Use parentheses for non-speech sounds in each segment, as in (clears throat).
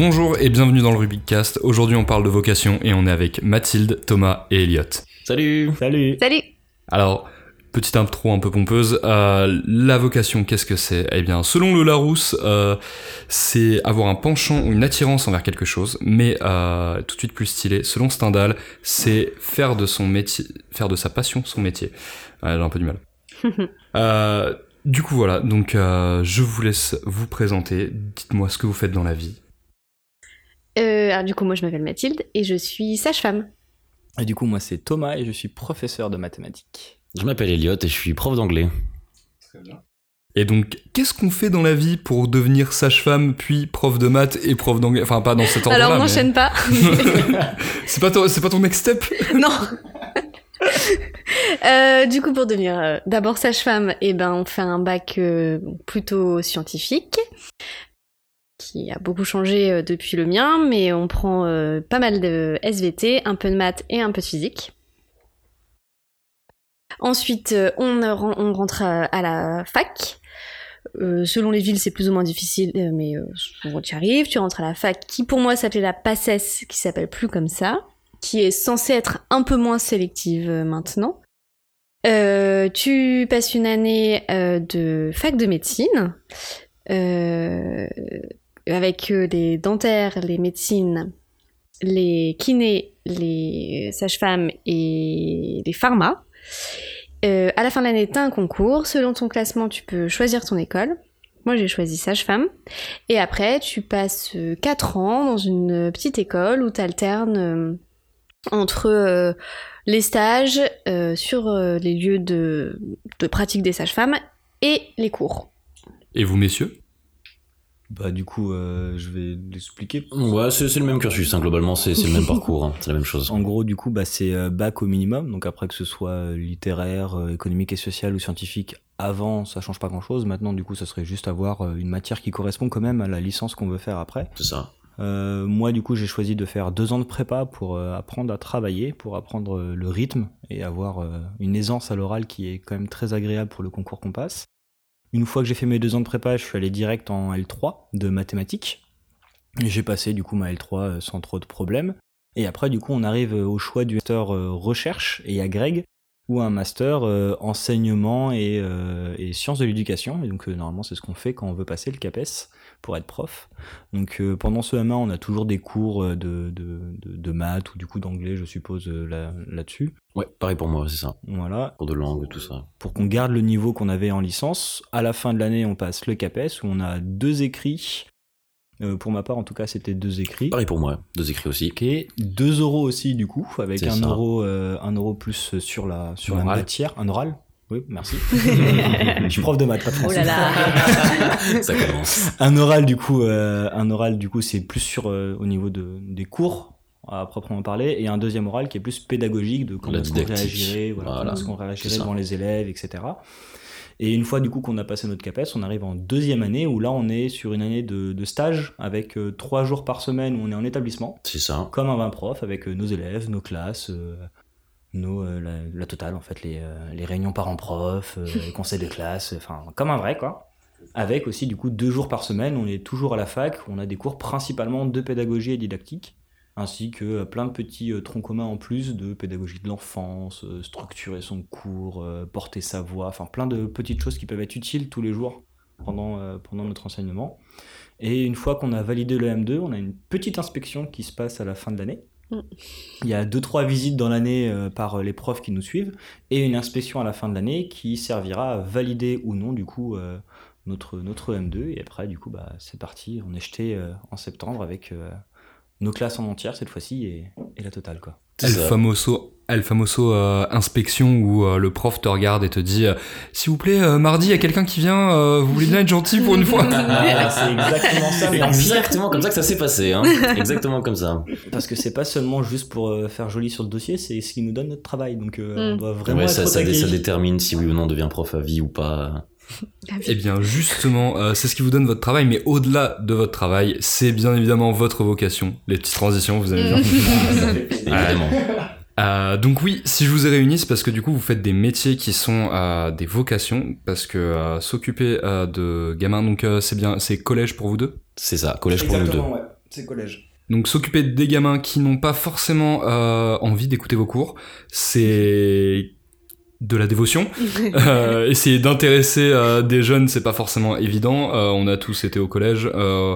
Bonjour et bienvenue dans le Rubikcast. Aujourd'hui, on parle de vocation et on est avec Mathilde, Thomas et Elliot. Salut Salut Salut Alors, petite intro un peu pompeuse. euh, la vocation, qu'est-ce que c'est? Eh bien, selon le Larousse, euh, c'est avoir un penchant ou une attirance envers quelque chose, mais euh, tout de suite plus stylé. Selon Stendhal, c'est faire de son métier, faire de sa passion son métier. J'ai un peu du mal. (laughs) Euh, du coup, voilà. Donc, euh, je vous laisse vous présenter. Dites-moi ce que vous faites dans la vie. Euh, alors du coup, moi je m'appelle Mathilde et je suis sage-femme. Et du coup, moi, c'est Thomas et je suis professeur de mathématiques. Je m'appelle Elliot et je suis prof d'anglais. Et donc, qu'est-ce qu'on fait dans la vie pour devenir sage-femme, puis prof de maths et prof d'anglais? Enfin, pas dans cet ordre-là. Alors on mais- n'enchaîne pas. (laughs) c'est pas ton, c'est pas ton next step? (laughs) Non. Euh, du coup, pour devenir euh, d'abord sage-femme, eh ben, on fait un bac euh, plutôt scientifique, qui a beaucoup changé euh, depuis le mien, mais on prend euh, pas mal de SVT, un peu de maths et un peu de physique. Ensuite, euh, on, ren- on rentre à, la fac. Selon les villes, c'est plus ou moins difficile, mais souvent tu arrives. Tu rentres à la fac, qui pour moi s'appelait la PACES, qui s'appelle plus comme ça qui est censée être un peu moins sélective maintenant. Tu passes une année de fac de médecine avec euh, les dentaires, les médecines, les kinés, les sages-femmes et les pharmas. Euh, à la fin de l'année, tu as un concours. Selon ton classement, tu peux choisir ton école. Moi, j'ai choisi sage-femme. Et après, tu passes 4 ans dans une petite école où tu alternes entre euh, les stages euh, sur euh, les lieux de pratique des sages-femmes et les cours. Et vous, messieurs? Bah, du coup, euh, je vais l'expliquer. Ouais, c'est c'est le même cursus, hein, globalement, c'est le même (laughs) parcours, hein, c'est la même chose. En gros, du coup, bah, c'est euh, bac au minimum. Donc après que ce soit euh, littéraire, économique et social ou scientifique, avant, ça change pas grand-chose. Maintenant, du coup, ça serait juste avoir une matière qui correspond quand même à la licence qu'on veut faire après. C'est ça. Euh, moi, du coup, j'ai choisi de faire deux ans de prépa pour euh, apprendre à travailler, pour apprendre euh, le rythme et avoir une aisance à l'oral qui est quand même très agréable pour le concours qu'on passe. Une fois que j'ai fait mes deux ans de prépa, je suis allé direct en L3 de mathématiques. J'ai passé du coup ma L3 euh, sans trop de problèmes. Et après, du coup, on arrive au choix du master euh, recherche et à Greg, ou un master euh, enseignement et, euh, et sciences de l'éducation. Et donc, euh, normalement, c'est ce qu'on fait quand on veut passer le CAPES pour être prof. Donc pendant ce M1, on a toujours des cours de, de, de, de maths ou du coup d'anglais, je suppose, là- là-dessus. Ouais, pareil pour moi, c'est ça. voilà. Cours de langue, tout ça. Pour qu'on garde le niveau qu'on avait en licence, à la fin de l'année, on passe le CAPES où on a deux écrits. Euh, pour ma part, en tout cas, c'était deux écrits. Pareil pour moi, deux écrits aussi. Ok, 2 euros aussi du coup, avec un ça. euro, euh, un euro plus sur la, sur la Oral. matière. Un oral Oui, merci. (laughs) Je suis prof de maths, pas de Oh là là ça commence. Un oral du coup, euh, un oral du coup c'est plus sur euh, au niveau de, des cours à proprement parler et un deuxième oral qui est plus pédagogique de comment est-ce qu'on réagirait, voilà, Voilà. comment est-ce qu'on réagirait devant les élèves, etc. Et une fois du coup qu'on a passé notre CAPES, on arrive en deuxième année où là on est sur une année de, de stage avec euh, trois jours par semaine où on est en établissement, C'est ça. comme un 20 prof avec euh, nos élèves, nos classes, euh, nos, euh, la, la totale en fait, les, euh, les réunions parents-prof, euh, les (laughs) conseils de classe, enfin comme un vrai quoi. Avec aussi du coup deux jours par semaine, on est toujours à la fac, on a des cours principalement de pédagogie et didactique, ainsi que euh, plein de petits euh, troncs communs en plus de pédagogie de l'enfance, euh, structurer son cours, porter sa voix, enfin plein de petites choses qui peuvent être utiles tous les jours pendant, pendant notre enseignement. Et une fois qu'on a validé le M2, on a une petite inspection qui se passe à la fin de l'année. Mm. Il y a deux trois visites dans l'année par les profs qui nous suivent et une inspection à la fin de l'année qui servira à valider ou non du coup notre notre M2 et après du coup bah c'est parti, on est jeté en septembre avec nos classes en entière cette fois-ci et, et la totale quoi. El famoso, el famoso euh, inspection où euh, le prof te regarde et te dit euh, S'il vous plaît, euh, mardi, il y a quelqu'un qui vient, euh, vous voulez bien être gentil pour une fois (laughs) Ah, c'est exactement ça mais en pire Exactement comme ça que ça s'est passé, hein. (laughs) Exactement comme ça. parce que c'est pas seulement juste pour euh, faire joli sur le dossier, c'est ce qui nous donne notre travail donc euh, on Mm. doit vraiment Ouais, être ça, ça détermine si oui ou non on devient prof à vie ou pas. Eh bien, justement, euh, c'est ce qui vous donne votre travail, mais au-delà de votre travail, c'est bien évidemment votre vocation. Les petites transitions, vous avez bien Évidemment. (laughs) Euh, donc oui, si je vous ai réunis, c'est parce que du coup vous faites des métiers qui sont euh, des vocations, parce que euh, s'occuper euh, de gamins, donc euh, c'est bien, c'est collège pour vous deux? C'est ça, collège pour nous deux. Exactement, ouais. C'est collège. Donc s'occuper des gamins qui n'ont pas forcément euh, envie d'écouter vos cours, c'est de la dévotion. (laughs) Euh, essayer d'intéresser euh, des jeunes, c'est pas forcément évident. Euh, on a tous été au collège, euh,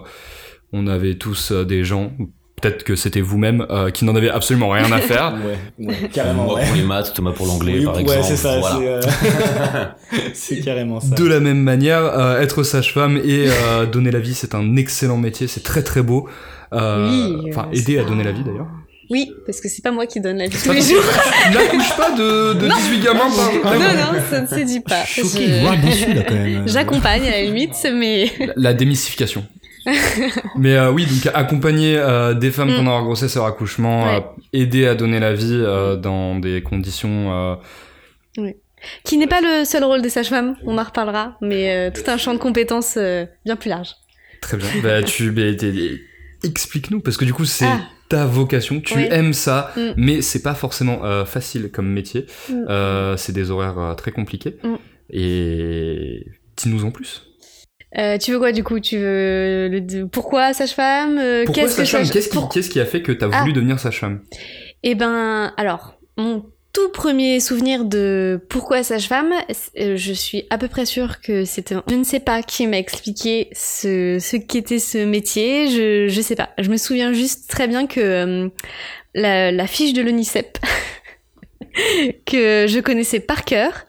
on avait tous euh, des gens, peut-être que c'était vous-même, euh, qui n'en avaient absolument rien à faire. (laughs) Ouais, ouais, carrément, Moi ouais. pour les maths, Thomas pour l'anglais, Oui, par ouais, exemple. c'est ça, voilà. c'est, euh, (laughs) c'est carrément ça. De la même manière, euh, être sage-femme et euh, donner la vie, c'est un excellent métier, c'est très très beau. Euh, Oui, Enfin, euh, aider à donner la vie d'ailleurs. Oui, parce que c'est pas moi qui donne la vie tous les jours. (laughs) N'accouche pas de, de 18 gamins par Non, non, ça ne se dit pas. Choqué, Je- voire déçu là quand même. J'accompagne à la limite, mais La démystification. (laughs) Mais euh, oui, donc accompagner euh, des femmes Mm. pendant leur grossesse et leur accouchement, Ouais. euh, aider à donner la vie euh, dans des conditions. euh, qui n'est pas le seul rôle des sages-femmes. On en reparlera, mais euh, tout un champ de compétences euh, bien plus large. Très bien. bah, tu, bah, explique-nous parce que du coup c'est Ah. Ta vocation, tu Oui. aimes ça, Mm. mais c'est pas forcément euh, facile comme métier. Mm. Euh, c'est des horaires euh, très compliqués. Mm. Et dis-nous en plus. Euh, tu veux quoi du coup? Tu veux le... pourquoi sage-femme? Pourquoi Qu'est-ce sage-femme? qui, pour- qu'est-ce qui a fait que t'as voulu Ah. devenir sage-femme? Eh ben, alors, mon tout premier souvenir de pourquoi sage-femme, euh, je suis à peu près sûre que c'était, je ne sais pas qui m'a expliqué ce, ce qu'était ce métier, je, je sais pas. Je me souviens juste très bien que euh, la, la fiche de l'ONICEP, (laughs) que je connaissais par cœur,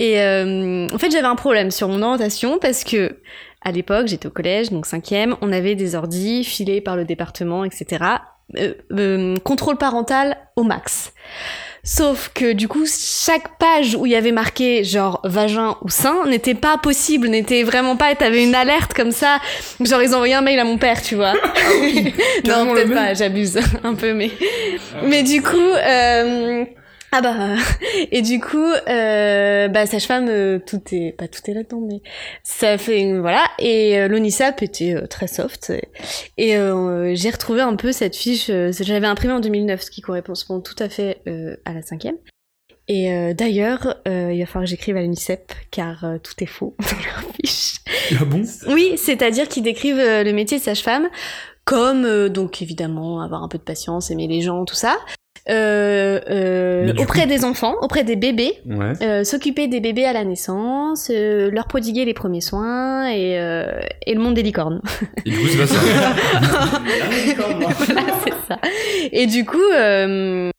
et euh, en fait j'avais un problème sur mon orientation parce que à l'époque, j'étais au collège, donc cinquième, on avait des ordis filés par le département, etc. Euh, euh, contrôle parental au max. Sauf que du coup, chaque page où il y avait marqué genre vagin ou sein n'était pas possible, n'était vraiment pas. T'avais une alerte comme ça. Genre ils envoyaient un mail à mon père, tu vois. (laughs) non, carrément le peut-être pas, j'abuse (laughs) un peu, mais mais du coup. Euh... Ah bah (laughs) et du coup euh, bah sage-femme euh, tout est pas tout est là-dedans mais ça fait une- voilà et euh, l'ONISAP était euh, très soft et, et, euh, j'ai retrouvé un peu cette fiche j'avais imprimé en 2009 ce qui correspond tout à fait à la cinquième. Et euh, d'ailleurs euh, il va falloir que j'écrive à l'UNICEF car euh, tout est faux (laughs) dans leur fiche. Ah bon? Oui, c'est-à-dire qu'ils décrivent le métier de sage-femme comme, donc évidemment, avoir un peu de patience, aimer les gens, tout ça. Euh, euh, auprès coup- des enfants, auprès des bébés, Ouais. euh, s'occuper des bébés à la naissance, euh, leur prodiguer les premiers soins et, euh, et le monde des licornes. Et du coup, c'est pas ça. (laughs) voilà, c'est ça. Et du coup, euh,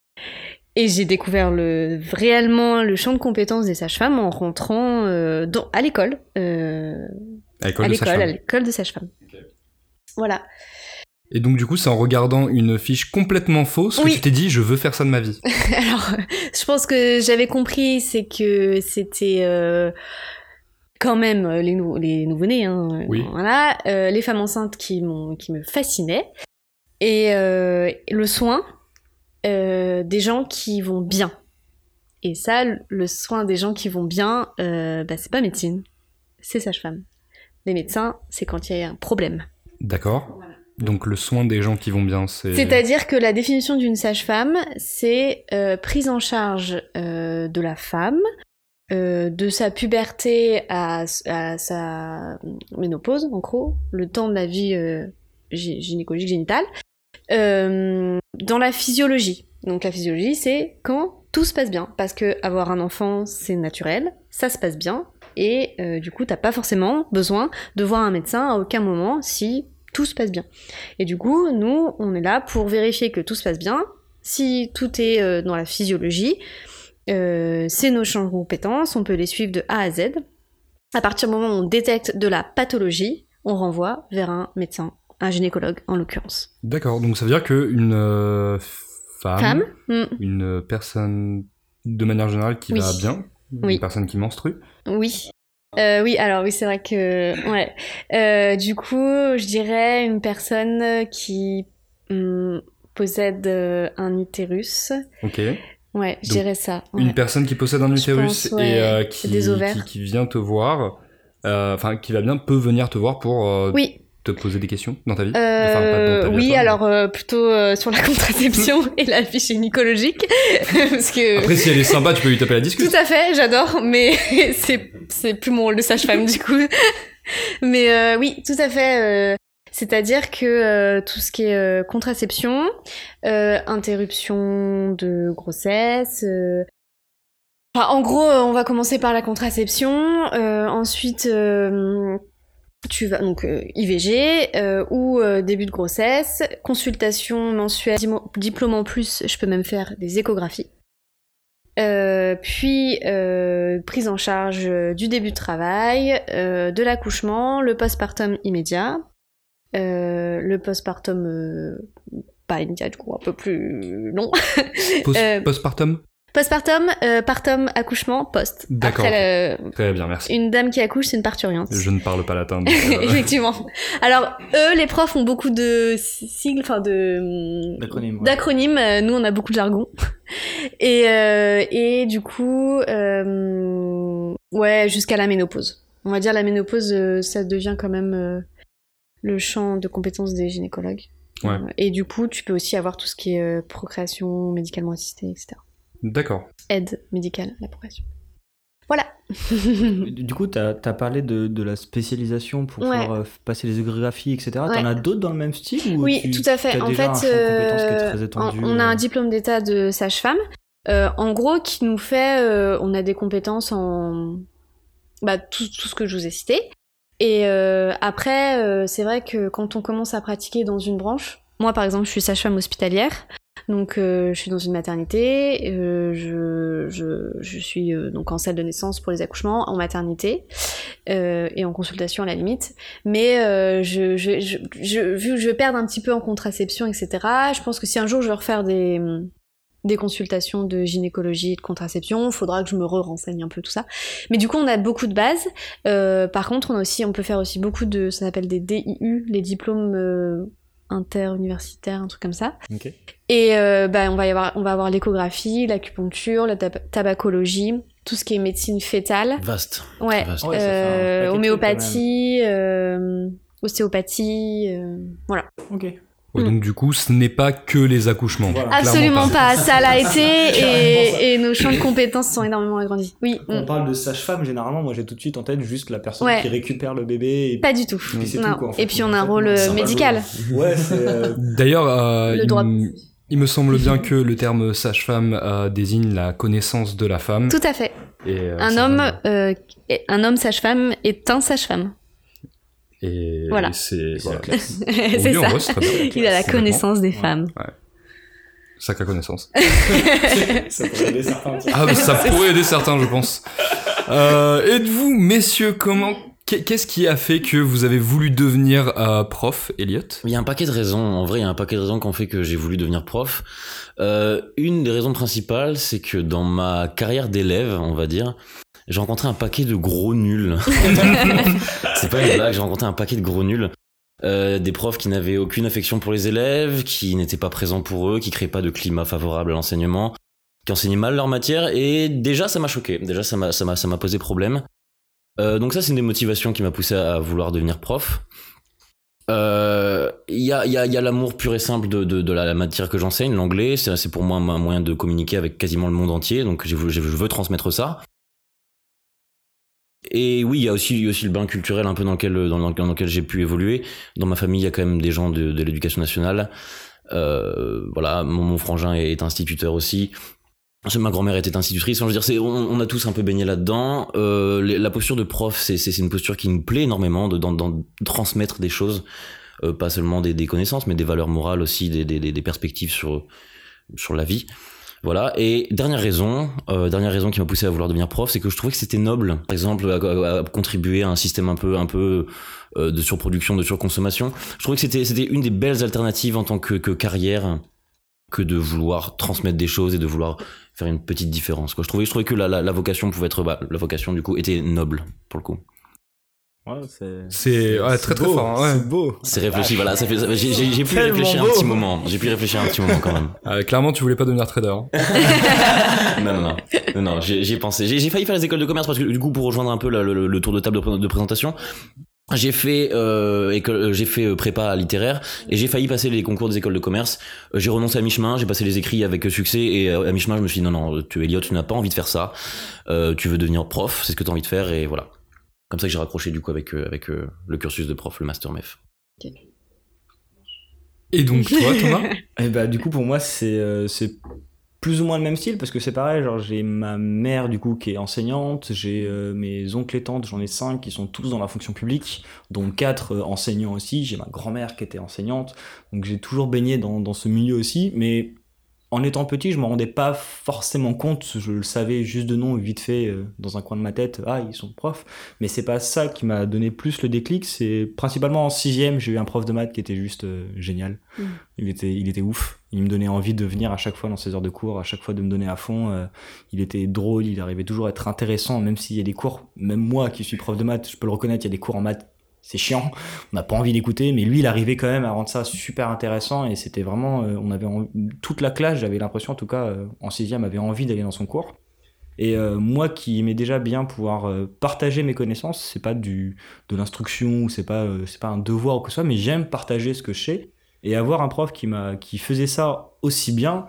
et j'ai découvert le, réellement le champ de compétences des sages-femmes en rentrant euh, dans- à l'école. euh, À l'école à de l'école, sage-femme. de sage-femme. Voilà. Et donc, du coup, c'est en regardant une fiche complètement fausse que tu t'es dit, je veux faire ça de ma vie. (laughs) Alors, je pense que j'avais compris, c'est que c'était euh, quand même euh, les, nou- les nouveau-nés, hein, Oui. voilà, euh, les femmes enceintes qui, qui me fascinaient, et euh, le soin des gens qui vont bien. Et ça, le soin des gens qui vont bien, bah, c'est pas médecine, c'est sage-femme. Les médecins, c'est quand il y a un problème. D'accord. Donc, le soin des gens qui vont bien, c'est. C'est-à-dire que la définition d'une sage-femme, c'est euh, prise en charge euh, de la femme, euh, de sa puberté à, sa ménopause, en gros, le temps de la vie gy- gynécologique génitale, dans la physiologie. Donc la physiologie, c'est quand tout se passe bien, parce que avoir un enfant, c'est naturel, ça se passe bien, et du coup, t'as pas forcément besoin de voir un médecin à aucun moment si tout se passe bien. Et du coup, nous, on est là pour vérifier que tout se passe bien. Si tout est euh, dans la physiologie, euh, c'est nos champs de compétences, on peut les suivre de A à Z. À partir du moment où on détecte de la pathologie, on renvoie vers un médecin, un gynécologue en l'occurrence. D'accord. Donc, ça veut dire qu'une euh, femme, Femme Mm, une personne de manière générale qui Oui. va bien, Oui. une personne qui menstrue. Oui. Euh, oui, alors oui, c'est vrai que... Ouais. Euh, du coup, je dirais une personne qui hum, possède euh, un utérus. Ok. Ouais, je Donc, dirais ça. ouais. Une personne qui possède un utérus pense, ouais. et qui, Des qui, qui vient te voir, enfin qui va bien, peut venir te voir pour Oui, te poser des questions dans ta vie? Euh, Enfin, pas dans ta vie à oui, toi, alors euh, plutôt euh, sur la (laughs) contraception (laughs) et la vie gynécologique, (laughs) parce que Après, si elle est sympa, tu peux lui taper la discussion. tout à fait, j'adore, mais c'est c'est plus mon rôle de sage-femme du coup. mais euh, oui, tout à fait. euh, C'est-à-dire que euh, tout ce qui est euh, contraception, euh, interruption de grossesse. euh, Enfin, en gros, on va commencer par la contraception. euh, ensuite, euh, tu vas donc euh, IVG euh, ou euh, début de grossesse, consultation mensuelle, diplôme en plus. Je peux même faire des échographies. Euh, puis euh, prise en charge euh, du début de travail, euh, de l'accouchement, le postpartum immédiat, euh, le postpartum euh, pas immédiat du coup un peu plus long. Post- (laughs) Postpartum? Postpartum, euh, partum, accouchement, post. D'accord, le- Très bien, merci. une dame qui accouche, c'est une parturiente. Je ne parle pas latin. (laughs) donc, euh, Effectivement. Alors, eux, les profs ont beaucoup de sigles, enfin de D'acronymes, ouais. d'acronymes. Euh, Nous, on a beaucoup de jargon. (laughs) Et, euh, et du coup, euh, ouais, jusqu'à la ménopause. On va dire la ménopause, ça devient quand même euh, le champ de compétences des gynécologues. Ouais. Et du coup, tu peux aussi avoir tout ce qui est euh, procréation médicalement assistée, etc. D'accord. Aide médicale à la procréation. Voilà. (laughs) Du coup, tu as, parlé de, de la spécialisation pour Ouais. pouvoir euh, passer les échographies, etc. Ouais. T'en as d'autres dans le même style ou Oui, tu- tout à fait. En fait, euh, étendu, on a euh, un diplôme d'état de sage-femme. euh, en gros, qui nous fait, euh, on a des compétences en bah, tout, tout ce que je vous ai cité. Et euh, après, euh, c'est vrai que quand on commence à pratiquer dans une branche, moi par exemple, je suis sage-femme hospitalière. Donc, euh, je suis dans une maternité, euh, je, je, je suis euh, donc en salle de naissance pour les accouchements, en maternité et en consultation à la limite. Mais je, vu que je perdre un petit peu en contraception, etc., je pense que si un jour je veux refaire des, des consultations de gynécologie et de contraception, il faudra que je me re-renseigne un peu tout ça. Mais du coup, on a beaucoup de bases. Par contre, on, aussi, on peut faire aussi beaucoup de, ça s'appelle des DIU, les diplômes euh, interuniversitaires, un truc comme ça. Et euh, bah, on va y avoir, on va avoir l'échographie, l'acupuncture, la tab- tabacologie, tout ce qui est médecine fétale. Vaste. Ouais, Vaste. Ouais, euh, homéopathie, euh, ostéopathie, euh, voilà. Ok. Ouais, donc du coup, ce n'est pas que les accouchements. Voilà. Absolument pas, ça l'a été (laughs) et, et nos champs de compétences sont énormément agrandis. Oui, Quand on mm, parle de sage-femme, généralement, moi j'ai tout de suite en tête juste la personne Ouais. qui récupère le bébé. Et... pas du tout. Puis c'est Non. tout, quoi, en fait. Et puis on a un rôle euh, médical. Ouais, c'est. euh, D'ailleurs, euh, Le droit. Il me semble bien (laughs) que le terme sage-femme euh, désigne la connaissance de la femme. Tout à fait. Et, euh, Un homme, euh, est- un homme sage-femme est un sage-femme. Et Voilà. c'est voilà. (laughs) c'est ça. Il a la connaissance des Ouais. femmes. Sacrée connaissance. (laughs) ça pourrait aider certains. Ah, bah, ça pourrait aider certains, je pense. Euh, et de vous, messieurs, comment, qu'est-ce qui a fait que vous avez voulu devenir euh, prof, Elliot? Il y a un paquet de raisons. En vrai, il y a un paquet de raisons qui ont fait que j'ai voulu devenir prof. Euh, une des raisons principales, c'est que dans ma carrière d'élève, on va dire, j'ai rencontré un paquet de gros nuls. (laughs) c'est pas une blague, j'ai rencontré un paquet de gros nuls. Euh, des profs qui n'avaient aucune affection pour les élèves, qui n'étaient pas présents pour eux, qui créaient pas de climat favorable à l'enseignement, qui enseignaient mal leur matière, et déjà ça m'a choqué. Déjà ça m'a ça m'a ça m'a posé problème. Euh, donc ça c'est une des motivations qui m'a poussé à vouloir devenir prof. Euh, Il y a, l'amour pur et simple de, la, matière que j'enseigne, l'anglais. C'est pour moi un moyen de communiquer avec quasiment le monde entier. Donc je veux transmettre ça. Et oui, il y a aussi, le bain culturel un peu dans lequel, j'ai pu évoluer. Dans ma famille, il y a quand même des gens de, l'éducation nationale. Euh, voilà, mon frangin est instituteur aussi. Ma grand-mère était institutrice. Enfin, je veux dire, on, on a tous un peu baigné là-dedans. Euh, la posture de prof, c'est, une posture qui nous plaît énormément, de, transmettre des choses, euh, pas seulement des, des connaissances, mais des valeurs morales aussi, des, des, des perspectives sur sur la vie. Voilà. Et dernière raison, euh, dernière raison qui m'a poussé à vouloir devenir prof, c'est que je trouvais que c'était noble. Par exemple, à- à contribuer à un système un peu, un peu euh, de surproduction, de surconsommation. Je trouvais que c'était, c'était une des belles alternatives en tant que, que carrière que de vouloir transmettre des choses et de vouloir faire une petite différence. Quoi. Je trouvais, je trouvais que la, la, la vocation pouvait être, bah, la vocation du coup était noble pour le coup. Ouais, c'est. C'est ouais, très très beau, fort. hein, ouais. C'est beau. C'est réfléchi, voilà, ça fait, j'ai, j'ai, j'ai pu réfléchir beau. un petit moment. J'ai pu réfléchir un petit moment quand même. Euh, clairement, tu voulais pas devenir trader. hein. (laughs) non, non, non, non, non, j'ai j'ai pensé. J'ai j'ai failli faire les écoles de commerce parce que du coup, pour rejoindre un peu le, le- le tour de table de, de présentation, j'ai fait euh, école, euh, j'ai fait euh, prépa littéraire et j'ai failli passer les concours des écoles de commerce. Euh, J'ai renoncé à mi-chemin, j'ai passé les écrits avec succès et à mi-chemin, je me suis dit non, non, tu Elliot, tu n'as pas envie de faire ça. Euh, tu veux devenir prof, c'est ce que tu as envie de faire et voilà. Comme ça que j'ai raccroché du coup avec avec euh, le cursus de prof, le master MEF. Et donc toi, Thomas? (laughs) Et bah du coup pour moi c'est euh, c'est plus ou moins le même style parce que c'est pareil, genre j'ai ma mère du coup qui est enseignante, j'ai euh, mes oncles et tantes, j'en ai cinq qui sont tous dans la fonction publique, dont quatre euh, enseignants aussi, j'ai ma grand-mère qui était enseignante, donc j'ai toujours baigné dans, dans ce milieu aussi, mais en étant petit, je me rendais pas forcément compte, je le savais juste de nom, vite fait, euh, dans un coin de ma tête, ah, ils sont profs. Mais c'est pas ça qui m'a donné plus le déclic, c'est principalement en sixième, j'ai eu un prof de maths qui était juste euh, génial. Mm. Il, était, il était ouf. Il me donnait envie de venir à chaque fois dans ses heures de cours, à chaque fois de me donner à fond. euh, il était drôle, il arrivait toujours à être intéressant, même s'il y a des cours, même moi qui suis prof de maths, je peux le reconnaître, il y a des cours en maths c'est chiant, on n'a pas envie d'écouter, mais lui, il arrivait quand même à rendre ça super intéressant et c'était vraiment, euh, on avait toute la classe, j'avais l'impression, en tout cas, euh, en sixième, avait envie d'aller dans son cours. Et euh, moi qui aimais déjà bien pouvoir partager mes connaissances, c'est pas du de l'instruction ou c'est pas pas un devoir ou que ce soit, mais j'aime partager ce que je sais et avoir un prof qui m'a qui faisait ça aussi bien.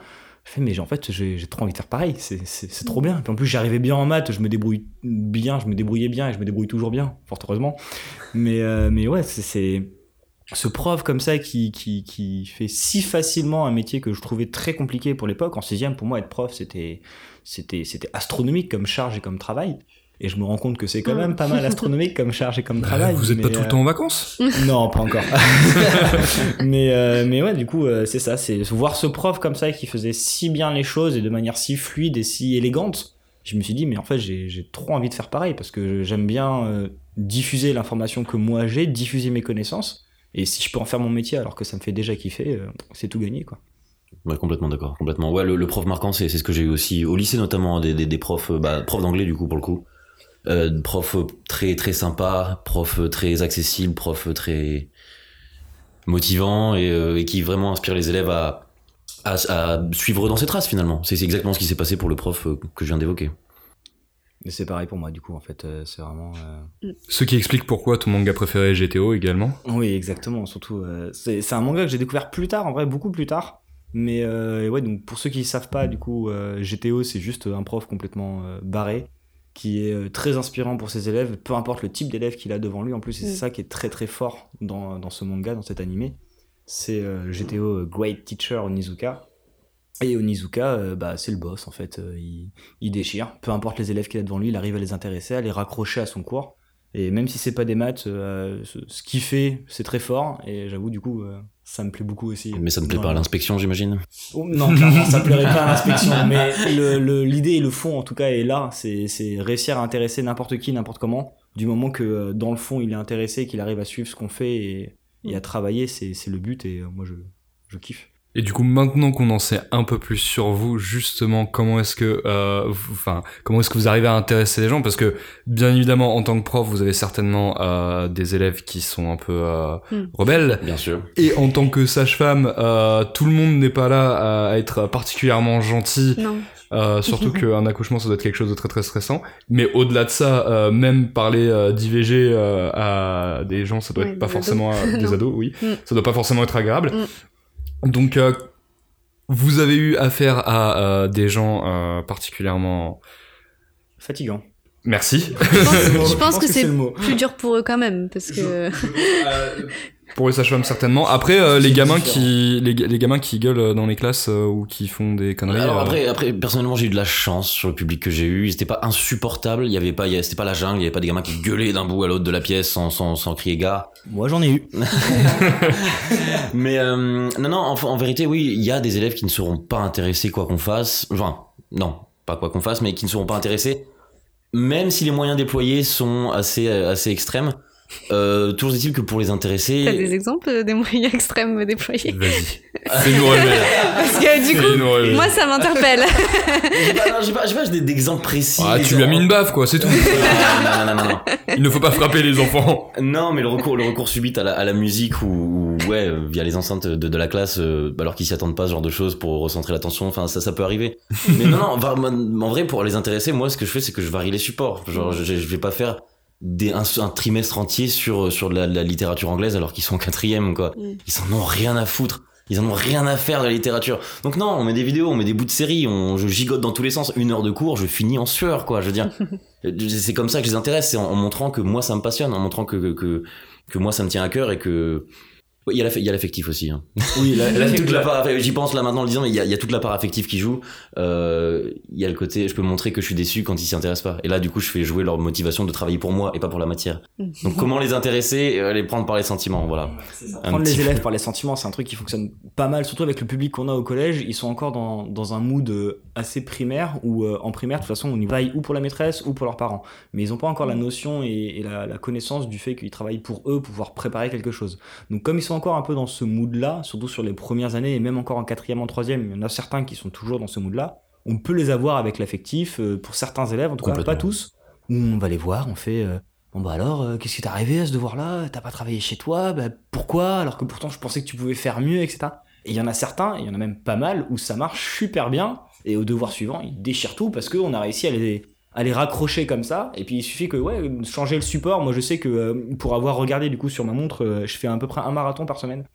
Fais mais en fait j'ai trop envie de faire pareil, c'est trop bien. Puis en plus j'arrivais bien en maths, je me débrouille bien, je me débrouillais bien et je me débrouille toujours bien, fort heureusement. Mais euh, mais ouais c'est ce prof comme ça qui, qui, qui fait si facilement un métier que je trouvais très compliqué pour l'époque. En sixième, pour moi, être prof, c'était, c'était astronomique comme charge et comme travail. Et je me rends compte que c'est quand même pas mal astronomique comme charge et comme travail. Vous êtes pas tout le euh, temps en vacances? Non, pas encore. (laughs) mais, euh, mais ouais, du coup, euh, c'est ça. C'est voir ce prof comme ça qui faisait si bien les choses et de manière si fluide et si élégante. Je me suis dit, mais en fait, j'ai trop envie de faire pareil parce que j'aime bien euh, diffuser l'information que moi j'ai, diffuser mes connaissances. Et si je peux en faire mon métier alors que ça me fait déjà kiffer, euh, c'est tout gagné, quoi. Ouais, complètement d'accord, complètement. Ouais, le, le prof marquant, c'est c'est ce que j'ai eu aussi au lycée notamment, des, des, des profs, bah, profs d'anglais du coup pour le coup, euh, profs euh, très très sympas, profs euh, très accessibles, profs euh, très motivants et, euh, et qui vraiment inspirent les élèves à, à, à suivre dans ses traces finalement. C'est exactement ce qui s'est passé pour le prof euh, que je viens d'évoquer. C'est pareil pour moi, du coup, en fait. euh, c'est vraiment. euh, Ce qui explique pourquoi ton manga préféré est GTO également. Oui, exactement. Surtout, euh, c'est un manga que j'ai découvert plus tard, en vrai, beaucoup plus tard. Mais euh, ouais, donc pour ceux qui ne savent pas, du coup, euh, GTO, c'est juste un prof complètement euh, barré qui est euh, très inspirant pour ses élèves, peu importe le type d'élève qu'il a devant lui. En plus, et c'est Mm. ça qui est très très fort dans, dans ce manga, dans cet animé. C'est euh, GTO euh, Great Teacher Onizuka. Et Onizuka, euh, bah, c'est le boss en fait. Il, il déchire. Peu importe les élèves qu'il a devant lui, il arrive à les intéresser, à les raccrocher à son cours. Et même si c'est pas des maths, ce, qu'il fait, c'est très fort. Et j'avoue, du coup, ça me plaît beaucoup aussi. Mais ça ne plaît pas à l'inspection, j'imagine? Oh, non, clairement, ça plairait pas à (laughs) l'inspection. Mais le- le- l'idée et le fond, en tout cas, est là. C'est c'est réussir à intéresser n'importe qui, n'importe comment. Du moment que euh, dans le fond, il est intéressé, qu'il arrive à suivre ce qu'on fait et, et à travailler, c'est c'est le but. Et euh, moi, je, je kiffe. Et du coup, maintenant qu'on en sait un peu plus sur vous, justement, comment est-ce que, euh, vous- enfin, comment est-ce que vous arrivez à intéresser les gens? Parce que, bien évidemment, en tant que prof, vous avez certainement euh, des élèves qui sont un peu euh, Mm. rebelles. Bien sûr. Et en tant que sage-femme, euh, tout le monde n'est pas là à être particulièrement gentil. Non. Euh, surtout (laughs) qu'un accouchement, ça doit être quelque chose de très très stressant. Mais au-delà de ça, euh, même parler euh, d'IVG euh, à des gens, ça doit Ouais, être pas forcément ados. euh, (laughs) des ados, oui. Mm. Ça doit pas forcément être agréable. Mm. Donc, euh, vous avez eu affaire à euh, des gens euh, particulièrement. Fatigant. Merci. Je pense, je pense que, c'est plus dur pour eux quand même, parce que. (laughs) Pour les sages-femmes certainement. Après, euh, les gamins différent. qui les, les gamins qui gueulent euh, dans les classes euh, ou qui font des conneries. Alors euh, après, après, personnellement, j'ai eu de la chance sur le public que j'ai eu. C'était pas insupportable. Il y avait pas, il y a- c'était pas la jungle. Il y avait pas des gamins qui gueulaient d'un bout à l'autre de la pièce sans, sans, sans crier gars. Moi, j'en ai eu. (laughs) Mais euh, non, non. En, en vérité, oui, il y a des élèves qui ne seront pas intéressés quoi qu'on fasse. Enfin, non, pas quoi qu'on fasse, mais qui ne seront pas intéressés, même si les moyens déployés sont assez, euh, assez extrêmes. Euh, toujours est-il que pour les intéresser, T'as des exemples des moyens (laughs) extrêmes déployés Vas-y. (laughs) Fais-nous rêver. Parce que du coup, moi ça m'interpelle. (laughs) j'ai pas, pas, j'ai pas d'exemples précis. Ah, tu lui as mis une baffe, quoi, c'est tout. non, non, non, non, non. Il ne faut pas frapper les enfants. Non, mais le recours, le recours subit à la, à la musique ou, ou, ouais, euh, via les enceintes de, de la classe, euh, alors qu'ils s'y attendent pas, ce genre de choses pour recentrer l'attention. Enfin, ça, ça peut arriver. mais non, non, en vrai, pour les intéresser, moi, ce que je fais, c'est que je varie les supports. Genre, je, je vais pas faire des, un, un trimestre entier sur, sur de la, de la littérature anglaise alors qu'ils sont en quatrième, quoi. Mm. Ils en ont rien à foutre. Ils en ont rien à faire de la littérature. Donc non, on met des vidéos, on met des bouts de série, on, je gigote dans tous les sens. Une heure de cours, je finis en sueur, quoi. Je veux dire, (laughs) c'est comme ça que je les intéresse, c'est en, en montrant que moi ça me passionne, en montrant que, que, que, que moi ça me tient à cœur et que Oui, il y a l'aff- il y a l'affectif aussi. Hein. Oui, la- Là, l'affect- toute la part, j'y pense là maintenant en le disant, mais il y a, il y a toute la part affective qui joue. Euh, Il y a le côté, je peux montrer que je suis déçu quand ils s'y intéressent pas. Et là, du coup, je fais jouer leur motivation de travailler pour moi et pas pour la matière. (laughs) Donc, comment les intéresser, euh, les prendre par les sentiments, voilà. Prendre les peu. élèves par les sentiments, c'est un truc qui fonctionne pas mal, surtout avec le public qu'on a au collège. Ils sont encore dans, dans un mood euh, assez primaire, où euh, en primaire, de toute façon, on y travaille ou pour la maîtresse ou pour leurs parents. Mais ils n'ont pas encore la notion et, et la, la connaissance du fait qu'ils travaillent pour eux, pour pouvoir préparer quelque chose. Donc comme ils sont encore un peu dans ce mood-là, surtout sur les premières années, et même encore en quatrième, en troisième, il y en a certains qui sont toujours dans ce mood-là, on peut les avoir avec l'affectif, euh, pour certains élèves, en tout cas pas tous, où on va les voir, on fait... euh, Bon bah alors, euh, qu'est-ce qui t'est arrivé à ce devoir-là? T'as pas travaillé chez toi? Bah pourquoi? Alors que pourtant je pensais que tu pouvais faire mieux, etc. Et il y en a certains, il y en a même pas mal, où ça marche super bien, et au devoir suivant, ils déchirent tout parce qu'on a réussi à les, à les raccrocher comme ça. Et puis il suffit que, ouais, changer le support. Moi je sais que euh, pour avoir regardé du coup sur ma montre, euh, je fais à peu près un marathon par semaine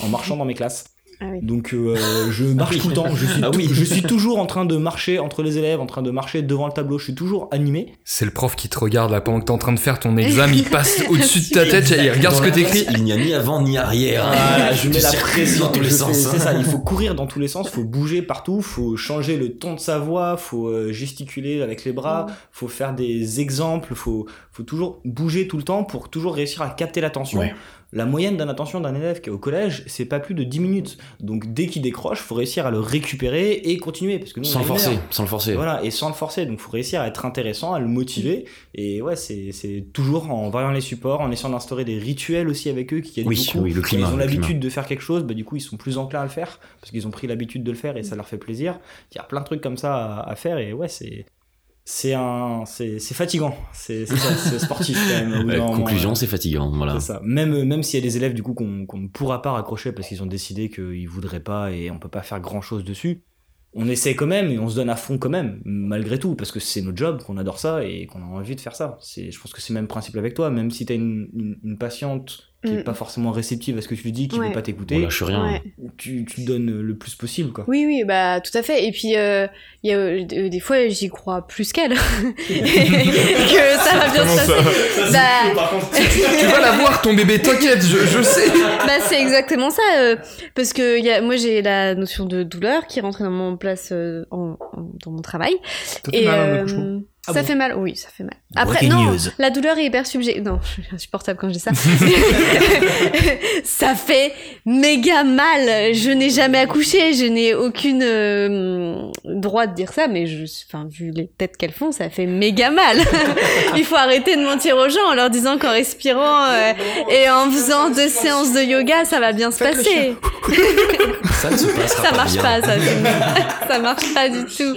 en marchant dans mes classes. Ah oui. Donc euh, je marche oui. tout le temps. Je suis, Ah oui. je suis toujours en train de marcher entre les élèves, en train de marcher devant le tableau. Je suis toujours animé. C'est le prof qui te regarde là pendant que t'es en train de faire ton examen, il passe (laughs) au-dessus de ta tête, il regarde ce que t'écris. Il n'y a ni avant ni arrière. Je mets la pression dans tous les sens. hein. C'est ça, il faut courir dans tous les sens, faut bouger partout, faut changer le ton de sa voix, faut euh, gesticuler avec les bras, Mm. faut faire des exemples, faut, faut toujours bouger tout le temps pour toujours réussir à capter l'attention. Ouais. La moyenne d'un attention d'un élève qui est au collège, c'est pas plus de 10 minutes. Donc dès qu'il décroche, faut réussir à le récupérer et continuer. Parce que nous, Sans le forcer, sans le forcer. Voilà, et sans le forcer. Donc, faut réussir à être intéressant, à le motiver. Et ouais, c'est toujours en variant les supports, en essayant d'instaurer des rituels aussi avec eux qui aident Oui, beaucoup. oui, le Quand climat, Ils ont l'habitude de faire quelque chose, bah, du coup, ils sont plus enclins à le faire parce qu'ils ont pris l'habitude de le faire et ça leur fait plaisir. Il y a plein de trucs comme ça à, à faire et ouais, c'est. C'est un, c'est fatigant, c'est sportif quand même. Ouais, conclusion, euh, c'est fatigant, voilà. ça. Même, même s'il y a des élèves du coup qu'on ne pourra pas raccrocher parce qu'ils ont décidé qu'ils voudraient pas et on peut pas faire grand chose dessus, on essaie quand même et on se donne à fond quand même, malgré tout, parce que c'est notre job, qu'on adore ça et qu'on a envie de faire ça. C'est, je pense que c'est le même principe avec toi, même si t'as une, une, une patiente qui est Mm. pas forcément réceptive à ce que tu lui dis, qui Ouais. veut pas On t'écouter, lâche rien. Ouais. tu, tu donnes le plus possible quoi. Oui, oui, bah tout à fait. Et puis, euh, il y a euh, des fois, j'y crois plus qu'elle. (laughs) que ça va bien Comment se ça? Passer. Bah, (laughs) Tu vas la voir ton bébé, t'inquiète, je, je sais. bah, c'est exactement ça. euh, parce que y a, moi, j'ai la notion de douleur qui rentre dans mon place euh, en- en- dans mon travail. Et euh, Ah ça bon fait mal, oui, ça fait mal. Après, Breaking non, news. la douleur est hyper subjective. Non, (laughs) je suis insupportable quand je dis ça. (laughs) ça fait méga mal. Je n'ai jamais accouché, je n'ai aucune euh, droit de dire ça, mais je, enfin, vu les têtes qu'elles font, ça fait méga mal. (laughs) Il faut arrêter de mentir aux gens en leur disant qu'en respirant euh, et en faisant deux séances de yoga, ça va bien se Faites passer. Ça ne se passera Ça pas marche bien. pas, ça. ça marche pas du tout.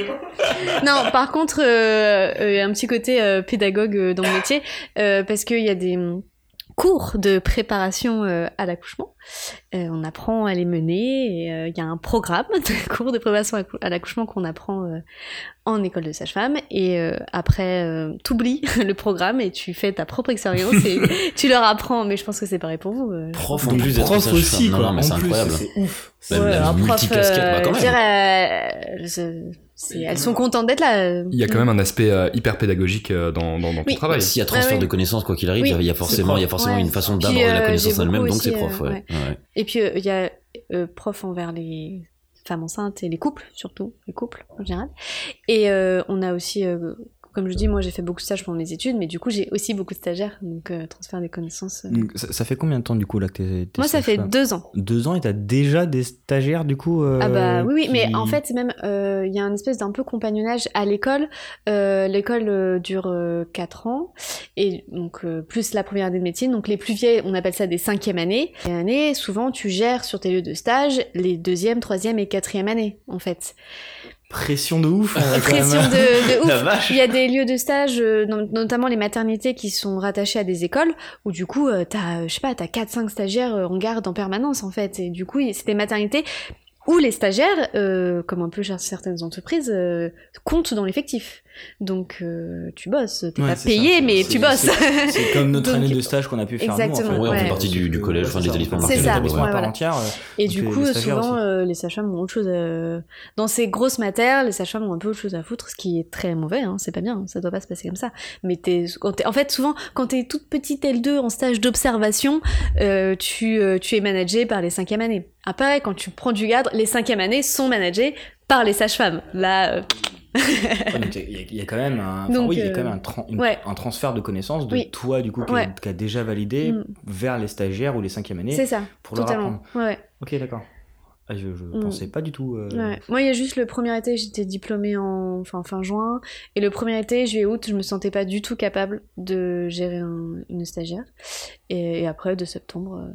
Non, par contre, euh, euh, un petit côté euh, pédagogue euh, dans le métier, euh, parce qu'il y a des hum, cours de préparation euh, à l'accouchement. Euh, on apprend à les mener, euh, il y a un programme de (laughs) cours de préparation à, cou- à l'accouchement qu'on apprend euh, en école de sage-femme, et euh, après, euh, t'oublies (laughs) le programme et tu fais ta propre expérience et (laughs) tu leur apprends, mais je pense que c'est pareil pour vous. euh. Prof en plus prof aussi Non, quoi. non, mais c'est incroyable. c'est ouf. Même Ouais, un prof, bah, quand je dirais, elles sont contentes d'être là. euh. Il y a quand même un aspect euh, hyper pédagogique euh, dans, dans, dans ton travail. S'il y a transfert Ouais, ouais. de connaissances, quoi qu'il arrive, Oui. il y a forcément, il y a forcément Ouais. une façon Puis, d'aborder la connaissance en elle-même, donc c'est prof, euh, ouais. ouais. Et puis, euh, il y a euh, prof envers les femmes enceintes et les couples, surtout les couples en général. Et euh, on a aussi, euh, comme je dis, moi j'ai fait beaucoup de stages pendant mes études, mais du coup j'ai aussi beaucoup de stagiaires, donc euh, transfert des connaissances. euh. Donc, ça, ça fait combien de temps du coup là que t'es Moi ça fait deux ans. deux ans et t'as déjà des stagiaires du coup euh, Ah bah oui, oui, qui- mais en fait, même, euh, il y a un espèce d'un peu compagnonnage à l'école. L'école dure 4 ans, et donc plus la première année de médecine. Donc les plus vieilles, on appelle ça des cinquièmes années. Et année, souvent, tu gères sur tes lieux de stage les deuxième, troisième et quatrième années, en fait. Pression de ouf Pression même. de, (laughs) ouf. Il y a des lieux de stage, euh, no- notamment les maternités qui sont rattachées à des écoles, où du coup, euh, t'as, euh, je sais pas, t'as 4-5 stagiaires en garde en permanence, en fait. Et du coup, c'est des maternités où les stagiaires, euh, comme un peu chez certaines entreprises, euh, comptent dans l'effectif. Donc euh, tu bosses, t'es Ouais, pas payé, ça, mais tu bosses. c'est- (laughs) comme notre Donc- année de stage qu'on a pu faire Exactement, nous. en fait. Ouais, on fait ouais. partie du, du collège, enfin des établissements C'est marqués ça, voilà. entière. euh, Et donc du les- coup, les souvent, euh, les sages-femmes ont autre chose. à- Dans ces grosses matières, les sages-femmes ont un peu autre chose à foutre, ce qui est très mauvais. Hein, c'est pas bien, ça doit pas se passer comme ça. Mais t'es, en fait, souvent, quand t'es toute petite L2 en stage d'observation, euh, tu, euh, tu es managé par les cinquièmes années. Après, quand tu prends du cadre, les cinquièmes années sont managées par les sages-femmes. Là, euh, Ouais, (laughs) donc Il y, a- il y a quand même un, enfin, Donc, oui, il y a quand même un, tran- une- ouais. un transfert de connaissances de Oui. toi du coup qui, Ouais. a déjà validé Mm. vers les stagiaires ou les cinquièmes années c'est ça, pour leur totalement. apprendre. Ouais. Ok, d'accord. Ah, je je Mm. pensais pas du tout. euh. Moi, il y a juste le premier été, j'étais diplômée en enfin, fin juin. Et le premier été, juillet-août, je me sentais pas du tout capable de gérer un- une stagiaire. Et, et après, de septembre, euh,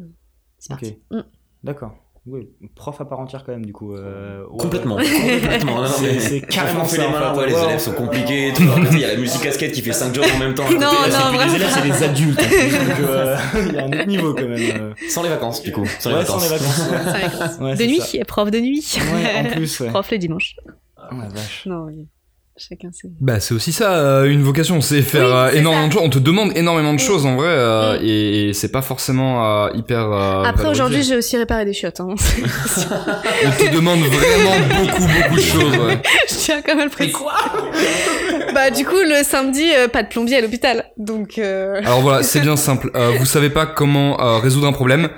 c'est Ok. parti. Mm. D'accord. Oui, prof à part entière quand même du coup. euh, ouais. Complètement. (laughs) Complètement. Non, non, C'est- mais- c'est carrément fait ça, les en malins, fait. ouais, les élèves sont compliqués. Il y a la musique casquette qui fait 5 jobs en même temps. Non, non, plus Les vraiment. élèves, c'est des adultes. euh, (laughs) il y a un autre niveau quand même. euh. Sans les vacances, du coup. Sans les Ouais, sans vacances. les vacances. ouais. Sans les vacances. Ouais, de nuit, ça. prof de nuit. Ouais, en plus, ouais. prof le dimanche. Oh la vache. Non, oui. Chacun ses. Bah c'est aussi ça euh, une vocation, c'est faire Oui, euh, énormément ça. de choses. On te demande énormément de choses en vrai euh, et, et c'est pas forcément euh, hyper. euh, Après, aujourd'hui, j'ai aussi réparé des chiottes. Hein. on te demande vraiment beaucoup beaucoup de choses. ouais. (laughs) je tiens quand même le préciser. (laughs) Bah, du coup, le samedi, euh, pas de plombier à l'hôpital. Donc. euh, Alors voilà, c'est (laughs) bien simple. Euh, vous savez pas comment euh, résoudre un problème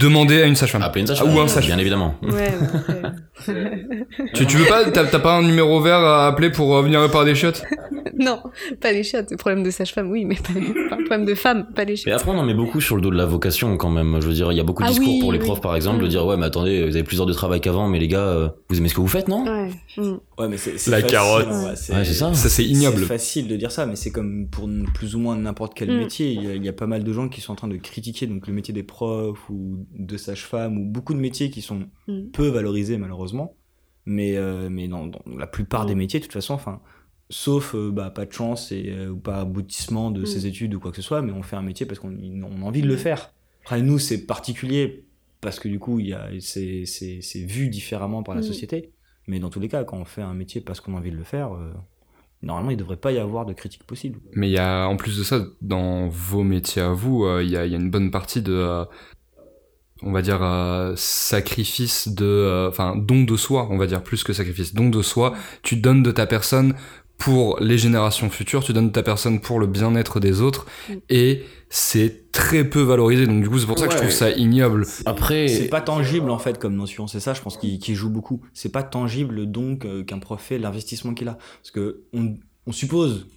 Demandez à une sage-femme. Appeler une sage Ah, ou un sage. Bien évidemment. Ouais, après- Tu, tu veux pas T'as t'as pas un numéro vert à appeler pour euh, venir réparer des chiottes? (laughs) Non, pas les chiottes. Problème de sage-femme, oui, mais pas, pas un problème de femme, pas les Mais chiottes. après, on en met beaucoup sur le dos de la vocation quand même. Je veux dire, il y a beaucoup de Ah discours oui, pour les oui. profs, par exemple, de Mm. dire ouais, mais attendez, vous avez plus d'heures de travail qu'avant, mais les gars, euh, vous aimez ce que vous faites, non? Ouais. mm. Ouais, mais c'est c'est La facile, carotte. ouais, Ouais, c'est ça. Ça c'est ignoble. C'est facile de dire ça, mais c'est comme pour n- plus ou moins n'importe quel Mm. métier. Il y, a, il y a pas mal de gens qui sont en train de critiquer donc le métier des profs ou de sage-femme ou beaucoup de métiers qui sont Mm. peu valorisés malheureusement. Mais, euh, mais dans, dans la plupart Mm. des métiers, de toute façon, enfin, sauf euh, bah, pas de chance et, euh, ou pas aboutissement de Mm. ses études ou quoi que ce soit, mais on fait un métier parce qu'on on a envie de le faire. Après, nous, c'est particulier parce que du coup, il y a- c'est vu différemment par la Mm. société. Mais dans tous les cas, quand on fait un métier parce qu'on a envie de le faire, euh, normalement, il ne devrait pas y avoir de critique possible. Mais il y a, en plus de ça, dans vos métiers à vous, euh, il y, a, il y a une bonne partie de, euh, on va dire, euh, sacrifice de, euh, enfin, don de soi, on va dire, plus que sacrifice, don de soi. Tu donnes de ta personne pour les générations futures, tu donnes de ta personne pour le bien-être des autres, Mm. et c'est très peu valorisé. Donc du coup, c'est pour ça que je trouve ça ignoble. Après, C'est pas tangible en fait comme notion, c'est ça je pense qui, qui joue beaucoup. C'est pas tangible donc euh, qu'un prof fait l'investissement qu'il a. Parce que on, on suppose,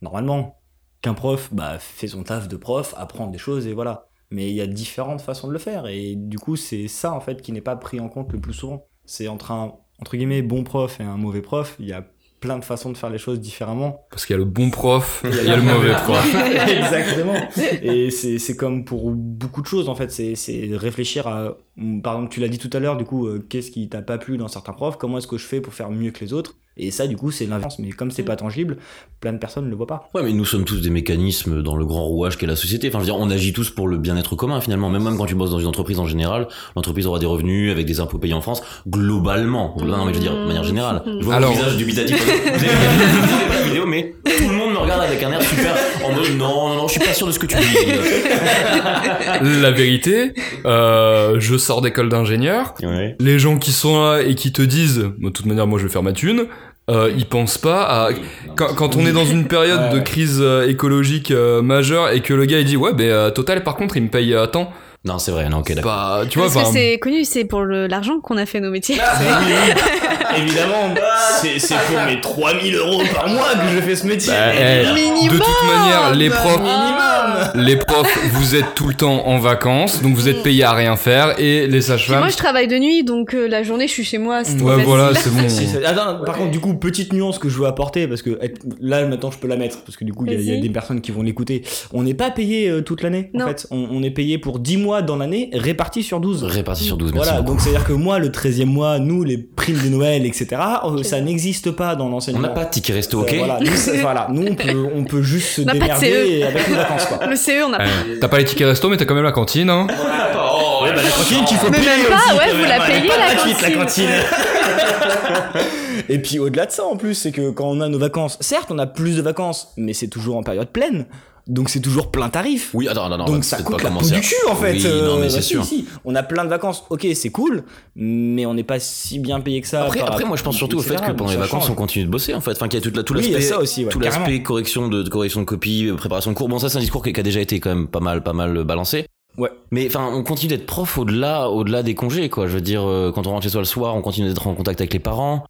normalement, qu'un prof bah, fait son taf de prof, apprend des choses et voilà. Mais il y a différentes façons de le faire et du coup c'est ça en fait qui n'est pas pris en compte le plus souvent. C'est entre un entre guillemets bon prof et un mauvais prof, il y a plein de façons de faire les choses différemment. Parce qu'il y a le bon prof, et il y a le mauvais prof. (laughs) Exactement. Et c'est comme pour beaucoup de choses en fait. C'est c'est réfléchir à. Par exemple, tu l'as dit tout à l'heure, du coup, euh, qu'est-ce qui t'a pas plu dans certains profs? Comment est-ce que je fais pour faire mieux que les autres? Et ça, du coup, c'est l'inverse. Mais comme c'est pas tangible, plein de personnes ne le voient pas. Ouais, mais nous sommes tous des mécanismes dans le grand rouage qu'est la société. Enfin, je veux dire, on agit tous pour le bien-être commun finalement. Même, même quand tu bosses dans une entreprise en général, l'entreprise aura des revenus avec des impôts payés en France, globalement. Non, mais je veux dire, de manière générale. Je vois Alors- mon visage dubitatif. (laughs) Pas la vidéo, mais tout le monde me regarde avec un air super en mode non, non, non, je suis pas sûr de ce que tu dis. La vérité, euh, je sors d'école d'ingénieur, Ouais. les gens qui sont là et qui te disent, de toute manière, moi je vais faire ma thune, euh, ils pensent pas à. Quand, quand on est dans une période Ouais, de crise euh, écologique euh, majeure et que le gars il dit, ouais, ben euh, Total, par contre, il me paye euh, tant. Non, c'est vrai, non, ok, d'accord. Bah, tu vois, Parce que c'est connu, c'est pour l'argent qu'on a fait nos métiers. Évidemment, c'est pour mes 3000 euros par mois que je fais ce métier. bah, eh, Minimum de toute manière, les Bah, profs, Minimum les profs, vous êtes tout le temps en vacances, donc vous êtes payés à rien faire, et les sages-femmes. moi, je travaille de nuit, donc euh, la journée, je suis chez moi. Ouais, facile. voilà, (laughs) c'est bon. Si, Attends, par contre, du coup, petite nuance que je veux apporter, parce que là, maintenant, je peux la mettre, parce que du coup, il y a- y, des personnes qui vont l'écouter. On n'est pas payé euh, toute l'année, en Non. fait. On, on est payé pour 10 mois dans l'année, répartis sur 12. Réparti sur 12, merci Voilà, beaucoup. donc c'est-à-dire que moi, le 13e mois, nous, les primes de Noël, etc., euh, ça n'existe pas dans On l'enseignement. n'a pas de ticket resto, Euh, ok voilà, nous, c'est- voilà, nous, on peut, on peut juste (laughs) se On démerder et avec nos vacances, quoi. (laughs) Le CE, on a Ouais. T'as pas les tickets resto, mais t'as quand même la cantine, hein. Oh, Ouais, bah, la cantine qu'il faut Mais payer même pas, aussi, ouais, quand vous même. la Elle est payez, pas la gratuite, cantine. (laughs) Et puis au-delà de ça en plus, c'est que quand on a nos vacances, certes on a plus de vacances, mais c'est toujours en période pleine. Donc c'est toujours plein tarif. Oui, attends, non, non, Donc ça coûte pas la peau du cul en fait. Oui, non, mais Euh, c'est bah, si, sûr. si. On a plein de vacances, ok c'est cool, mais on n'est pas si bien payé que ça. Après, par après, moi, je pense surtout au fait que pendant les vacances, change. on continue de bosser, en fait. Enfin, qu'il y a tout a l'aspect, ouais, tout l'aspect correction de, de correction de copie, euh, préparation de cours. Bon, ça, c'est un discours qui, qui a déjà été quand même pas mal, pas mal euh, balancé. Ouais. Mais enfin, on continue d'être prof au-delà, au-delà des congés, quoi. Je veux dire, euh, quand on rentre chez soi le soir, on continue d'être en contact avec les parents.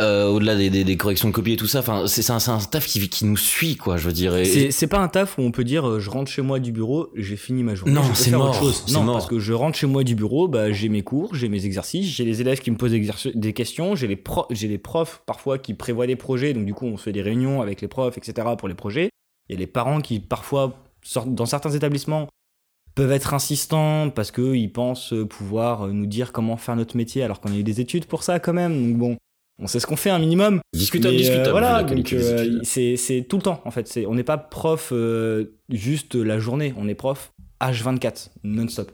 Euh, au-delà des, des, des corrections de copie et tout ça, enfin, c'est un, taf qui, qui nous suit, quoi. Je veux dire. et- C'est pas un taf où on peut dire euh, je rentre chez moi du bureau, j'ai fini ma journée. Non, c'est mort, autre chose. Non, mort. parce que je rentre chez moi du bureau, bah, j'ai mes cours, j'ai mes exercices, j'ai les élèves qui me posent des questions, j'ai les, pro- les profs parfois qui prévoient des projets, donc du coup on fait des réunions avec les profs, etc. pour les projets. Il y a les parents qui parfois, sortent dans certains établissements, peuvent être insistants parce qu'ils pensent pouvoir nous dire comment faire notre métier alors qu'on a eu des études pour ça quand même. Donc bon, on sait ce qu'on fait un minimum. discutable, Mais, euh, discutable. voilà, donc euh, c'est c'est tout le temps en fait. C'est on n'est pas prof euh, juste la journée, on est prof H24 non-stop.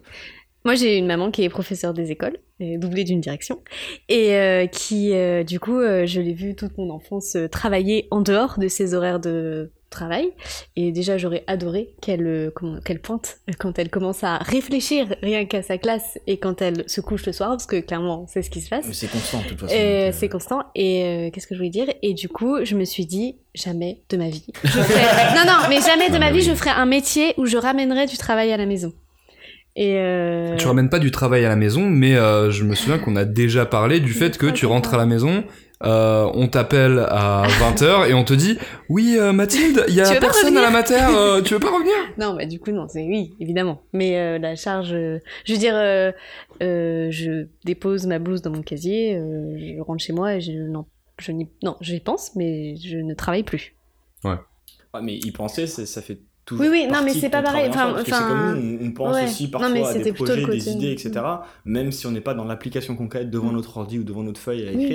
Moi, j'ai une maman qui est professeure des écoles, doublée d'une direction, et euh, qui, euh, du coup, euh, je l'ai vue toute mon enfance euh, travailler en dehors de ses horaires de travail. Et déjà, j'aurais adoré qu'elle euh, qu'elle pointe quand elle commence à réfléchir rien qu'à sa classe et quand elle se couche le soir, parce que clairement, c'est ce qui se passe. C'est constant de toute façon. Euh, euh, c'est constant. Et euh, qu'est-ce que je voulais dire? Et du coup, je me suis dit, jamais de ma vie. Je (laughs) ferai... non, non, mais jamais de Non, ma mais vie, oui. je ferai un métier où je ramènerai du travail à la maison. Et euh, Tu ramènes pas du travail à la maison, mais je me souviens qu'on a déjà parlé du fait que tu rentres à la maison, euh, on t'appelle à 20h et on te dit Oui, euh, Mathilde, il y a personne à la mater, euh, tu veux pas revenir? (laughs) Non, bah du coup, non, c'est oui, évidemment. Mais euh, la charge, euh, je veux dire, euh, euh, je dépose ma blouse dans mon casier, euh, je rentre chez moi et je, non, je n'y, non, j'y pense, mais je ne travaille plus. ah, mais y penser, c'est- ça fait toujours. Oui, oui, non, mais c'est pas pareil, enfin- enfin, comme nous, on, pense ouais. aussi Non, parfois mais à des projets, des idées, etc. Même si on n'est pas dans l'application concrète devant Mm. notre ordi ou devant notre feuille à Oui.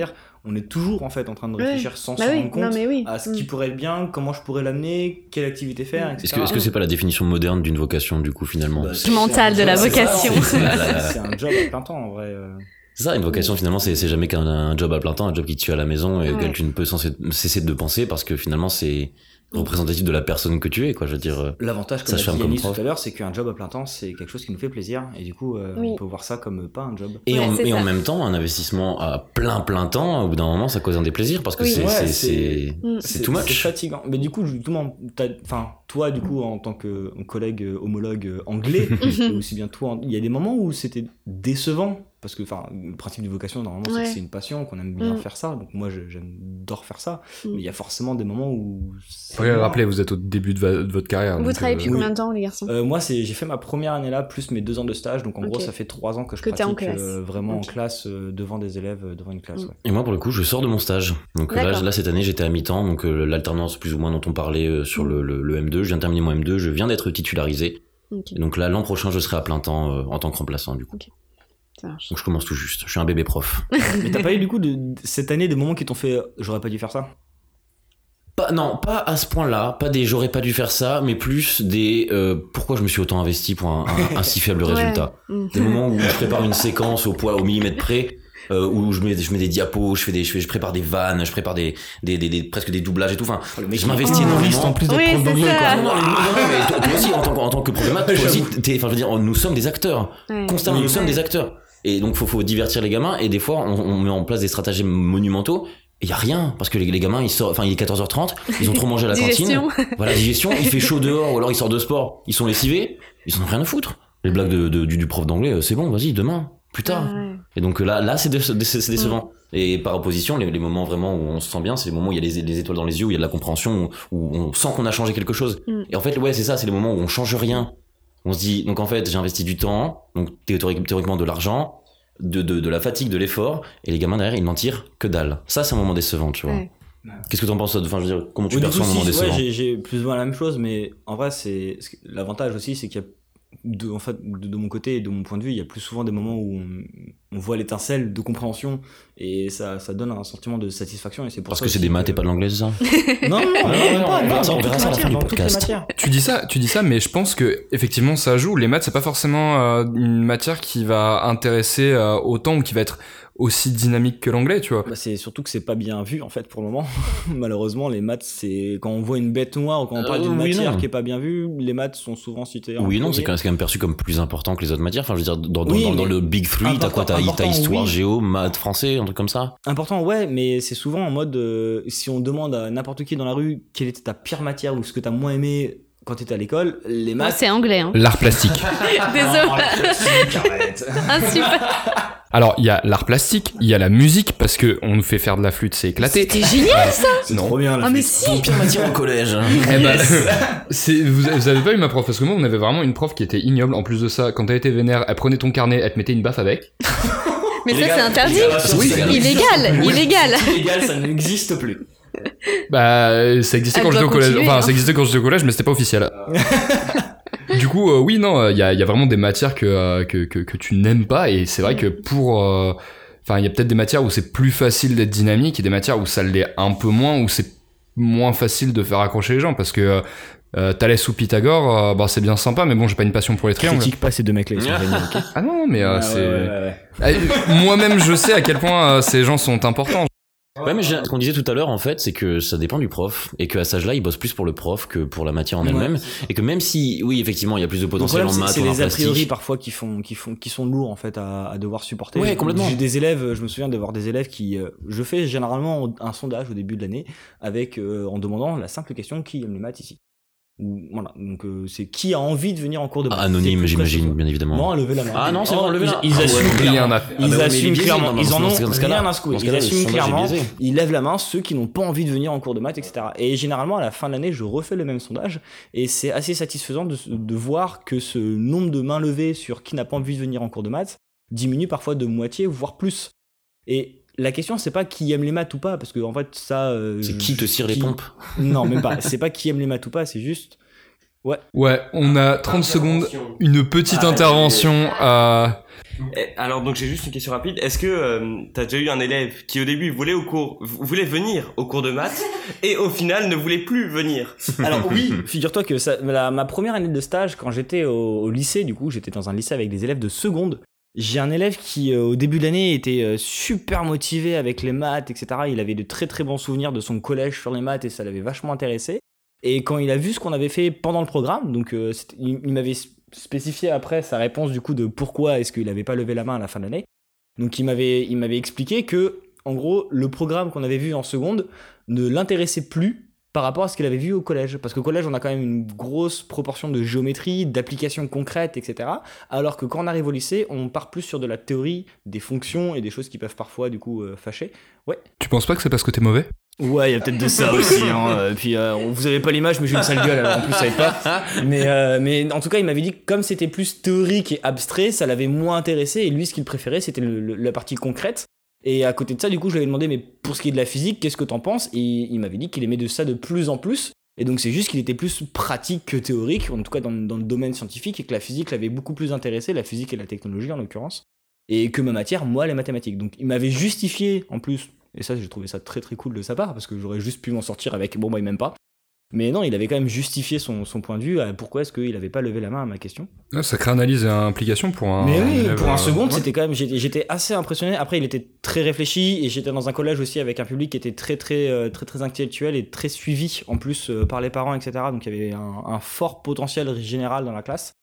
On est toujours en fait en train de Ouais. réfléchir sans Bah oui, rendre compte non, mais oui. à ce qui Mm. pourrait être bien, comment je pourrais l'amener, quelle activité faire, Mm. etc. Est-ce que est-ce que c'est pas la définition moderne d'une vocation, du coup, finalement Bah, C'est c'est un de la c'est vocation. c'est-. C'est un job à plein temps en vrai. euh. ça, une vocation, finalement, c'est c'est jamais qu'un un job à plein temps, un job qui te tue à la maison et Ouais. auquel tu ne peux cesser de penser parce que finalement, c'est représentatif de la personne que tu es, quoi. Je veux dire. euh, L'avantage, Ça comme l'a dit tout à l'heure, c'est qu'un job à plein temps, c'est quelque chose qui nous fait plaisir. Et du coup, euh, Oui. on peut voir ça comme pas un job. Et, Ouais, en, et même temps, un investissement à plein plein temps, au bout d'un moment, ça cause un déplaisir parce que Oui. c'est Ouais, c'est- Mm. c'est too C'est much. fatigant. Mais du coup, tout le monde, t'as- enfin, toi, du coup, en tant que collègue euh, homologue anglais, (laughs) aussi bien toi, il y a des moments où c'était décevant. Parce que, enfin, le principe de vocation, normalement, c'est que c'est une passion, qu'on aime bien Mm. faire ça. Donc, moi, j'adore faire ça. Mm. Mais il y a forcément des moments où. Faut mort. rappeler, vous êtes au début de, va- de votre carrière. Vous travaillez euh, depuis combien de temps, les garçons? Euh, moi, c'est j'ai fait ma première année là, plus mes deux ans de stage. Donc, en gros, ça fait trois ans que je Que en pratique euh, vraiment en classe, euh, devant des élèves, euh, devant une classe. Mm. ouais. Et moi, pour le coup, je sors de mon stage. Donc là, là, cette année, j'étais à mi-temps. Donc euh, l'alternance, plus ou moins, dont on parlait euh, sur le, le- le M2. Je viens de terminer mon M2. Je viens d'être titularisé. Donc là, l'an prochain, je serai à plein temps euh, en tant que remplaçant, du coup. Donc je commence tout juste. Je suis un bébé prof. (laughs) Mais t'as pas eu, du coup, de, de- cette année des moments qui t'ont fait. euh, J'aurais pas dû faire ça? Pas, non, pas à ce point-là. Pas des j'aurais pas dû faire ça, mais plus des euh, pourquoi je me suis autant investi pour un, un- un si faible (laughs) résultat. Mm. Des moments où je prépare une séquence au poids, au millimètre près. euh, où je mets, je mets des diapos, je fais des, je, fais- je prépare des vannes, je prépare des, des, des, des- presque des doublages et tout. Enfin, je m'investis Oh. énormément. en plus d'être Oui, prof quoi. Non, non, mais, non, non, mais toi, toi aussi, en tant, que- en tant que problématique, (laughs) toi aussi, enfin, je veux dire, nous sommes des acteurs. Ouais. Constamment, nous Oui. sommes des acteurs. Et donc, faut, faut divertir les gamins. Et des fois, on, on met en place des stratagèmes monumentaux. Et y a rien. Parce que les, les gamins, ils sortent, enfin, il est 14h30, ils ont trop mangé à la Digestion. cantine. (laughs) Voilà, digestion, il fait chaud dehors, ou alors ils sortent de sport, ils sont lessivés, ils en ont rien à foutre. Les blagues de, de- du, du prof d'anglais, euh, c'est bon, vas-y, demain, plus tard. Ouais. Et donc là, là c'est dé- c'est- c'est décevant. Et par opposition, les, les moments vraiment où on se sent bien, c'est les moments où il y a les, les étoiles dans les yeux, où il y a de la compréhension, où, où on sent qu'on a changé quelque chose. Mm. Et en fait, ouais, c'est ça, c'est les moments où on change rien. On se dit, donc en fait, j'ai investi du temps, donc théorique- théoriquement de l'argent, de, de, de la fatigue, de l'effort, et les gamins derrière, ils n'en tirent que dalle. Ça, c'est un moment décevant, tu vois. Ouais. Qu'est-ce que t'en penses, toi Enfin, je veux dire, comment tu Oui, perçois un moment si, décevant ouais, j'ai- plus ou moins la même chose, mais en vrai, c'est l'avantage aussi, c'est qu'il y a de, en fait, de, de mon côté et de mon point de vue, il y a plus souvent des moments où on, on voit l'étincelle de compréhension et ça, ça donne un sentiment de satisfaction. Et c'est pour Parce ça que c'est des maths et pas de l'anglais, c'est ça? (laughs) Non, non, non, on verra ça- à la fin du podcast. Tu dis ça, tu dis ça, mais je pense que effectivement ça joue. Les maths c'est pas forcément euh, une matière qui va intéresser euh, autant ou qui va être aussi dynamique que l'anglais, tu vois. Bah, c'est surtout que c'est pas bien vu en fait pour le moment. (laughs) Malheureusement, les maths, c'est quand on voit une bête noire ou quand on parle Euh, d'une oui, matière non. qui est pas bien vue, les maths sont souvent cités. Oui, non, c'est quand, même- perçu comme plus important que les autres matières. Enfin, je veux dire, dans, dans, Oui, dans, dans mais le Big Three, t'as quoi T'as histoire, oui. géo, maths, français, un truc comme ça Important, ouais, mais c'est souvent en mode euh, si on demande à n'importe qui dans la rue quelle était ta pire matière ou ce que t'as moins aimé quand t'étais à l'école, les maths. c'est anglais. Hein. L'art plastique. (laughs) Désolé. Ah, super. Alors il y a l'art plastique, il y a la musique parce que on nous fait faire de la flûte, c'est éclaté. C'était génial ça. (laughs) C'est trop bien la Ah, mais flûte. si. Pire matière au collège. (laughs) Eh ben, c'est, vous, vous avez pas eu ma prof parce que moi on avait vraiment une prof qui était ignoble. En plus de ça, quand elle était vénère, elle prenait ton carnet, elle te mettait une baffe avec. Mais ça, c'est interdit. Illégal. Illégal. Illégal, ça n'existe plus. Bah, ça existait Elle quand j'étais au collège. Enfin, hein. ça existait quand j'étais au collège, mais c'était pas officiel. (laughs) du coup, euh, oui, non, il y a, il y a vraiment des matières que, euh, que, que, que tu n'aimes pas, et c'est vrai que pour. euh, Enfin, il y a peut-être des matières où c'est plus facile d'être dynamique, et des matières où ça l'est un peu moins, où c'est moins facile de faire accrocher les gens, parce que. Euh, Thalès ou Pythagore, euh, bah, c'est bien sympa, mais bon, j'ai pas une passion pour les triangles. Critique pas ces deux mecs-là, ils sont géniaux, ok Ah non, mais euh, Ouais, c'est. ouais, ouais, ouais. Euh, Moi-même, je sais à quel point euh, ces gens sont importants. Ouais, mais ce qu'on disait tout à l'heure, en fait, c'est que ça dépend du prof et qu'à cet âge-là, il bosse plus pour le prof que pour la matière en Ouais. elle-même. Et que même si, oui, effectivement, il y a plus de potentiel en maths c'est les a priori parfois qui font, qui font, qui sont lourds en fait à, à devoir supporter. Ouais, complètement. J'ai des élèves, je me souviens d'avoir des élèves qui, euh, je fais généralement un sondage au début de l'année avec euh, en demandant la simple question qui aime les maths ici? Voilà, donc euh, c'est qui a envie de venir en cours de maths. Ah, Anonyme, j'imagine, bien évidemment. Non, levez la main. Ah non, c'est bon, levez la- Ils, ils Ah assument clairement. Ils Ah bah oui, mais il est assument clairement. Ils en ont rien à secouer. Ils assument clairement. Ils lèvent la main ceux qui n'ont pas envie de venir en cours de maths, etc. Et généralement, à la fin de l'année, je refais le même sondage. Et c'est assez satisfaisant de, de voir que ce nombre de mains levées sur qui n'a pas envie de venir en cours de maths diminue parfois de moitié, voire plus. Et la question, c'est pas qui aime les maths ou pas, parce que en fait, ça. euh, C'est qui te cire les pompes (laughs) Non, même pas. C'est pas qui aime les maths ou pas, c'est juste. Ouais, on a 30 secondes, une petite Ah, intervention. Euh... Eh, Alors donc j'ai juste une question rapide. Est-ce que euh, t'as déjà eu un élève qui au début voulait au cours, voulait venir au cours de maths (laughs) et au final ne voulait plus venir? Alors oui, figure-toi que ça, la- ma première année de stage, quand j'étais au, au lycée, du coup, j'étais dans un lycée avec des élèves de seconde. J'ai un élève qui, euh, au début de l'année, était euh, super motivé avec les maths, etc. Il avait de très très bons souvenirs de son collège sur les maths et ça l'avait vachement intéressé. Et quand il a vu ce qu'on avait fait pendant le programme, donc euh, il, m'avait spécifié après sa réponse du coup de pourquoi est-ce qu'il n'avait pas levé la main à la fin de l'année. Donc il m'avait il m'avait expliqué que en gros le programme qu'on avait vu en seconde ne l'intéressait plus par rapport à ce qu'il avait vu au collège. Parce qu'au collège, on a quand même une grosse proportion de géométrie, d'applications concrètes, etc. Alors que quand on arrive au lycée, on part plus sur de la théorie, des fonctions et des choses qui peuvent parfois, du coup, euh, fâcher. Tu penses pas que c'est parce que t'es mauvais? Ouais, il y a peut-être de ça (laughs) aussi. Hein. Euh, Puis euh, vous avez pas l'image, mais j'ai une sale gueule, alors en plus ça aide pas. Mais, euh, mais en tout cas, il m'avait dit que comme c'était plus théorique et abstrait, ça l'avait moins intéressé. Et lui, ce qu'il préférait, c'était le- le- la partie concrète. Et à côté de ça, du coup, je lui avais demandé, mais pour ce qui est de la physique, qu'est-ce que t'en penses? Et il m'avait dit qu'il aimait de ça de plus en plus. Et donc c'est juste qu'il était plus pratique que théorique, en tout cas dans, le domaine scientifique, et que la physique l'avait beaucoup plus intéressé, la physique et la technologie en l'occurrence, et que ma matière, moi, les mathématiques. Donc il m'avait justifié en plus, et ça j'ai trouvé ça très très cool de sa part, parce que j'aurais juste pu m'en sortir avec bon, moi il m'aime pas. Mais non, il avait quand même justifié son, son point de vue à pourquoi est-ce qu'il avait pas levé la main à ma question. Ouais, Sacrée analyse et implication pour un. Mais oui, pour un euh, second, ouais. c'était quand même, j'étais assez impressionné. Après, il était très réfléchi et j'étais dans un collège aussi avec un public qui était très très euh, très très intellectuel et très suivi en plus euh, par les parents, etc. Donc il y avait un, un fort potentiel général dans la classe.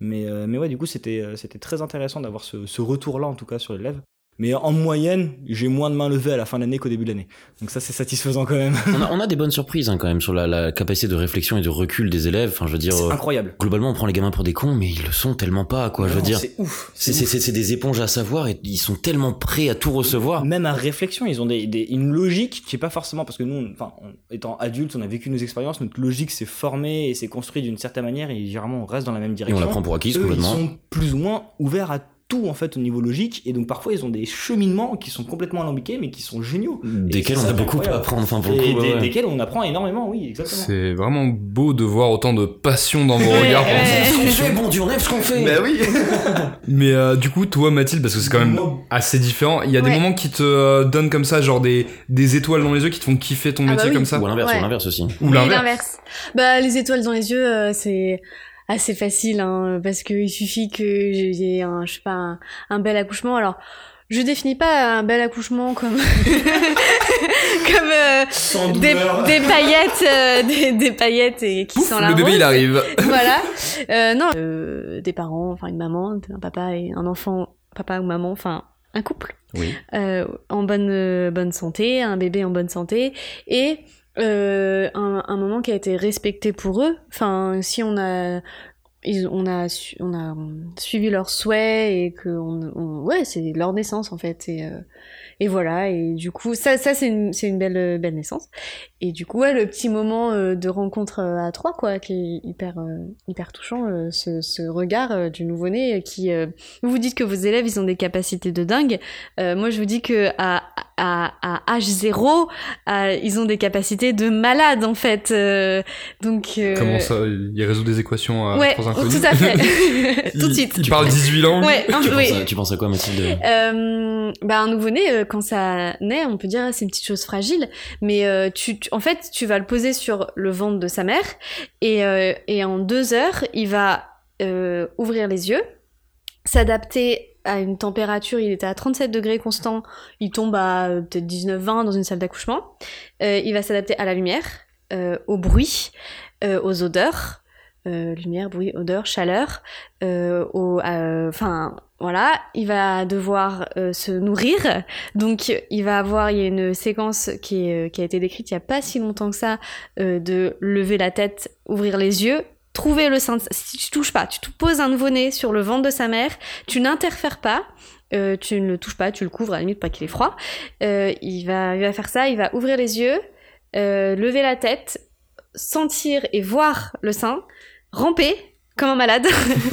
Mais mais ouais, du coup, c'était c'était très intéressant d'avoir ce, ce retour-là en tout cas sur l'élève. Mais en moyenne, j'ai moins de mains levées à la fin de l'année qu'au début de l'année. Donc ça, c'est satisfaisant quand même. on, a, on a des bonnes surprises hein, quand même sur la, la capacité de réflexion et de recul des élèves. Enfin, je veux dire, C'est euh, incroyable. globalement, on prend les gamins pour des cons, mais ils le sont tellement pas, quoi. je veux dire, c'est ouf. c'est des éponges à savoir et ils sont tellement prêts à tout recevoir. Même à réflexion, ils ont des, des- une logique qui est pas forcément parce que nous, enfin, étant adultes, on a vécu nos expériences, notre logique s'est formée et s'est construite d'une certaine manière et généralement on reste dans la même Et direction. on la prend pour acquise Eux, ils complètement. sont plus ou moins ouverts à tout en fait au niveau logique et donc parfois ils ont des cheminements qui sont complètement alambiqués mais qui sont géniaux desquels on a beaucoup à apprendre enfin pour le et coup des- ouais. desquels on apprend énormément oui exactement C'est vraiment beau de voir autant de passion dans vos regards. pendant cette discussion. bon Dieu on aime ce qu'on fait bah oui (laughs) Mais euh, du coup, toi, Mathilde, parce que c'est quand même assez différent, il y a des moments qui te euh, donnent comme ça, genre des, des étoiles dans les yeux qui te font kiffer ton Ah bah métier oui. comme ça ou l'inverse Ouais. ou l'inverse aussi Ou l'inverse. Bah, les étoiles dans les yeux, euh, c'est assez facile, hein, parce qu'il suffit que j'ai un, je sais pas, un, un bel accouchement. Alors, je définis pas un bel accouchement comme (laughs) comme euh, des, paillettes, euh, des, des paillettes et qui Pouf, sont la le bébé il arrive. (laughs) voilà. Euh, non, euh, des parents, enfin une maman, un papa et un enfant, papa ou maman, enfin un couple oui euh, en bonne euh, bonne santé, un bébé en bonne santé et euh, un, moment qui a été respecté pour eux. Enfin, si on a on a suivi leurs souhaits et que ouais c'est leur naissance en fait. Et euh, voilà. Et du coup ça c'est une belle naissance et du coup ouais le petit moment euh, de rencontre euh, à trois quoi qui est hyper euh, hyper touchant euh, ce, ce regard euh, du nouveau-né qui euh, vous vous dites que vos élèves ils ont des capacités de dingue euh, moi je vous dis que à à, à H0 euh, ils ont des capacités de malade en fait euh, donc euh, Comment ça Il résout des équations à ouais trois inconnus tout à fait (laughs) (laughs) tout de Il- suite Il parle 18 langues. ouais un tu, peu, penses oui. à, tu penses à quoi Mathilde? Euh, bah, un nouveau-né, euh, quand ça naît, on peut dire c'est une petite chose fragile, mais euh, tu, en fait, tu vas le poser sur le ventre de sa mère et, euh, en deux heures, il va euh, ouvrir les yeux, s'adapter à une température, il était à 37 degrés constant, il tombe à euh, peut-être 19-20 dans une salle d'accouchement. Il va s'adapter à la lumière, au bruit, aux odeurs, lumière, bruit, odeur, chaleur, enfin voilà, il va devoir euh, se nourrir. Donc, il va avoir, il y a une séquence qui, est, euh, a été décrite il n'y a pas si longtemps que ça, euh, de lever la tête, ouvrir les yeux, trouver le sein. Si tu touches pas, tu te poses un nouveau-né sur le ventre de sa mère, tu n'interfères pas. tu ne le touches pas, tu le couvres à la limite pas qu'il ait froid. Il, va, il va faire ça, il va ouvrir les yeux, lever la tête, sentir et voir le sein, ramper comme un malade,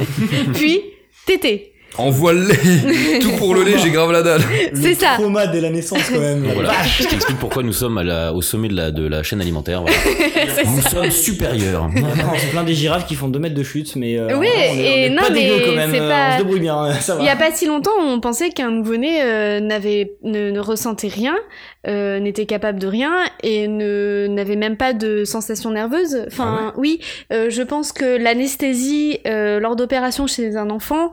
(laughs) puis téter. Envoie-les (laughs) Tout pour le lait, j'ai grave la dalle. C'est le ça. trauma dès la naissance quand même Donc voilà, vache. ce qui explique pourquoi nous sommes à la- au sommet de la, de la chaîne alimentaire. voilà. (laughs) Nous ça. sommes supérieurs. Non, c'est plein des girafes qui font 2 mètres de chute, mais euh, Oui, on est, on et est non, pas mais quand même, c'est euh, pas- on se débrouille bien, (laughs) ça va. Il y a pas si longtemps, on pensait qu'un nouveau-né euh, n'avait ne, ne ressentait rien, euh, n'était capable de rien et ne n'avait même pas de sensation nerveuse. Enfin, oui, euh, je pense que l'anesthésie euh, lors d'opération chez un enfant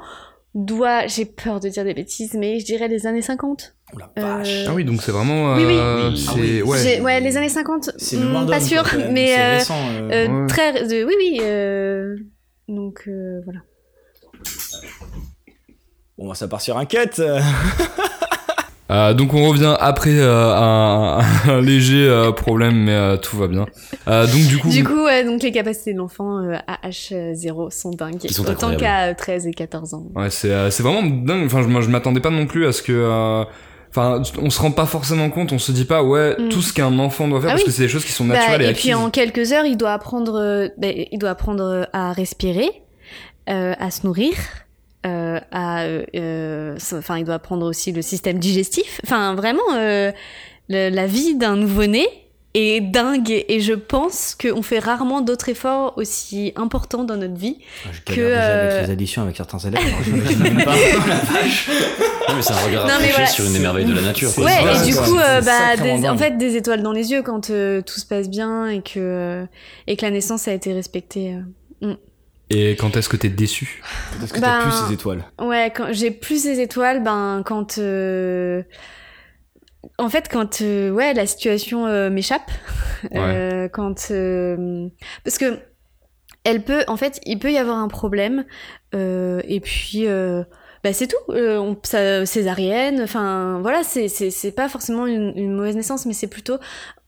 doit, j'ai peur de dire des bêtises, mais je dirais les années 50. Oh la vache. Euh, Ah oui, donc c'est vraiment. Oui, oui. euh, Oui. c'est Ah oui. ouais. Ouais, les années 50, C'est hmm, mémoire pas sûr, mais C'est euh, récent, euh. euh, Ouais. très, de- oui, oui. euh, donc euh, voilà. Bon, bah, ça part sur un cut. (laughs) euh. Euh, donc on revient après euh, un, (laughs) un léger euh, problème, mais euh, tout va bien. Euh, donc du coup, Du coup, ouais, donc les capacités de l'enfant euh, à H0 sont dingues. Qui sont Autant qu'à euh, 13 et 14 ans. ouais, c'est euh, c'est vraiment dingue. Enfin, je, moi, je m'attendais pas non plus à ce que. euh, Enfin, on se rend pas forcément compte, on se dit pas, ouais, Mm. tout ce qu'un enfant doit faire, Ah parce oui. que c'est des choses qui sont Bah, naturelles et, et puis en quelques heures, il doit apprendre, euh, bah, il doit apprendre à respirer, euh, à se nourrir, euh, à, euh, euh, enfin, il doit apprendre aussi le système digestif. Enfin, vraiment, euh, le- la vie d'un nouveau-né est dingue et je pense qu'on fait rarement d'autres efforts aussi importants dans notre vie. Je Que, déjà euh, avec les additions avec certains élèves. je même pas. (laughs) Non, mais c'est un regard Non, mais approché voilà, sur une des merveilles de la nature. quoi. Ouais, et du coup, euh, bah, des, en fait, des étoiles dans les yeux quand euh, tout se passe bien et que, euh, et que la naissance a été respectée. euh. Et quand est-ce que t'es déçu Parce que Bah, t'as plus ces étoiles. Ouais, quand j'ai plus ces étoiles, ben quand euh, en fait quand euh, ouais la situation euh, m'échappe, (laughs) Euh, quand euh, parce que elle peut en fait il peut y avoir un problème euh, et puis euh, bah c'est tout, euh, on, ça, césarienne, enfin voilà c'est pas forcément une, une mauvaise naissance mais c'est plutôt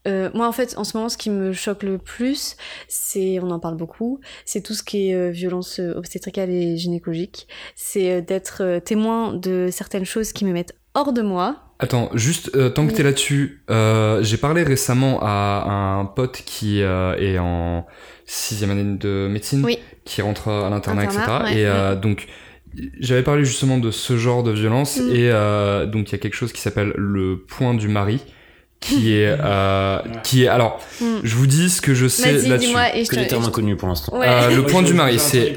euh, moi en fait en ce moment ce qui me choque le plus c'est on en parle beaucoup c'est tout ce qui est euh, violence obstétricale et gynécologique c'est d'être témoin de certaines choses qui me mettent hors de moi Attends, juste euh, tant que Oui. t'es là-dessus, euh, j'ai parlé récemment à un pote qui euh, est en sixième année de médecine, Oui. qui rentre à l'internat, etc. Ouais, et donc j'avais parlé justement de ce genre de violence Mm. et euh, donc il y a quelque chose qui s'appelle le point du mari qui est euh, qui est alors Mm. je vous dis ce que je sais là-dessus. Que des termes inconnus pour l'instant. Ouais. Euh, le point je- du mari, c'est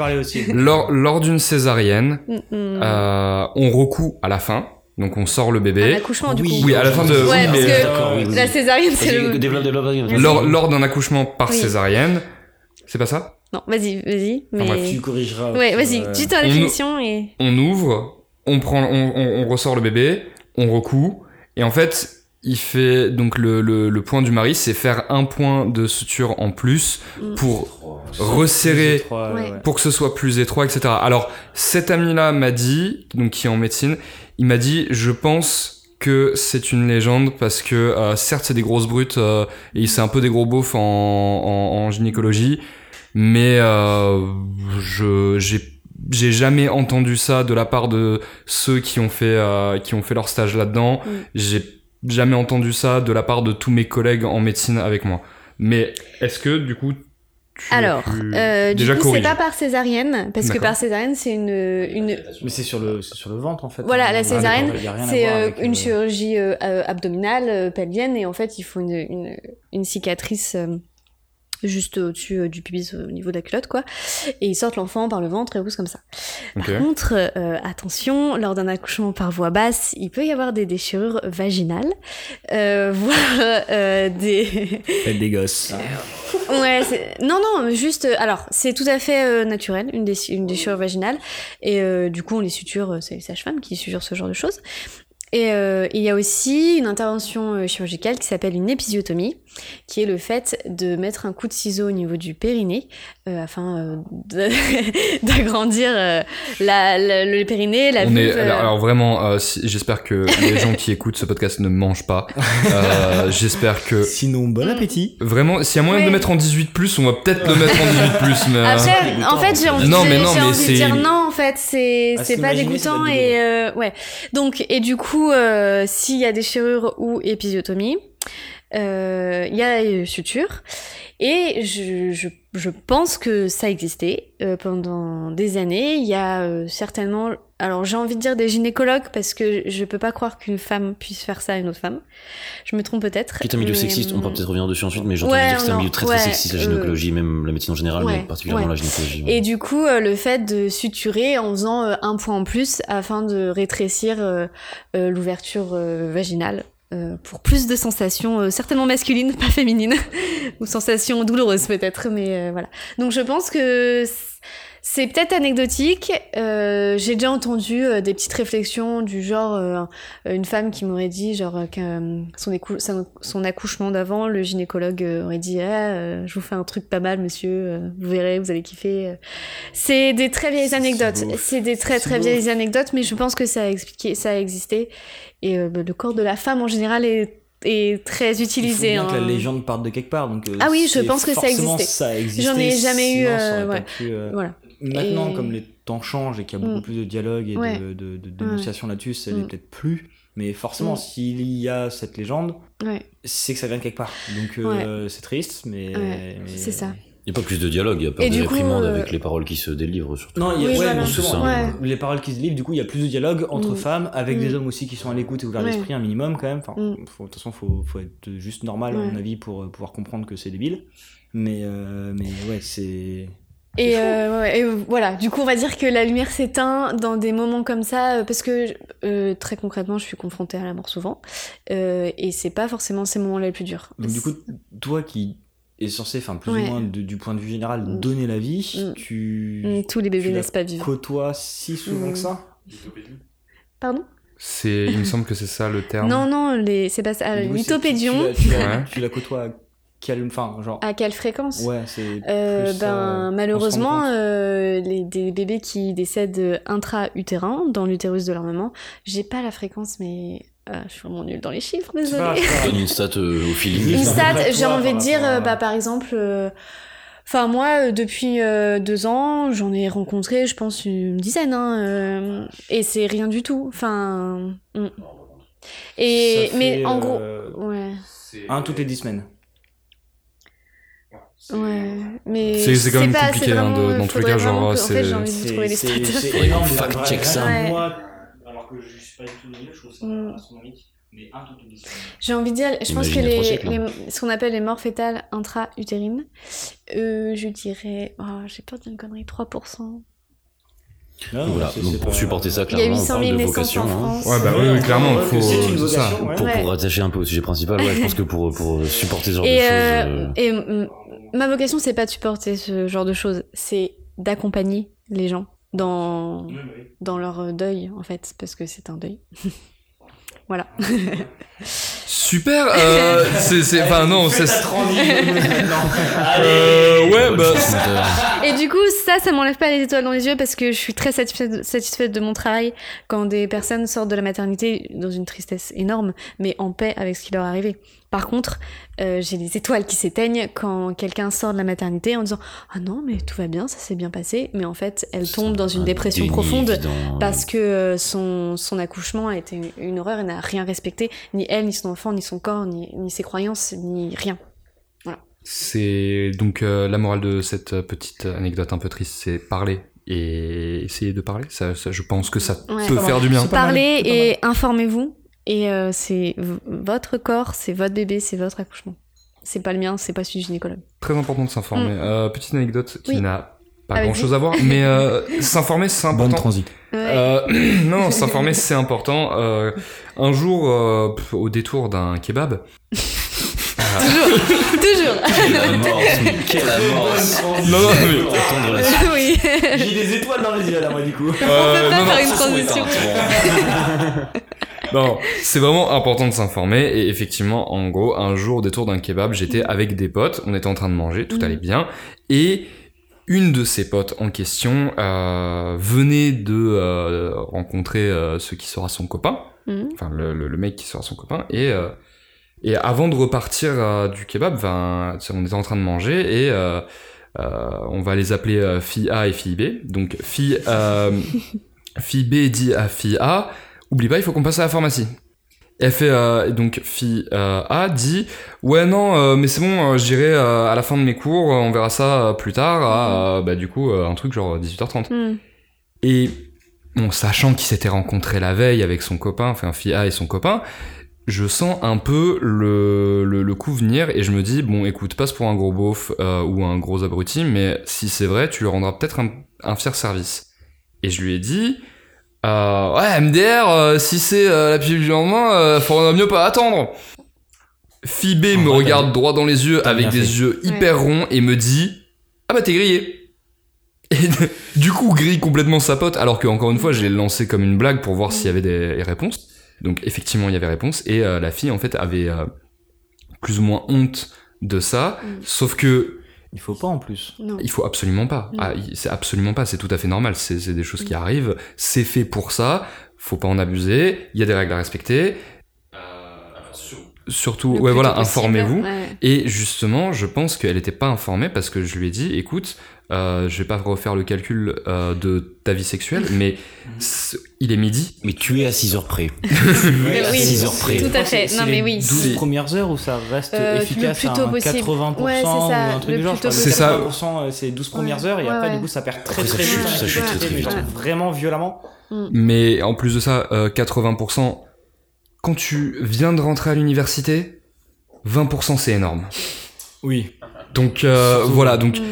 lors lors d'une césarienne, Mm, mm. euh, on recoue à la fin, donc on sort le Un bébé. accouchement, du Oui. coup. Oui, à la fin de Ouais, oui, parce mais que D'accord, oui, oui. la césarienne, c'est le. développe, développe. Vas-y. lors lors d'un accouchement par Oui. césarienne, c'est pas ça? Non, vas-y, vas-y. Enfin, bref, Mais. Tu corrigeras. Ouais, vas-y, euh, dis ta on- définition et. on ouvre, on prend, on, on- on ressort le bébé, on recoue, et en fait, il fait donc le, le, le point du mari, c'est faire un point de suture en plus Mm. pour resserrer, ouais. pour que ce soit plus étroit, etc. Alors, cet ami-là m'a dit, donc qui est en médecine, il m'a dit, je pense que c'est une légende parce que euh, certes c'est des grosses brutes euh, et c'est un peu des gros beaufs en, en, en gynécologie, mais euh, je j'ai j'ai jamais entendu ça de la part de ceux qui ont fait euh, qui ont fait leur stage là-dedans. Mm. J'ai jamais entendu ça de la part de tous mes collègues en médecine avec moi. Mais est-ce que du coup tu, Alors, euh, du déjà coup, c'est pas par césarienne, parce que par césarienne, c'est une, une, Mais c'est sur le, c'est sur le ventre en fait. Voilà, la Ah, césarienne, c'est euh, une chirurgie euh, euh, abdominale, euh, pelvienne, et en fait, il faut une, une, une cicatrice euh, juste au-dessus euh, du pubis au niveau de la culotte, quoi. Et ils sortent l'enfant par le ventre et poussent comme ça. Par contre, euh, attention, lors d'un accouchement par voie basse, il peut y avoir des déchirures vaginales, euh, (laughs) voire euh, des... (laughs) Faites des gosses. Ouais, non, non, juste, alors, c'est tout à fait naturel, une, déchi- une déchirure vaginale, et du coup, on les suture, c'est les sages-femmes qui suturent ce genre de choses. Et il y a aussi une intervention chirurgicale qui s'appelle une épisiotomie, qui est le fait de mettre un coup de ciseau au niveau du périnée, euh, afin euh, (laughs) d'agrandir euh, le périnée, la On vulve, euh, alors, alors vraiment, euh, si- j'espère que les gens qui écoutent ce podcast ne mangent pas. Euh, (laughs) j'espère que Sinon, bon Mm. appétit. vraiment, s'il y a moyen de le mettre en 18 plus, on va peut-être le mettre en 18 plus. Mais Après, en fait, j'ai en fait. envie, Non, de- mais non, j'ai mais envie de c'est- dire non, en fait, c'est Ah, pas dégoûtant et euh, ouais. Donc et du coup, euh, s'il y a déchirure ou épisiotomie, il y a euh, suture et je, je, je pense que ça existait euh, pendant des années. Il y a euh, certainement, alors j'ai envie de dire des gynécologues parce que je peux pas croire qu'une femme puisse faire ça à une autre femme. Je me trompe peut-être. Qui est un milieu mais, sexiste, on pourra hum, peut-être revenir dessus ensuite, mais j'ai entendu Ouais, dire que c'est un milieu très sexiste, la euh, gynécologie, même la médecine en général, ouais, mais particulièrement la gynécologie. Et du coup, euh, le fait de suturer en faisant euh, un point en plus afin de rétrécir euh, euh, l'ouverture euh, vaginale euh, pour plus de sensations, euh, certainement masculines, (laughs) pas féminines, ou sensations douloureuses peut-être, mais euh, voilà. Donc je pense que c'est peut-être anecdotique. Euh, J'ai déjà entendu euh, des petites réflexions du genre euh, une femme qui m'aurait dit genre euh, que son, écou- son, accouchement d'avant, le gynécologue euh, aurait dit ah, euh, je vous fais un truc pas mal monsieur, euh, vous verrez, vous allez kiffer. C'est des très vieilles anecdotes. C'est des très très beau. vieilles anecdotes, mais je pense que ça a expliqué, ça a existé. Et euh, bah, le corps de la femme en général est, est très Il faut utilisé. bien que la hein. légende parte de quelque part. Donc, Ah oui, je pense que ça existait. J'en ai jamais eu, euh, ouais. pu, euh, Voilà. Maintenant, Et- comme les temps changent et qu'il y a beaucoup Mm. plus de dialogue et Ouais. de, de, de dénonciation là-dessus, ça l'est Mm. peut-être plus. Mais forcément, Mm. s'il y a cette légende, Ouais, c'est que ça vient de quelque part. Donc euh, c'est triste, mais. Ouais, mais- c'est ça. Il n'y a pas plus de dialogue, il y a pas Et de du coup, réprimandes euh, avec les paroles qui se délivrent surtout. Non, il y a Oui, ouais, les paroles qui se livrent, du coup, il y a plus de dialogue entre Mm. femmes, avec Mm. des hommes aussi qui sont à l'écoute et ouverts Ouais. d'esprit, un minimum quand même. Enfin, Mm. faut- de toute façon, faut, faut être juste normal, à mon avis, pour euh, pouvoir comprendre que c'est débile. Mais, euh, mais ouais, c'est. Et, euh, ouais, et voilà, du coup, on va dire que la lumière s'éteint dans des moments comme ça, euh, parce que euh, très concrètement, je suis confrontée à la mort souvent, euh, et c'est pas forcément ces moments-là les plus durs. Donc, du coup, toi qui es censé, enfin, plus Ouais. ou moins de- du point de vue général, Mm. donner la vie, Mm. tu. Mm, tous les bébés la naissent pas vivants. côtoies si souvent Mm. que ça Pardon? C'est, il me semble que c'est ça le terme. Non, non, les... c'est pas ça. L'hytopédion, Tu, tu la, tu la- Ouais. tu la côtoies à Enfin, genre. à quelle fréquence Ouais, c'est. Euh, ben, euh, malheureusement, euh, les, des bébés qui décèdent intra-utérin, dans l'utérus de leur maman, j'ai pas la fréquence, mais je suis vraiment nulle dans les chiffres, désolée. pas- Donne une stat euh, au feeling. Une un stat, j'ai envie de dire, euh, bah, par exemple, euh, enfin moi, depuis euh, deux ans, j'en ai rencontré, je pense, une dizaine, hein, euh, et c'est rien du tout. Enfin, mm. et mais en gros, euh, ouais. Un toutes les 10 semaines. Ouais, mais C'est- c'est quand même pas- compliqué, c'est hein, de- vraiment- dans tous les cas, genre, vraiment c'est- fait, j'ai envie de C'est- énorme, Fact mais check ça. vraiment, Ouais. moi, alors que je suis pas du tout milieu, je trouve ça astronomique. Mais un tout petit J'ai envie de dire, je pense que les siècles, hein. les- ce qu'on appelle les morts fétales intra-utérines, euh, je dirais, oh, j'ai peur d'une connerie, 3%. Donc voilà, donc pour supporter ça, Il y a clairement, on 800 parle 000 de vocation. en hein. France. Ouais, bah oui, oui, clairement, Ouais, faut. une ça. ouais. Pour, rattacher un peu au sujet principal, ouais, je pense que pour, pour supporter ce genre Et, de euh, choses. euh, et mm, ma vocation, c'est pas de supporter ce genre de choses, c'est d'accompagner les gens dans, dans leur euh, deuil, en fait, parce que c'est un deuil. (laughs) voilà. Super. Euh, (laughs) c'est, c'est, enfin non, (laughs) c'est. Euh, ouais, bah. Et du coup, ça, ça m'enlève pas les étoiles dans les yeux parce que je suis très satisfaite, satisfaite de mon travail quand des personnes sortent de la maternité dans une tristesse énorme, mais en paix avec ce qui leur est arrivé. Par contre, euh, j'ai les étoiles qui s'éteignent quand quelqu'un sort de la maternité en disant Ah non, mais tout va bien, ça s'est bien passé. Mais en fait, elle tombe dans une un dépression profonde évident. parce que euh, son, son accouchement a été une, une horreur et n'a rien respecté, ni elle, ni son enfant, ni son corps, ni, ni ses croyances, ni rien. C'est donc euh, la morale de cette euh, petite anecdote un peu triste, c'est parler et essayer de parler. Ça, ça, je pense que ça Ouais. peut faire mal. du bien. Parlez et informez-vous. Et euh, c'est votre corps, c'est votre bébé, c'est votre accouchement. C'est pas le mien, c'est pas celui du gynécologue. Très important de s'informer. Euh, petite anecdote qui Mm. Oui. n'a pas Ah, grand chose à voir, mais euh, s'informer c'est important. transit. Euh, (clears throat) non, s'informer c'est important. Euh, un jour, euh, pff, au détour d'un kebab. Toujours (laughs) Quelle amorce, mais quelle amorce. Non, non, mais- On. (laughs) Oui J'ai des étoiles dans les yeux là, moi, du coup. Euh, peut pas non, non, faire une transition. (laughs) Non, c'est vraiment important de s'informer et effectivement, en gros, un jour au détour d'un kebab, j'étais avec des potes, on était en train de manger, tout Mhm. allait bien, et une de ces potes en question euh, venait de euh, rencontrer euh, ce qui sera son copain, Mhm. enfin le, le- le mec qui sera son copain, et euh, et avant de repartir euh, du kebab, ben, on était en train de manger et euh, euh, on va les appeler fille A et fille B. Donc fille fille B dit à fille A, oublie pas, il faut qu'on passe à la pharmacie. Et elle fait euh, donc fille euh, A dit ouais non euh, mais c'est bon j'irai à la fin de mes cours on verra ça plus tard à euh, bah du coup un truc genre 18h30 Mhm. et bon, sachant qu'ils s'étaient rencontrés la veille avec son copain, enfin fille A et son copain, je sens un peu le, le, le coup venir et je me dis, bon écoute, passe pour un gros beauf euh, ou un gros abruti, mais si c'est vrai, tu lui rendras peut-être un, un fier service. Et je lui ai dit, euh, ouais MDR, euh, si c'est euh, la pilule du lendemain, euh, faudra mieux pas attendre. B En me vrai, regarde droit dans les yeux avec des fait. yeux hyper ronds et me dit, ah bah t'es grillé. Et (laughs) du coup, grille complètement sa pote, alors que encore une fois, je l'ai lancé comme une blague pour voir s'il y avait des réponses. Donc effectivement, il y avait réponse, et euh, la fille en fait avait euh, plus ou moins honte de ça, Mm. sauf que Il faut pas en plus. Non. il faut absolument pas. Mm. Ah, c'est absolument pas, c'est tout à fait normal. C'est des choses qui Mm. arrivent, c'est fait pour ça, faut pas en abuser, il y a des règles à respecter. Surtout, Le ouais voilà, informez-vous. Ouais. Et justement, je pense qu'elle n'était pas informée parce que je lui ai dit, écoute, euh, je vais pas refaire le calcul euh, de ta vie sexuelle, (laughs) mais c- il est midi. Mais tu es à 6 heures près. (laughs) Mais à oui, 6 heures près. Tout à fait. C'est Non, les mais oui. 12 C'est- premières heures où ça reste Euh, le efficace plus à tôt un possible. 80% Ouais, c'est ça, ou un truc le du genre. plus tôt que possible. 80% euh, c'est 12 premières heures et Ouais, après ouais. du coup ça perd très Après, ça très chute, vite. ça chute très, très vite. Vraiment violemment. Mais en plus de ça, euh, 80%, quand tu viens de rentrer à l'université, 20% c'est énorme. Oui. Donc euh, voilà, donc Mm.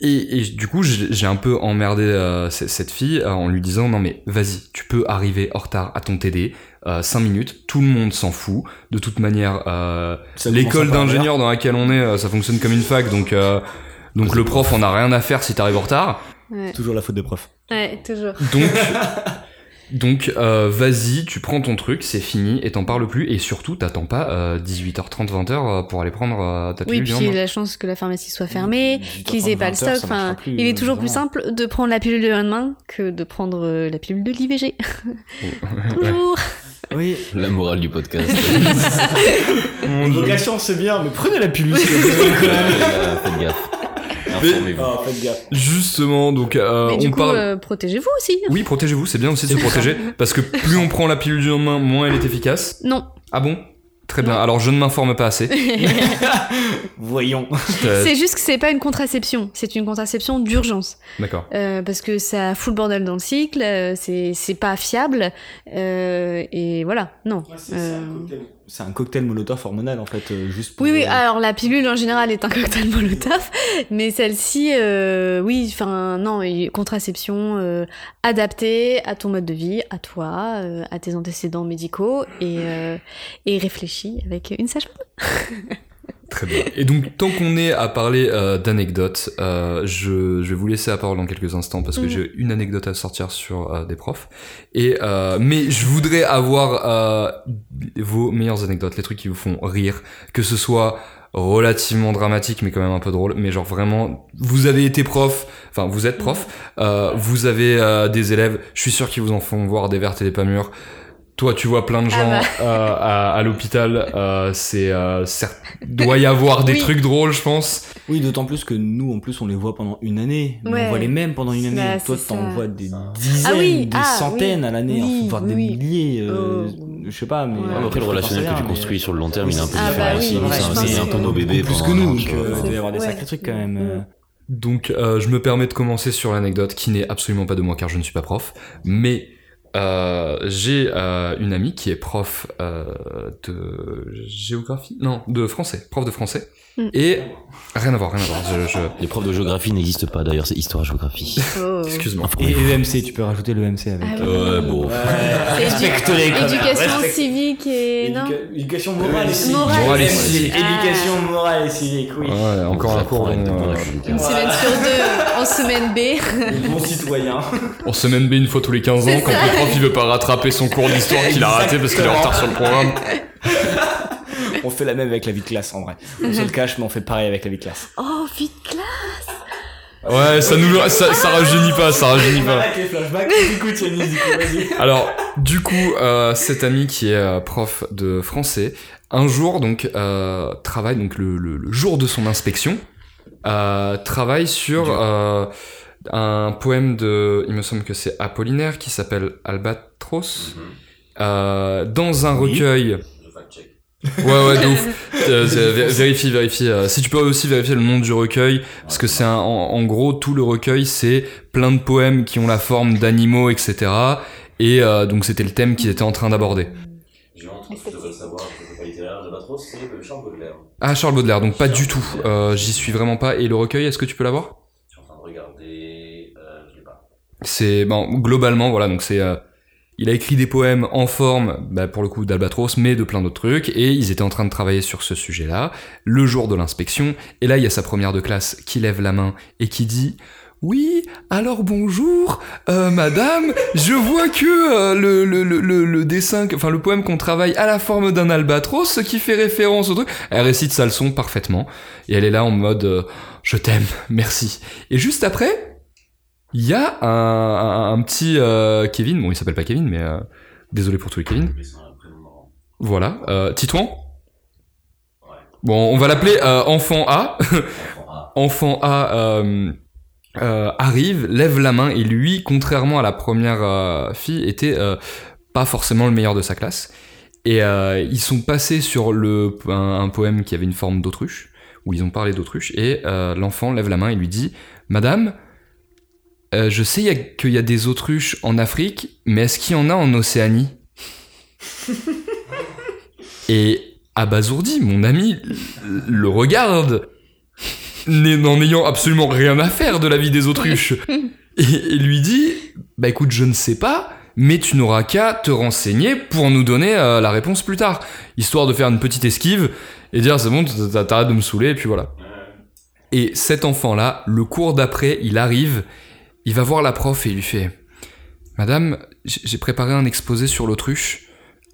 Et, et du coup j'ai un peu emmerdé euh, cette fille euh, en lui disant non mais vas-y, tu peux arriver en retard à ton TD, 5 minutes, tout le monde s'en fout. De toute manière, euh, l'école d'ingénieur dans laquelle on est, euh, ça fonctionne comme une fac, donc euh, donc le prof en a rien à faire si t'arrives en retard. Ouais. Toujours la faute des profs. Ouais, toujours. Donc, (laughs) donc euh, vas-y, tu prends ton truc, c'est fini, et t'en parles plus, et surtout, t'attends pas euh, 18h30, 20h euh, pour aller prendre euh, ta Oui, pilule du puis la chance que la pharmacie soit fermée, 18h30, qu'ils aient pas le 20h, stock. Enfin, il est toujours plus simple de prendre la pilule le lendemain que de prendre euh, la pilule de l'IVG. (laughs) toujours. (laughs) Oui. La morale du podcast. (laughs) Une vocation c'est bien, mais prenez la pilule. s'il vous plaît. Euh, Faites gaffe. Informez-vous. Ah, faites gaffe. Justement, donc euh, Mais du on coup, parle... euh, protégez-vous aussi. Oui, protégez-vous, c'est bien aussi de se protéger, parce que plus on prend la pilule du lendemain, moins elle est efficace. Non, Ah bon? Très bien. Alors je ne m'informe pas assez. (laughs) Voyons. Euh, C'est juste que c'est pas une contraception, c'est une contraception d'urgence. D'accord. Euh, parce que ça fout le bordel dans le cycle, euh, c'est c'est pas fiable, euh, et voilà, non. Euh, C'est un cocktail molotov hormonal en fait, euh, juste pour. Oui, oui, euh, alors la pilule en général est un (laughs) cocktail molotov, mais celle-ci, euh, oui, enfin, non, contraception euh, adaptée à ton mode de vie, à toi, euh, à tes antécédents médicaux, et, euh, et réfléchie avec une sage-femme. (laughs) Très bien. Et donc, tant qu'on est à parler euh, d'anecdotes, euh, je, je vais vous laisser la parole dans quelques instants parce que Mhm. j'ai une anecdote à sortir sur euh, des profs. Et euh, mais je voudrais avoir euh, vos meilleures anecdotes, les trucs qui vous font rire, que ce soit relativement dramatique mais quand même un peu drôle mais genre vraiment vous avez été prof enfin vous êtes prof euh, vous avez euh, des élèves je suis sûr qu'ils vous en font voir des vertes et des pas mûres toi tu vois plein de Ah gens bah. euh, à, à l'hôpital euh, c'est euh, certes doit y avoir des Oui. trucs drôles je pense Oui, d'autant plus que nous, en plus, on les voit pendant une année. Ouais. On voit les mêmes pendant une année. Bah, Toi, t'en ça. vois des dizaines, Ah oui, des ah, centaines oui. à l'année, Oui, voire des milliers. euh, Oh. Je sais pas, mais. Ouais. Après, le relationnel que tu mais- construis sur le long terme, il est un peu Ah différent bah oui, aussi. C'est un- peu nos bébés. Plus que nous, an, donc il doit y avoir des sacrés trucs quand même. Donc, je me permets de commencer sur l'anecdote qui n'est absolument pas de moi car je ne suis pas prof, mais euh, j'ai euh, une amie qui est prof euh, de géographie, non, de français, prof de français, Mm. et rien à voir, rien à voir. Je, je... Les profs de géographie n'existent pas d'ailleurs, c'est histoire-géographie. Oh. Excuse-moi. Et EMC, tu peux rajouter le EMC avec. Ah. Ouais, bon. (laughs) Éducation civique et non. Éduca- Éducation morale et civique. Morale Morale et civique. Éducation morale et civique, oui. Ouais, encore un cours. Bon euh. Une semaine sur deux en semaine B. (laughs) Bon citoyen. en semaine B une fois tous les 15 ans, quand ça. le prof il veut pas rattraper son cours d'histoire qu'il a raté parce qu'il est en retard sur le programme. (laughs) (laughs) On fait la même avec la vie de classe en vrai. On se le cache, mais on fait pareil avec la vie de classe. Oh, vite classe. Ouais, ça nous, ça, ça rajeunit pas, ça rajeunit pas. Alors, du coup, euh, cet ami qui est euh, prof de français, un jour donc euh, travaille donc le, le, le jour de son inspection, euh, travaille sur euh, un poème de, il me semble que c'est Apollinaire qui s'appelle Albatros, euh, dans un Oui. recueil. Ouais ouais de ouf. (laughs) Euh, vé- vérifie vérifie. euh, si tu peux aussi vérifier le nom du recueil parce que c'est un- en, en gros tout le recueil c'est plein de poèmes qui ont la forme d'animaux etc. Et euh, donc c'était le thème qu'ils étaient en train d'aborder. J'ai un truc que je devrais savoir, que je sais pas littéraire, Albatros, c'est de Charles Baudelaire. Ah Charles Baudelaire donc pas du tout. Euh, J'y suis vraiment pas. Et le recueil est-ce que tu peux l'avoir? Je suis en train de regarder, euh, je pas. C'est bon globalement voilà donc c'est euh, il a écrit des poèmes en forme, bah, pour le coup d'Albatros, mais de plein d'autres trucs, et ils étaient en train de travailler sur ce sujet-là, le jour de l'inspection, et là il y a sa première de classe qui lève la main et qui dit oui, alors bonjour, euh, madame, je vois que euh, le, le, le, le, dessin, enfin le poème qu'on travaille à la forme d'un albatros, ce qui fait référence au truc. Elle récite sa leçon parfaitement, et elle est là en mode euh, je t'aime, merci. Et juste après, il y a un, un, un petit euh, Kevin, bon il s'appelle pas Kevin, mais euh, désolé pour tous les Kevin. Voilà, euh, Titouan. Bon, on va l'appeler euh, Enfant A. Enfant A. (laughs) Arrive, lève la main et lui, contrairement à la première fille, était pas forcément le meilleur de sa classe. Et ils sont passés sur le, un, un poème qui avait une forme d'autruche, où ils ont parlé d'autruche, et l'enfant lève la main et lui dit Madame, euh, je sais qu'il y a des autruches en Afrique, mais est-ce qu'il y en a en Océanie (laughs) Et abasourdi, mon ami le regarde, n'en ayant absolument rien à faire de la vie des autruches, (laughs) et, et lui dit Bah écoute, je ne sais pas, mais tu n'auras qu'à te renseigner pour nous donner euh, la réponse plus tard, histoire de faire une petite esquive et dire C'est bon, t'as- t'arrêtes de me saouler, et puis voilà. Et cet enfant-là, le cours d'après, il arrive, il va voir la prof et il lui fait Madame, j'ai préparé un exposé sur l'autruche.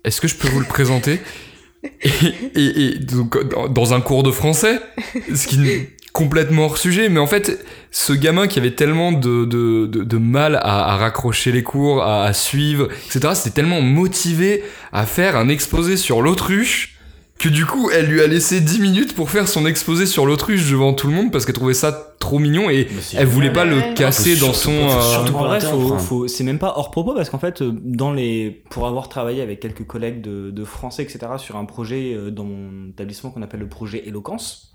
Est-ce que je peux vous le présenter? Et, donc, dans- un cours de français, ce qui est complètement hors sujet, mais en fait, ce gamin qui avait tellement de, de, de, mal à, à raccrocher les cours, à, à suivre, etc., c'était tellement motivé à faire un exposé sur l'autruche que du coup, elle lui a laissé 10 minutes pour faire son exposé sur l'autruche devant tout le monde parce qu'elle trouvait ça trop mignon et elle voulait pas le casser dans surtout son. euh, surtout faut- c'est même pas hors propos parce qu'en fait, euh, dans les, pour avoir travaillé avec quelques collègues de, de français, etc., sur un projet euh, dans mon établissement qu'on appelle le projet Éloquence.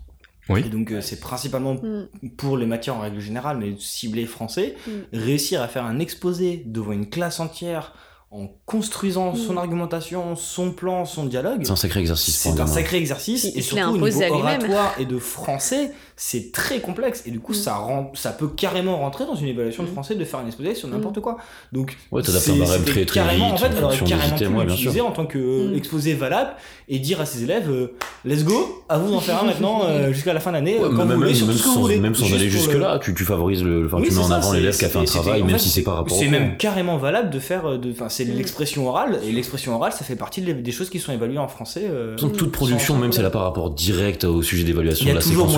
Oui. Et donc, euh, c'est principalement Mm. pour les matières en règle générale, mais ciblé français. Mm. Réussir à faire un exposé devant une classe entière en construisant son Mm. argumentation, son plan, son dialogue. C'est un sacré exercice C'est un sacré exercice Il- et surtout au niveau oratoire et de français, c'est très complexe et du coup Mm. ça rend, ça peut carrément rentrer dans une évaluation de Mm. français de faire un exposé sur n'importe quoi. Donc Ouais, t'adaptes c'est- un barème très, très carrément vite, en fait, en des carrément pu ouais, l'utiliser en tant que euh, Mm. exposé valable et dire à ses élèves euh, let's go, à vous d'en faire un (laughs) maintenant euh, jusqu'à la fin d'année Ouais, euh, même, voulez même, même sans, même sans aller jusque le- là, tu, tu favorises le, enfin, Oui, tu mets en avant l'élève qui a fait un travail, en même si c'est par rapport C'est même carrément valable de faire, euh, de, enfin, c'est Mm. l'expression orale, et l'expression orale, ça fait partie des choses qui sont évaluées en français. euh, De toute façon, toute sans- production, même si elle n'a problème. pas rapport direct au sujet d'évaluation Il y de a la toujours séquence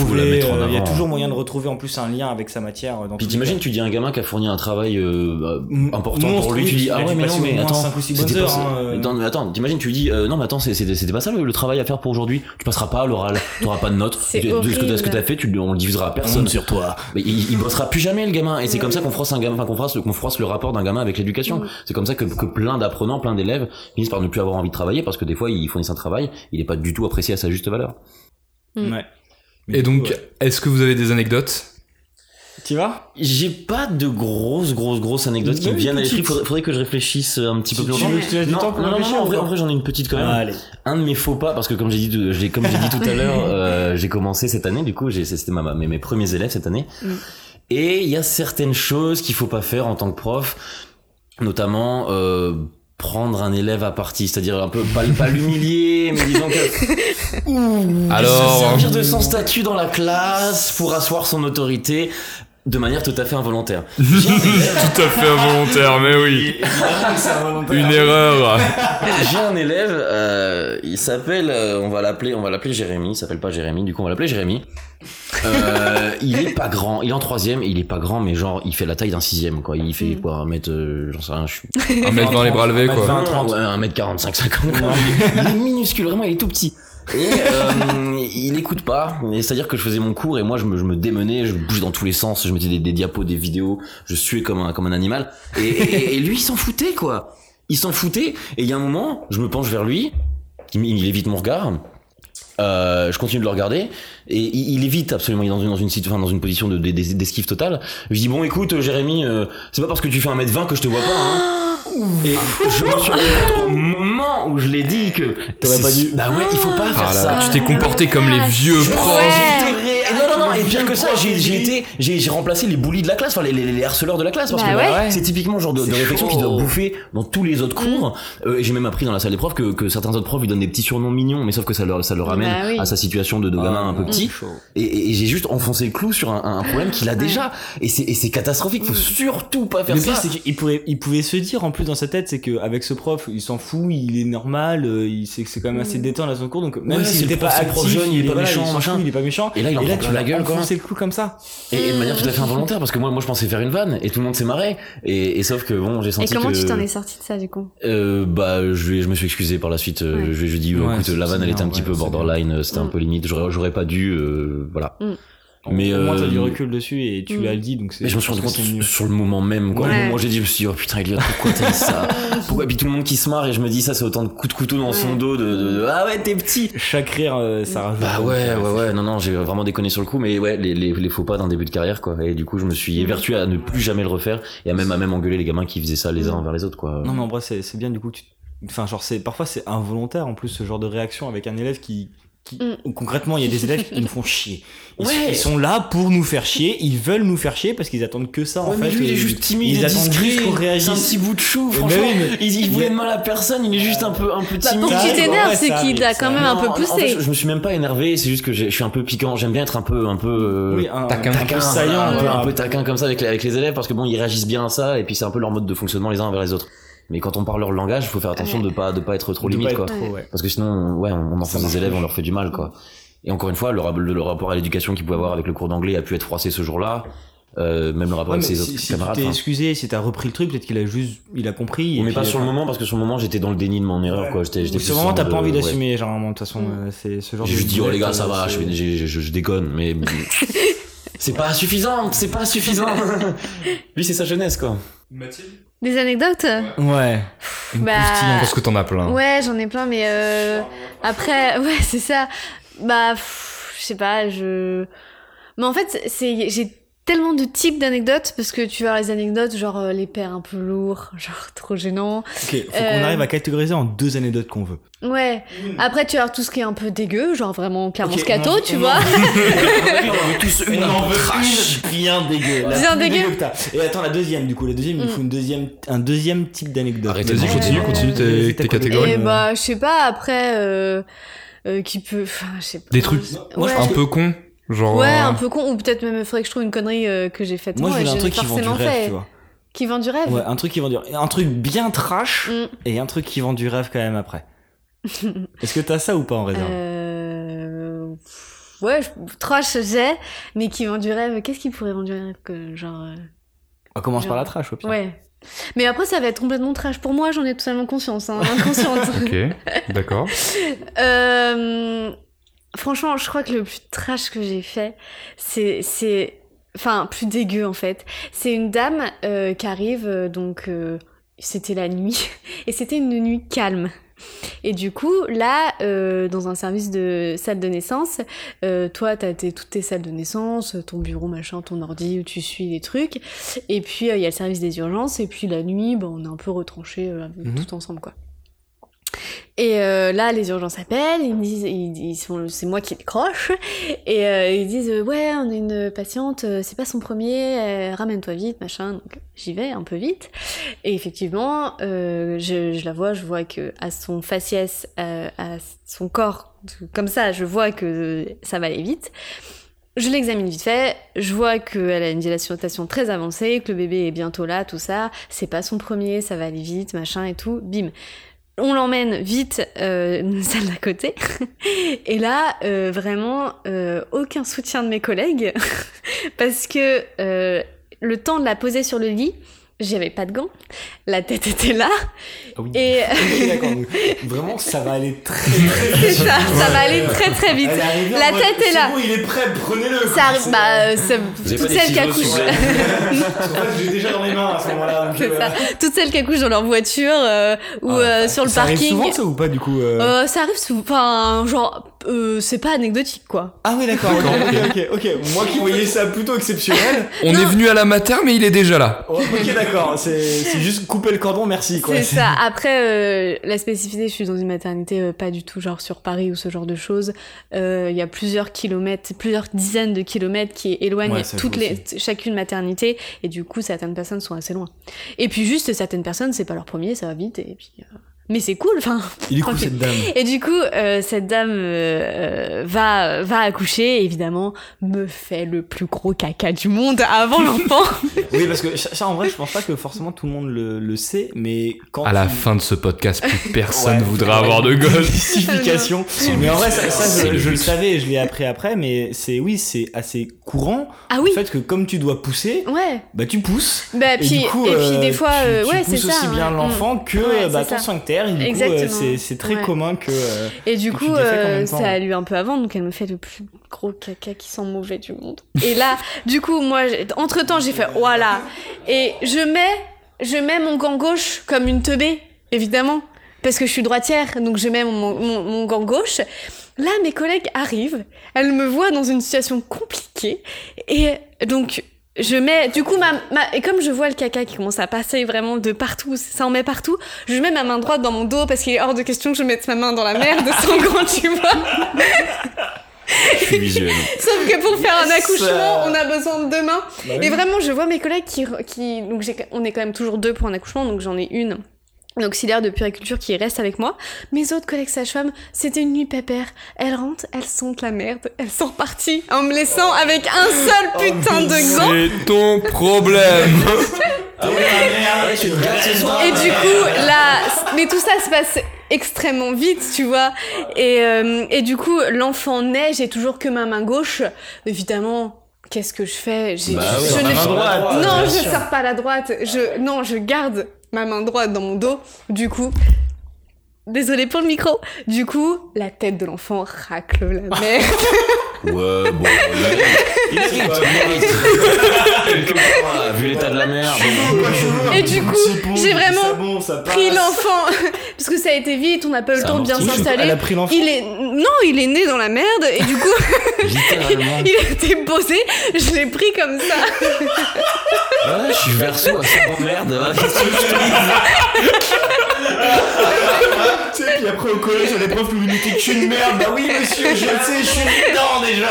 retrouver, mettre en euh, il y a toujours moyen de retrouver en plus un lien avec sa matière. euh, Dans Puis t'imagines, tu dis à un gamin qui a fourni un travail euh, bah, important pour lui, tu dis ah ouais mais non mais attends, c'était pas hein, euh. Attends, mais attends, t'imagines, tu lui dis euh, non mais attends, c'était pas ça le, le travail à faire pour aujourd'hui. Tu passeras pas à l'oral, t'auras pas de notes. De, de ce que que t'as fait, tu, on le diffusera à personne. sur toi. Mais il, il bossera plus jamais le gamin et c'est comme ça qu'on froisse un gamin, enfin qu'on froisse, le- qu'on froisse le rapport d'un gamin avec l'éducation. Mm. C'est comme ça que, que plein d'apprenants, plein d'élèves finissent par ne plus avoir envie de travailler parce que des fois ils fournissent un travail, il est pas du tout apprécié à sa juste valeur. Ouais. Et donc, est-ce que vous avez des anecdotes? Tu vas J'ai pas de grosses, grosses, grosses anecdotes qui me viennent à l'esprit. Faudrait, faudrait que je réfléchisse un petit peu plus tu longtemps. non, temps pour non, non, réfléchir non, en vrai, pas en vrai, j'en ai une petite quand même. Allez. Un de mes faux pas, parce que comme j'ai dit, tout- j'ai, comme j'ai dit tout à (laughs) l'heure, euh, j'ai commencé cette année, du coup, j'ai, c'était ma, mes, mes premiers élèves cette année. Mm. Et il y a certaines choses qu'il faut pas faire en tant que prof, notamment, euh, prendre un élève à partie, c'est-à-dire un peu pas, pas l'humilier, mais disons que (laughs) Ouh, Alors- se servir de son statut dans la classe pour asseoir son autorité de manière tout à fait involontaire. (laughs) Tout à fait involontaire, mais oui. Une erreur. J'ai un élève, euh, il s'appelle, euh, on va l'appeler, on va l'appeler Jérémy. Il s'appelle pas Jérémy, du coup on va l'appeler Jérémy. Euh, il est pas grand, il est en troisième, et il est pas grand, mais genre il fait la taille d'un sixième, quoi. Il fait Mm. quoi, un mètre, euh, j'en sais rien, je suis. Un mètre dans les bras levés, quoi. 20, 30. Ouais, un mètre 45, 50. quoi. Il est minuscule, vraiment, il est tout petit. Et euh, il écoute pas, c'est-à-dire que je faisais mon cours et moi je me, je me démenais, je bougeais dans tous les sens, je mettais des, des diapos, des vidéos, je suais comme un, comme un animal. Et, et- et lui il s'en foutait quoi. Il s'en foutait et il y a un moment, je me penche vers lui, il, il évite mon regard. Euh, je continue de le regarder et il, il évite absolument il est dans une dans une enfin, dans une position de de- d'esquive totale. Je dis bon écoute Jérémy, euh, c'est pas parce que tu fais 1m20 que je te vois pas hein. (gasps) Et je me suis rendu compte au moment où je l'ai dit que T'aurais pas dû. Bah ouais, il faut pas faire Ah là ça. là, tu t'es comporté comme les vieux Ouais. profs. Et non, non, et pire que ça, j'ai j'ai été, j'ai j'ai remplacé les bullies de la classe, enfin les, les, les harceleurs de la classe, parce Bah que ouais. bah, c'est typiquement le genre de, de réflexion qui doit bouffer dans tous les autres cours. Euh, et j'ai même appris dans la salle des profs que, que certains autres profs lui donnent des petits surnoms mignons, mais sauf que ça leur, ça leur ramène Bah oui. à sa situation de, de gamin un peu petit. Et, et- et j'ai juste enfoncé le clou sur un, un problème qu'il a déjà. Et c'est et c'est catastrophique, faut surtout pas faire Le ça. pire, c'est qu'il pourrait, il pouvait se dire en plus dans sa tête, c'est qu'avec ce prof, il s'en fout, il est normal, euh, il sait que c'est quand même assez Mm. détente à son cours, donc même Ouais, s'il c'est le n'était pas prof, c'est le prof actif, jeune, il est pas voilà, méchant, s'en machin. fout, il est pas méchant. Et là, il en prend tu plein la vas gueule, quoi. enfoncer le clou comme ça. Et, et de manière tout à fait involontaire, parce que moi, moi, je pensais faire une vanne, et tout le monde s'est marré. Et, et sauf que bon, j'ai Et senti comment que. tu t'en es sorti de ça du coup Euh, bah, je, je me suis excusé par la suite. euh, Ouais. Je, lui ai dit, Ouais, écoute, c'est- la vanne, c'est elle était un petit peu c'est borderline, euh, c'était un Mm. peu limite. J'aurais, j'aurais pas dû, euh, voilà. Mais, Au moins, t'as euh, du recul dessus et tu Mm. l'as dit, donc c'est. Mais je me suis rendu compte sur le moment même, quoi. Ouais. Moi, j'ai dit, je me suis dit, oh putain, Elliot, pourquoi t'as dit ça? (laughs) Pourquoi? Et puis tout le monde qui se marre, et je me dis, ça, c'est autant de coups de couteau dans son dos de, de, de, ah ouais, t'es petit! Chaque rire, euh, ça rajoute. Bah ouais, ouais, euh, ouais, non, non, j'ai vraiment déconné sur le coup, mais ouais, les, les, les faux pas d'un début de carrière, quoi. Et du coup, je me suis évertué à ne plus jamais le refaire, et à même, à même engueuler les gamins qui faisaient ça les uns envers les autres, quoi. Non, mais en vrai, c'est c'est bien du coup. Tu... Enfin, genre, c'est parfois c'est involontaire en plus ce genre de réaction avec un élève qui. Qui... Mm. Concrètement, il y a des élèves qui nous (laughs) font chier. Ils, Ouais. ils sont là pour nous faire chier, ils veulent nous faire chier parce qu'ils attendent que ça en Ouais, fait. mais lui, il est juste timide, ils attendent discret, juste qu'on c'est un réagisse. petit bout de chou, Eh franchement. ben oui, mais- il, il voulait de mal à personne, il est juste un peu, un peu Bah, pour timide. que tu t'énerves, ouais, c'est qu'il a quand même Non, un peu en- poussé. En fait, je, je me suis même pas énervé, c'est juste que je suis un peu piquant. J'aime bien être un peu, un peu, euh, Oui, un, taquin. un peu saillant, un, peu, voilà. un peu taquin comme ça avec les, avec les élèves parce que bon, ils réagissent bien à ça et puis c'est un peu leur mode de fonctionnement les uns envers les autres. Mais quand on parle leur langage, il faut faire attention Ouais. de pas, de pas être trop De limite, quoi. trop, ouais. Parce que sinon, on- ouais, on enfonce marche des élèves, on leur fait du mal, quoi. Et encore une fois, le, rap- le- le rapport à l'éducation qu'il pouvait avoir avec le cours d'anglais a pu être froissé ce jour-là. Euh, même le rapport Ouais, avec mais ses si, autres si camarades. t'es enfin. excusé, si t'as repris le truc, peut-être qu'il a juste, il a compris. On puis, pas sur le moment parce que sur le moment j'étais dans le déni de mon erreur, quoi. J'étais, j'étais Sur plus le moment, en t'as pas envie euh, ouais. d'assumer, généralement, de toute façon, Mm. c'est ce genre J'ai de juste dit, oh les gars, ça va, je, je, je déconne, mais (laughs) C'est pas suffisant, c'est pas suffisant. (laughs) Lui, c'est sa jeunesse, quoi. Mathilde? Des anecdotes Ouais. Une Bah. Parce que t'en as plein. Ouais, j'en ai plein, mais euh, après, (laughs) ouais, c'est ça. Bah, pff, je sais pas, je. Mais en fait, c'est, j'ai tellement de types d'anecdotes parce que tu vois les anecdotes, genre euh, les pères un peu lourds, (laughs) genre trop gênants. Ok, faut qu'on Euh, arrive à catégoriser en deux anecdotes qu'on veut. Ouais. Après, tu as tout ce qui est un peu dégueu, genre vraiment clairement Ok, scato, on en- tu (laughs) on vois. On en veut tous une, en trash, bien dégueu. La Bien dégueu. Et attends, la deuxième, du coup, la deuxième, il Mm. faut une deuxième, un deuxième type d'anecdote. Arrêtez Vas-y, continue, continue tes, catégories. Et Ouais. bah, je sais pas, après, euh, euh, qui peut. Enfin, je sais pas. Des trucs Moi, je Ouais. Un peu con Genre. Ouais, euh, un peu con, ou peut-être même il faudrait que je trouve une connerie euh, que j'ai faite Moi, moi, je et voulais un j'ai truc qui vend du forcément rêve, fait. tu vois. Qui vend du rêve Ouais, un truc qui vend du Un truc bien trash Mm. et un truc qui vend du rêve quand même après. (laughs) Est-ce que t'as ça ou pas en réserve Euh... Ouais, je- trash j'ai, mais qui vend du rêve. Qu'est-ce qui pourrait vendre du rêve que genre euh, On commence par la trash au pire. Ouais. Mais après, ça va être complètement trash pour moi. J'en ai totalement conscience, hein, (laughs) inconsciente. Ok, d'accord. (laughs) Euh, Franchement, je crois que le plus trash que j'ai fait, c'est c'est enfin plus dégueu en fait. C'est une dame euh, qui arrive euh, donc euh, c'était la nuit (laughs) et c'était une nuit calme. Et du coup, là, euh, dans un service de salle de naissance, euh, toi, t'as tes, toutes tes salles de naissance, ton bureau, machin, ton ordi où tu suis les trucs. Et puis, euh, il y a le service des urgences. Et puis, la nuit, bah, on est un peu retranchés euh, Mhm. tout ensemble, quoi. Et euh, là, les urgences appellent, ils me disent, ils, sont, c'est moi qui décroche, et euh, ils disent ouais, on a une patiente, euh, c'est pas son premier, ramène-toi vite, machin. Donc j'y vais un peu vite, et effectivement, je, je la vois, je vois que à son faciès, à son corps, comme ça, je vois que ça va aller vite. Je l'examine vite fait, je vois qu'elle a une dilatation très avancée, que le bébé est bientôt là, tout ça. C'est pas son premier, ça va aller vite, machin et tout. Bim. On l'emmène vite euh, dans salle d'à côté. (laughs) Et là, euh, vraiment, euh, aucun soutien de mes collègues. (laughs) parce que euh, le temps de la poser sur le lit, j'avais pas de gants. La tête était là. Ah oui. Et (laughs) Vraiment, ça va aller très très (laughs) c'est vite. ça, ça va aller très très vite. Est La mode, tête est c'est là. bon, il est prêt, prenez-le. Ça arrive, bah, euh, toutes celles qui accouchent. (laughs) En fait, j'ai déjà dans les mains à ce moment-là. euh. Toutes celles qui accouchent dans leur voiture euh, ou ah, euh, sur le ça arrive parking. souvent ça ou pas du coup euh Euh, ça arrive souvent, enfin, genre, euh, c'est pas anecdotique quoi. Ah oui d'accord. ok, ok, ok. Moi qui voyais ça plutôt exceptionnel. On Non. est venu à la mater, mais il est déjà là. Oh, ok d'accord. C'est c'est juste couper le cordon, merci quoi. C'est ça. Après, euh, la spécificité, je suis dans une maternité euh, pas du tout genre sur Paris ou ce genre de choses. Euh, Il y a plusieurs kilomètres, plusieurs dizaines de kilomètres qui éloignent Ouais, toutes les, chacune maternité et du coup, certaines personnes sont assez loin. Et puis juste, certaines personnes, c'est pas leur premier, ça va vite et puis. Mais c'est cool, enfin. Et du coup cette dame. Et du coup, euh, cette dame euh, va va accoucher, et évidemment, me fait le plus gros caca du monde avant l'enfant. (laughs) Oui parce que ça, en vrai je pense pas que forcément tout le monde le, le sait, mais quand À la fin de ce podcast, plus personne Ouais. voudra avoir de (laughs) gosse. Justification. (laughs) mais en vrai, ça, je, le je le but. savais et je l'ai appris après, mais c'est oui, c'est assez courant. Ah oui, Le fait que comme tu dois pousser, ouais. bah tu pousses. Bah Et puis du coup, et puis euh, des fois, tu, euh, tu ouais, c'est pousses ça. aussi bien hein. l'enfant que Ouais, bah, ton ça. Et du coup, euh, Exactement. c'est c'est très Ouais. commun que. euh, Et du que coup, euh, ça a lu un peu avant, donc elle me fait le plus gros caca qui sent mauvais du monde. Et là, du coup, moi, entre temps, j'ai fait voilà. Et je mets, je mets mon gant gauche comme une teubée, évidemment, parce que je suis droitière, donc je mets mon, mon, mon gant gauche. Là, mes collègues arrivent, elles me voient dans une situation compliquée, et donc je mets, du coup, ma, ma, et comme je vois le caca qui commence à passer vraiment de partout, ça en met partout, je mets ma main droite dans mon dos parce qu'il est hors de question que je mette ma main dans la merde (laughs) sans grand, tu vois. Je suis. (laughs) Sauf que pour faire un accouchement, on a besoin de deux mains. bah Et vraiment, je vois mes collègues qui, qui donc on est quand même toujours deux pour un accouchement, donc j'en ai une. Auxiliaire de puriculture qui reste avec moi. Mes autres collègues sages-femmes, c'était une nuit pépère. Elles rentrent, elles sentent la merde, elles sont reparties en me laissant avec un seul Oh, putain de gant. C'est ton problème. (laughs) Ah ouais, merde, ce soir. Et du coup, là, mais tout ça se passe extrêmement vite, tu vois. Et, euh, et du coup, l'enfant naît, j'ai toujours que ma main gauche. Évidemment, qu'est-ce que je fais? J'ai- Bah je, ouais, je ne- droite, Non, je sors pas la droite. Je, non, je garde ma main droite dans mon dos. Du coup. Désolée pour le micro. Du coup, la tête de l'enfant racle la (laughs) merde. Ouais, bon, là, il. Quelque part, Vu l'état de la mer, bon. Et du coup, j'ai vraiment bon, pris l'enfant (laughs) parce que ça a été vite, on n'a pas eu le temps de bien s'installer. a pris l'enfant. Il est non, il est né dans la merde et du coup (laughs) il a été posé. Je l'ai pris comme ça. Ouais, je suis verso à cette merde. dis Tu sais, puis après au collège, les profs nous disaient que je suis une merde. Bah oui, monsieur, je le sais, je suis dedans déjà.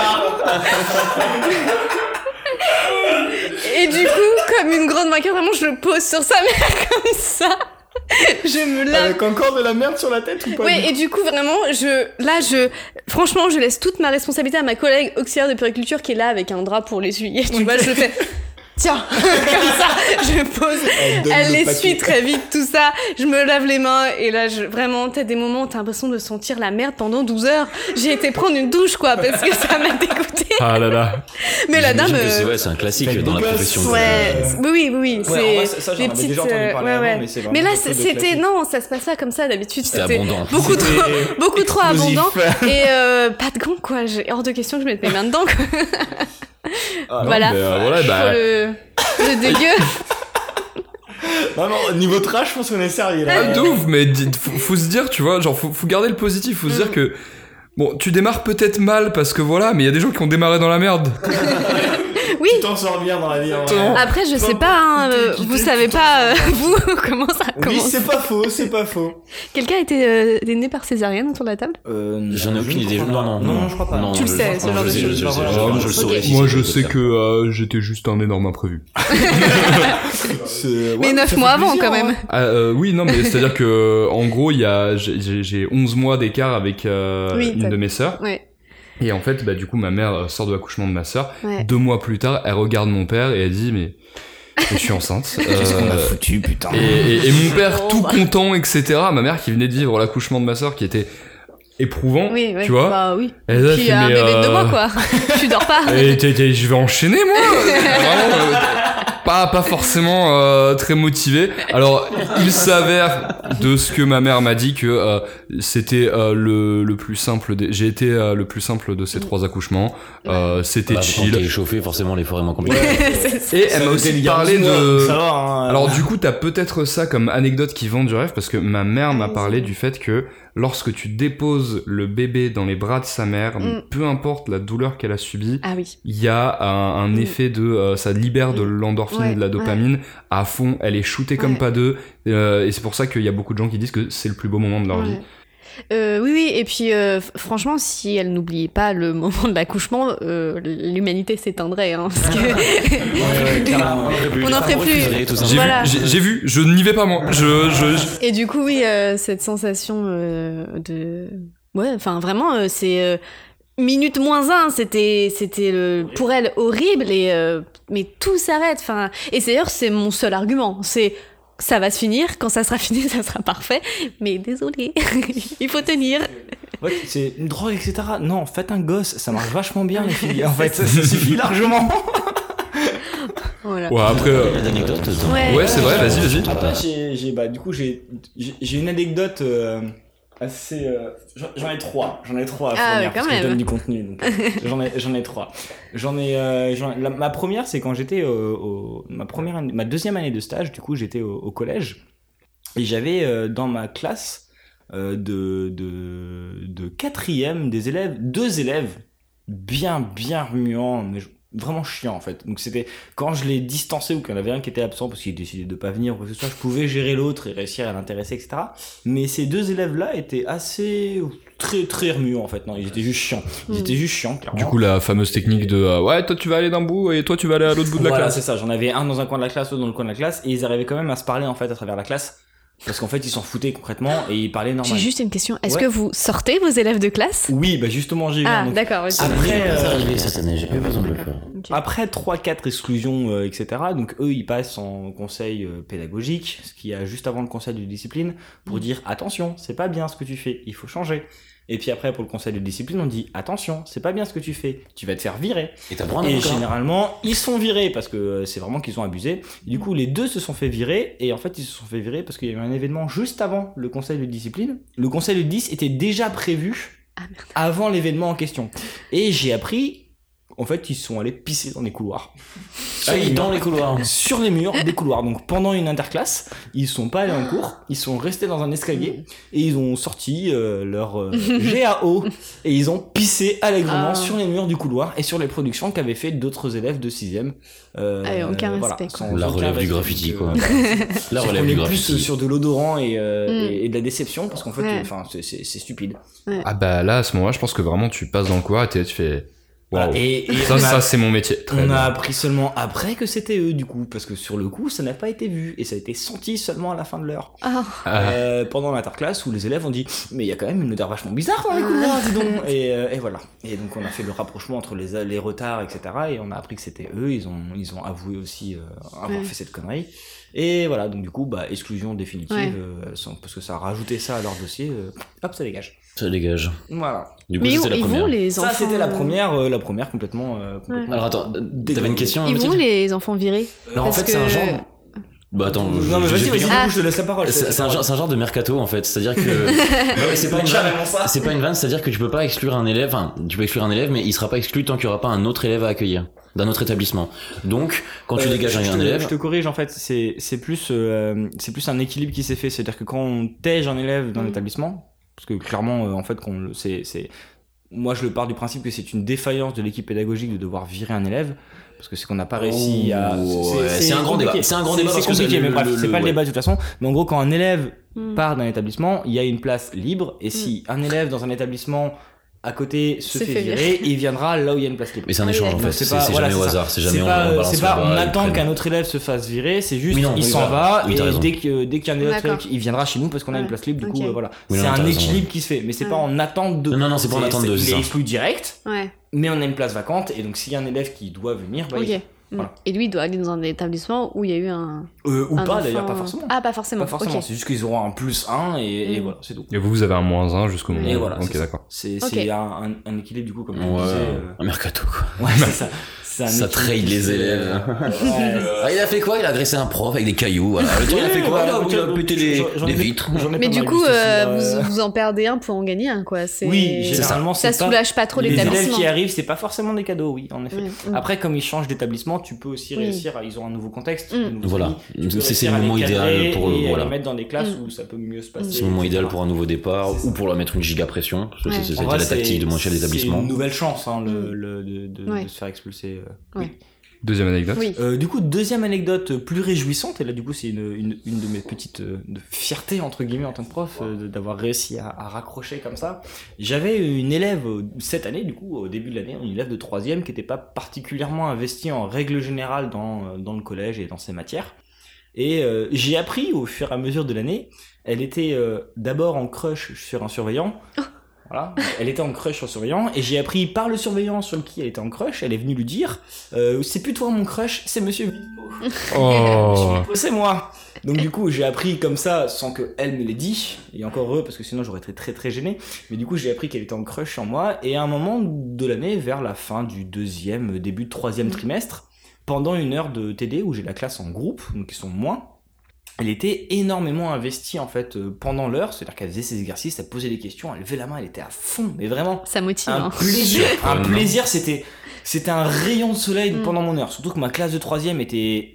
Et du coup, comme une grande vainqueur, vraiment, je le pose sur sa mère (laughs) comme ça. Je me lave. Avec encore de la merde sur la tête ou pas Ouais, et du coup, vraiment, je, là, je, franchement, je laisse toute ma responsabilité à ma collègue auxiliaire de périculture qui est là avec un drap pour l'essuyer. Tu vois, je le fais. (laughs) Tiens, (laughs) comme ça, je pose. Elle le l'essuie papier. très vite, tout ça. Je me lave les mains et là, je, vraiment, t'as des moments où t'as l'impression de sentir la merde pendant 12 heures. J'ai été prendre une douche, quoi, parce que ça m'a dégoûté. Ah là là. Mais la dame. C'est euh, ouais, c'est un classique dans la profession. Ouais, oui, oui, oui, Ouais, c'est avais petites. déjà entendu euh, parler ouais, avant, mais c'est vraiment Mais là, c'était non, ça se passe pas comme ça d'habitude. C'était beaucoup (laughs) trop, beaucoup trop abondant et euh, pas de gants quoi. J'ai hors de question que je mette mes mains dedans. Quoi. (laughs) Ah, non, voilà. mais, euh, voilà, bah- Pour le, le dégueu. (laughs) Non, non, niveau trash, je pense qu'on est servi là. Ah, de ouf, mais faut, faut se dire, tu vois, genre, faut, faut garder le positif, faut se dire que. Bon, tu démarres peut-être mal parce que voilà, mais il y a des gens qui ont démarré dans la merde. (laughs) Oui. Tu t'en sors bien dans la vie. en vrai. Attends. Après, je sais pas. hein, euh, vous savez pas euh, (laughs) vous comment ça Oui, commence. c'est pas faux, c'est pas faux. Quelqu'un a été euh, est né par césarienne autour de la table? Euh, J'en ai aucune idée. Non, Non, non, non, je crois pas. Non, Tu le sais, ce genre de choses. je- Bah, le saurais Moi, je sais que euh, j'étais juste un énorme imprévu. (laughs) Mais ouais, neuf ça mois fait avant quand même. hein. Ah, euh, oui, non, mais c'est-à-dire que, en gros, il y a, j'ai- j'ai j'ai 11 mois d'écart avec euh, Oui, une de mes sœurs. Ouais. Et en fait, bah, du coup, ma mère euh, sort de l'accouchement de ma sœur. Ouais. Deux mois plus tard, elle regarde mon père et elle dit, mais je suis enceinte. (laughs) Qu'est-ce qu'on a Euh, foutu, putain. et, et- et mon père (laughs) Oh, tout bah. content, etc. Ma mère qui venait de vivre l'accouchement de ma sœur qui était éprouvant, Oui, oui. tu vois. Bah oui. Elle a Puis fait, un bébé de deux euh, mois quoi. (laughs) tu dors pas. Et je vais enchaîner moi Vraiment, euh, pas, pas forcément euh, très motivé. Alors, il s'avère de ce que ma mère m'a dit que euh, c'était euh, le, le plus simple. Des... J'ai été euh, le plus simple de ces trois accouchements. Euh, c'était Bah, Quand t'es chill. chauffé, forcément, l'effort est moins compliqué. Et (laughs) elle m'a aussi parlé de... Ça va, hein. Alors du coup, t'as peut-être ça comme anecdote qui vend du rêve parce que ma mère m'a parlé du fait que lorsque tu déposes le bébé dans les bras de sa mère, Mm. peu importe la douleur qu'elle a subie, Ah oui. il y a un, un Mm. effet de euh, ça libère de l'endorphine Ouais, et de la dopamine à fond elle est shootée comme pas deux euh, et c'est pour ça qu'il y a beaucoup de gens qui disent que c'est le plus beau moment de leur vie Euh, oui, oui, et puis euh, franchement, si elle n'oubliait pas le (laughs) moment de l'accouchement, euh, l'humanité s'éteindrait. Hein, parce que... (laughs) On n'en ferait plus. J'ai. Voilà. vu je n'y vais pas moi je, je, je- Et du coup, oui, euh, cette sensation euh, de. Ouais, enfin, vraiment, euh, c'est. euh, minute moins un, c'était, c'était pour elle horrible, et, euh, mais tout s'arrête. Enfin, et d'ailleurs, c'est mon seul argument. C'est. Ça va se finir, quand ça sera (laughs) fini, ça sera parfait, mais désolé, (laughs) il faut tenir. Ouais, c'est une drogue, etc. Non, faites un gosse, ça marche vachement bien, les filles. En (laughs) fait, ça, ça suffit largement. Voilà. ouais après euh. Ouais. ouais c'est vrai vas-y vas-y Après, j'ai, j'ai- bah, du coup, j'ai, j'ai j'ai une anecdote euh, assez. euh, j'en- ai trois. J'en ai trois à Ah, fournir parce que je donne du contenu. donc, euh, (laughs) j'en ai, j'en ai trois. J'en ai. euh, la- ma première, c'est quand j'étais au, au- ma première, année- ma deuxième année de stage. Du coup, j'étais au, au collège et j'avais euh, dans ma classe de, de de quatrième des élèves, deux élèves bien bien remuants, mais je- vraiment chiants en fait. Donc c'était quand je les distançais ou qu'il y en avait un qui était absent parce qu'il décidait de pas venir ou quoi que ce soit, je pouvais gérer l'autre et réussir à l'intéresser, etc. Mais ces deux élèves-là étaient assez très très remuants en fait. Non, ils étaient juste chiants. Ils étaient juste chiants. Clairement. du coup la fameuse technique de euh, ouais toi tu vas aller d'un bout et toi tu vas aller à l'autre bout de la voilà, classe c'est ça. J'en avais un dans un coin de la classe, l'autre dans le coin de la classe, et ils arrivaient quand même à se parler en fait à travers la classe. Parce qu'en fait, ils s'en foutaient concrètement et ils parlaient J'ai normal. juste une question. Est-ce Ouais. que vous sortez vos élèves de classe? Oui, bah justement, j'ai eu. Ah, d'accord. Après, J'ai euh, arrivé cette année, j'ai pas eu besoin de le faire. Ok. Après 3-4 exclusions, euh, etc., donc eux, ils passent en conseil euh, pédagogique, ce qui a juste avant le conseil de discipline, pour dire attention, c'est pas bien ce que tu fais, il faut changer. Et puis après, pour le conseil de discipline, on dit attention, c'est pas bien ce que tu fais, tu vas te faire virer. Et Et généralement, ils sont virés parce que euh, c'est vraiment qu'ils ont abusé. Et du coup, les deux se sont fait virer et en fait, ils se sont fait virer parce qu'il y a eu un événement juste avant le conseil de discipline. Le conseil de 10 était déjà prévu Ah, avant l'événement en question. Et j'ai appris, en fait, ils sont allés pisser dans les couloirs. Ah oui, dans les couloirs. Sur les murs des couloirs. Donc pendant une interclasse, ils sont pas allés en cours, ils sont restés dans un escalier et ils ont sorti euh, leur euh, (laughs) GAO et ils ont pissé allègrement Ah. sur les murs du couloir et sur les productions qu'avaient fait d'autres élèves de 6ème. Euh, Ah, aucun voilà, respect, sans La relève du graffiti, quoi. euh, (laughs) La relève est du plus graffiti. sur de l'odorant et, euh, Mm. et, et de la déception parce qu'en fait, Ouais. enfin, c'est- c'est c'est stupide. Ah bah là, à ce moment-là, je pense que vraiment tu passes dans le couloir et tu fais. Et, et Ça, on a- ça c'est mon métier. Très On bien. a appris seulement après que c'était eux du coup, parce que sur le coup ça n'a pas été vu et ça a été senti seulement à la fin de l'heure. Ah, Ah, Euh, pendant l'interclasse où les élèves ont dit mais il y a quand même une odeur vachement bizarre dans les couloirs, dis donc. Et, euh, et voilà. Et donc on a fait le rapprochement entre les, les retards etc. Et on a appris que c'était eux. Ils ont ils ont avoué aussi euh, avoir Ouais. fait cette connerie. Et voilà donc du coup bah exclusion définitive Ouais. euh, parce que ça a rajouté ça à leur dossier. euh, hop ça dégage. Ça dégage. Voilà. Du coup, mais c'était la ils première. vont les enfants. Ça c'était la euh, première euh, la première complètement. euh, complètement Alors attends, t'avais une question Ils vont les enfants virés. Alors en fait, c'est un genre. Bah attends, je- Non mais vas-y vas-y du Ah. coup je te laisse la parole. C'est un, parole. genre- c'est un genre de mercato en fait, c'est-à-dire que (laughs) Non, mais c'est pas une vanne. Carrément ça. C'est pas une vanne, c'est-à-dire que tu peux pas exclure un élève, enfin, tu peux exclure un élève, mais il sera pas exclu tant qu'il y aura pas un autre élève à accueillir d'un autre établissement. Donc, quand tu Euh, dégages je un élève, Je te corrige en fait, c'est c'est plus euh, c'est plus un équilibre qui s'est fait, c'est-à-dire que quand on tège un élève dans Mm. l'établissement, parce que clairement euh, en fait qu'on le- c'est c'est moi je le pars du principe que c'est une défaillance de l'équipe pédagogique de devoir virer un élève parce que c'est qu'on n'a pas réussi à Oh, ouais, c'est un grand débat. C'est un grand débat c'est compliqué mais bref c'est pas le débat de toute façon mais en gros quand un élève Hmm. part d'un établissement il y a une place libre et si un élève dans un établissement à côté se, fait, fait virer. il viendra là où il y a une place libre. Mais c'est un Ah oui, échange en fait, c'est c'est voilà, jamais au hasard, c'est jamais on pas, balance c'est pas bras on et attend qu'un autre élève se fasse virer, c'est juste Oui, non, il s'en va Oui, et dès que dès qu'il y a un autre élève, il viendra chez nous parce qu'on a une place libre. Du coup, euh, voilà. Oui, c'est un équilibre qui se fait, mais c'est pas en attente de. Non, non, c'est pas en attente de, Il c'est est exclu direct, Ouais, mais on a une place vacante et donc s'il y a un élève qui doit venir, bah. Voilà. Et lui, il doit aller dans un établissement où il y a eu un. Euh, ou un pas enfant- d'ailleurs, pas forcément. Ah, pas forcément. Pas forcément. C'est juste qu'ils auront un plus 1 et, et Mm. voilà, c'est tout. Et vous, vous avez un moins 1 jusqu'au moment. Et voilà. Ok, d'accord. C'est Ok. c'est un, un- équilibre du coup comme je Ouais, disais. euh, un mercato quoi. Ouais, c'est ça. (laughs) C'est Ça trade qui les élèves. euh, ouais, Ah, il a fait quoi? Il a agressé un prof avec des cailloux, voilà. Le temps, il a fait quoi? Ouais, Il a- pété les vitres. Mais du coup, vu, ceci, euh, euh, vous, vous en perdez un pour en gagner un, quoi. C'est... Oui, C'est ça. généralement, Ça c'est pas- soulage pas trop les élèves l'établissement. qui arrivent, c'est pas forcément des cadeaux, oui, en effet. Ouais. Mm. Après, comme ils changent d'établissement, tu peux aussi réussir. à- Ils ont un nouveau contexte. Mm. Voilà. C'est- c'est le moment idéal pour, à voilà. les mettre dans des classes Mm. où ça peut mieux se passer. C'est le moment idéal pour un nouveau départ C'est ou ça. pour leur mettre une giga pression. Ça, c'est- C'était la tactique c'est- de mon chef C'est d'établissement. une nouvelle chance hein, Mm. de, se faire expulser. Ouais. Deuxième anecdote. Oui. Euh, du coup, deuxième anecdote plus réjouissante, et là du coup c'est une, une, une de mes petites euh, de fiertés entre guillemets en tant que prof euh, d'avoir réussi à, à raccrocher comme ça. J'avais une élève cette année, du coup au début de l'année, une élève de troisième qui n'était pas particulièrement investie en règle générale dans, dans le collège et dans ses matières. Et euh, j'ai appris au fur et à mesure de l'année, elle était euh, d'abord en crush sur un surveillant. Voilà, elle était en crush sur le surveillant et j'ai appris par le surveillant sur qui elle était en crush, elle est venue lui dire euh, c'est plus toi mon crush, c'est monsieur. Oh. C'est moi. Donc du coup, j'ai appris comme ça sans que elle me l'ait dit. Et encore heureux parce que sinon j'aurais été très très gêné. Mais du coup, j'ai appris qu'elle était en crush en moi. Et à un moment de l'année, vers la fin du deuxième, début de troisième trimestre, pendant une heure de TD où j'ai la classe en groupe, donc ils sont moins. Elle était énormément investie en fait euh, pendant l'heure, c'est-à-dire qu'elle faisait ses exercices, elle posait des questions, elle levait la main, elle était à fond, mais vraiment Ça motive. un hein. plaisir, un plaisir, c'était c'était un rayon de soleil Mm. pendant mon heure. Surtout que ma classe de troisième était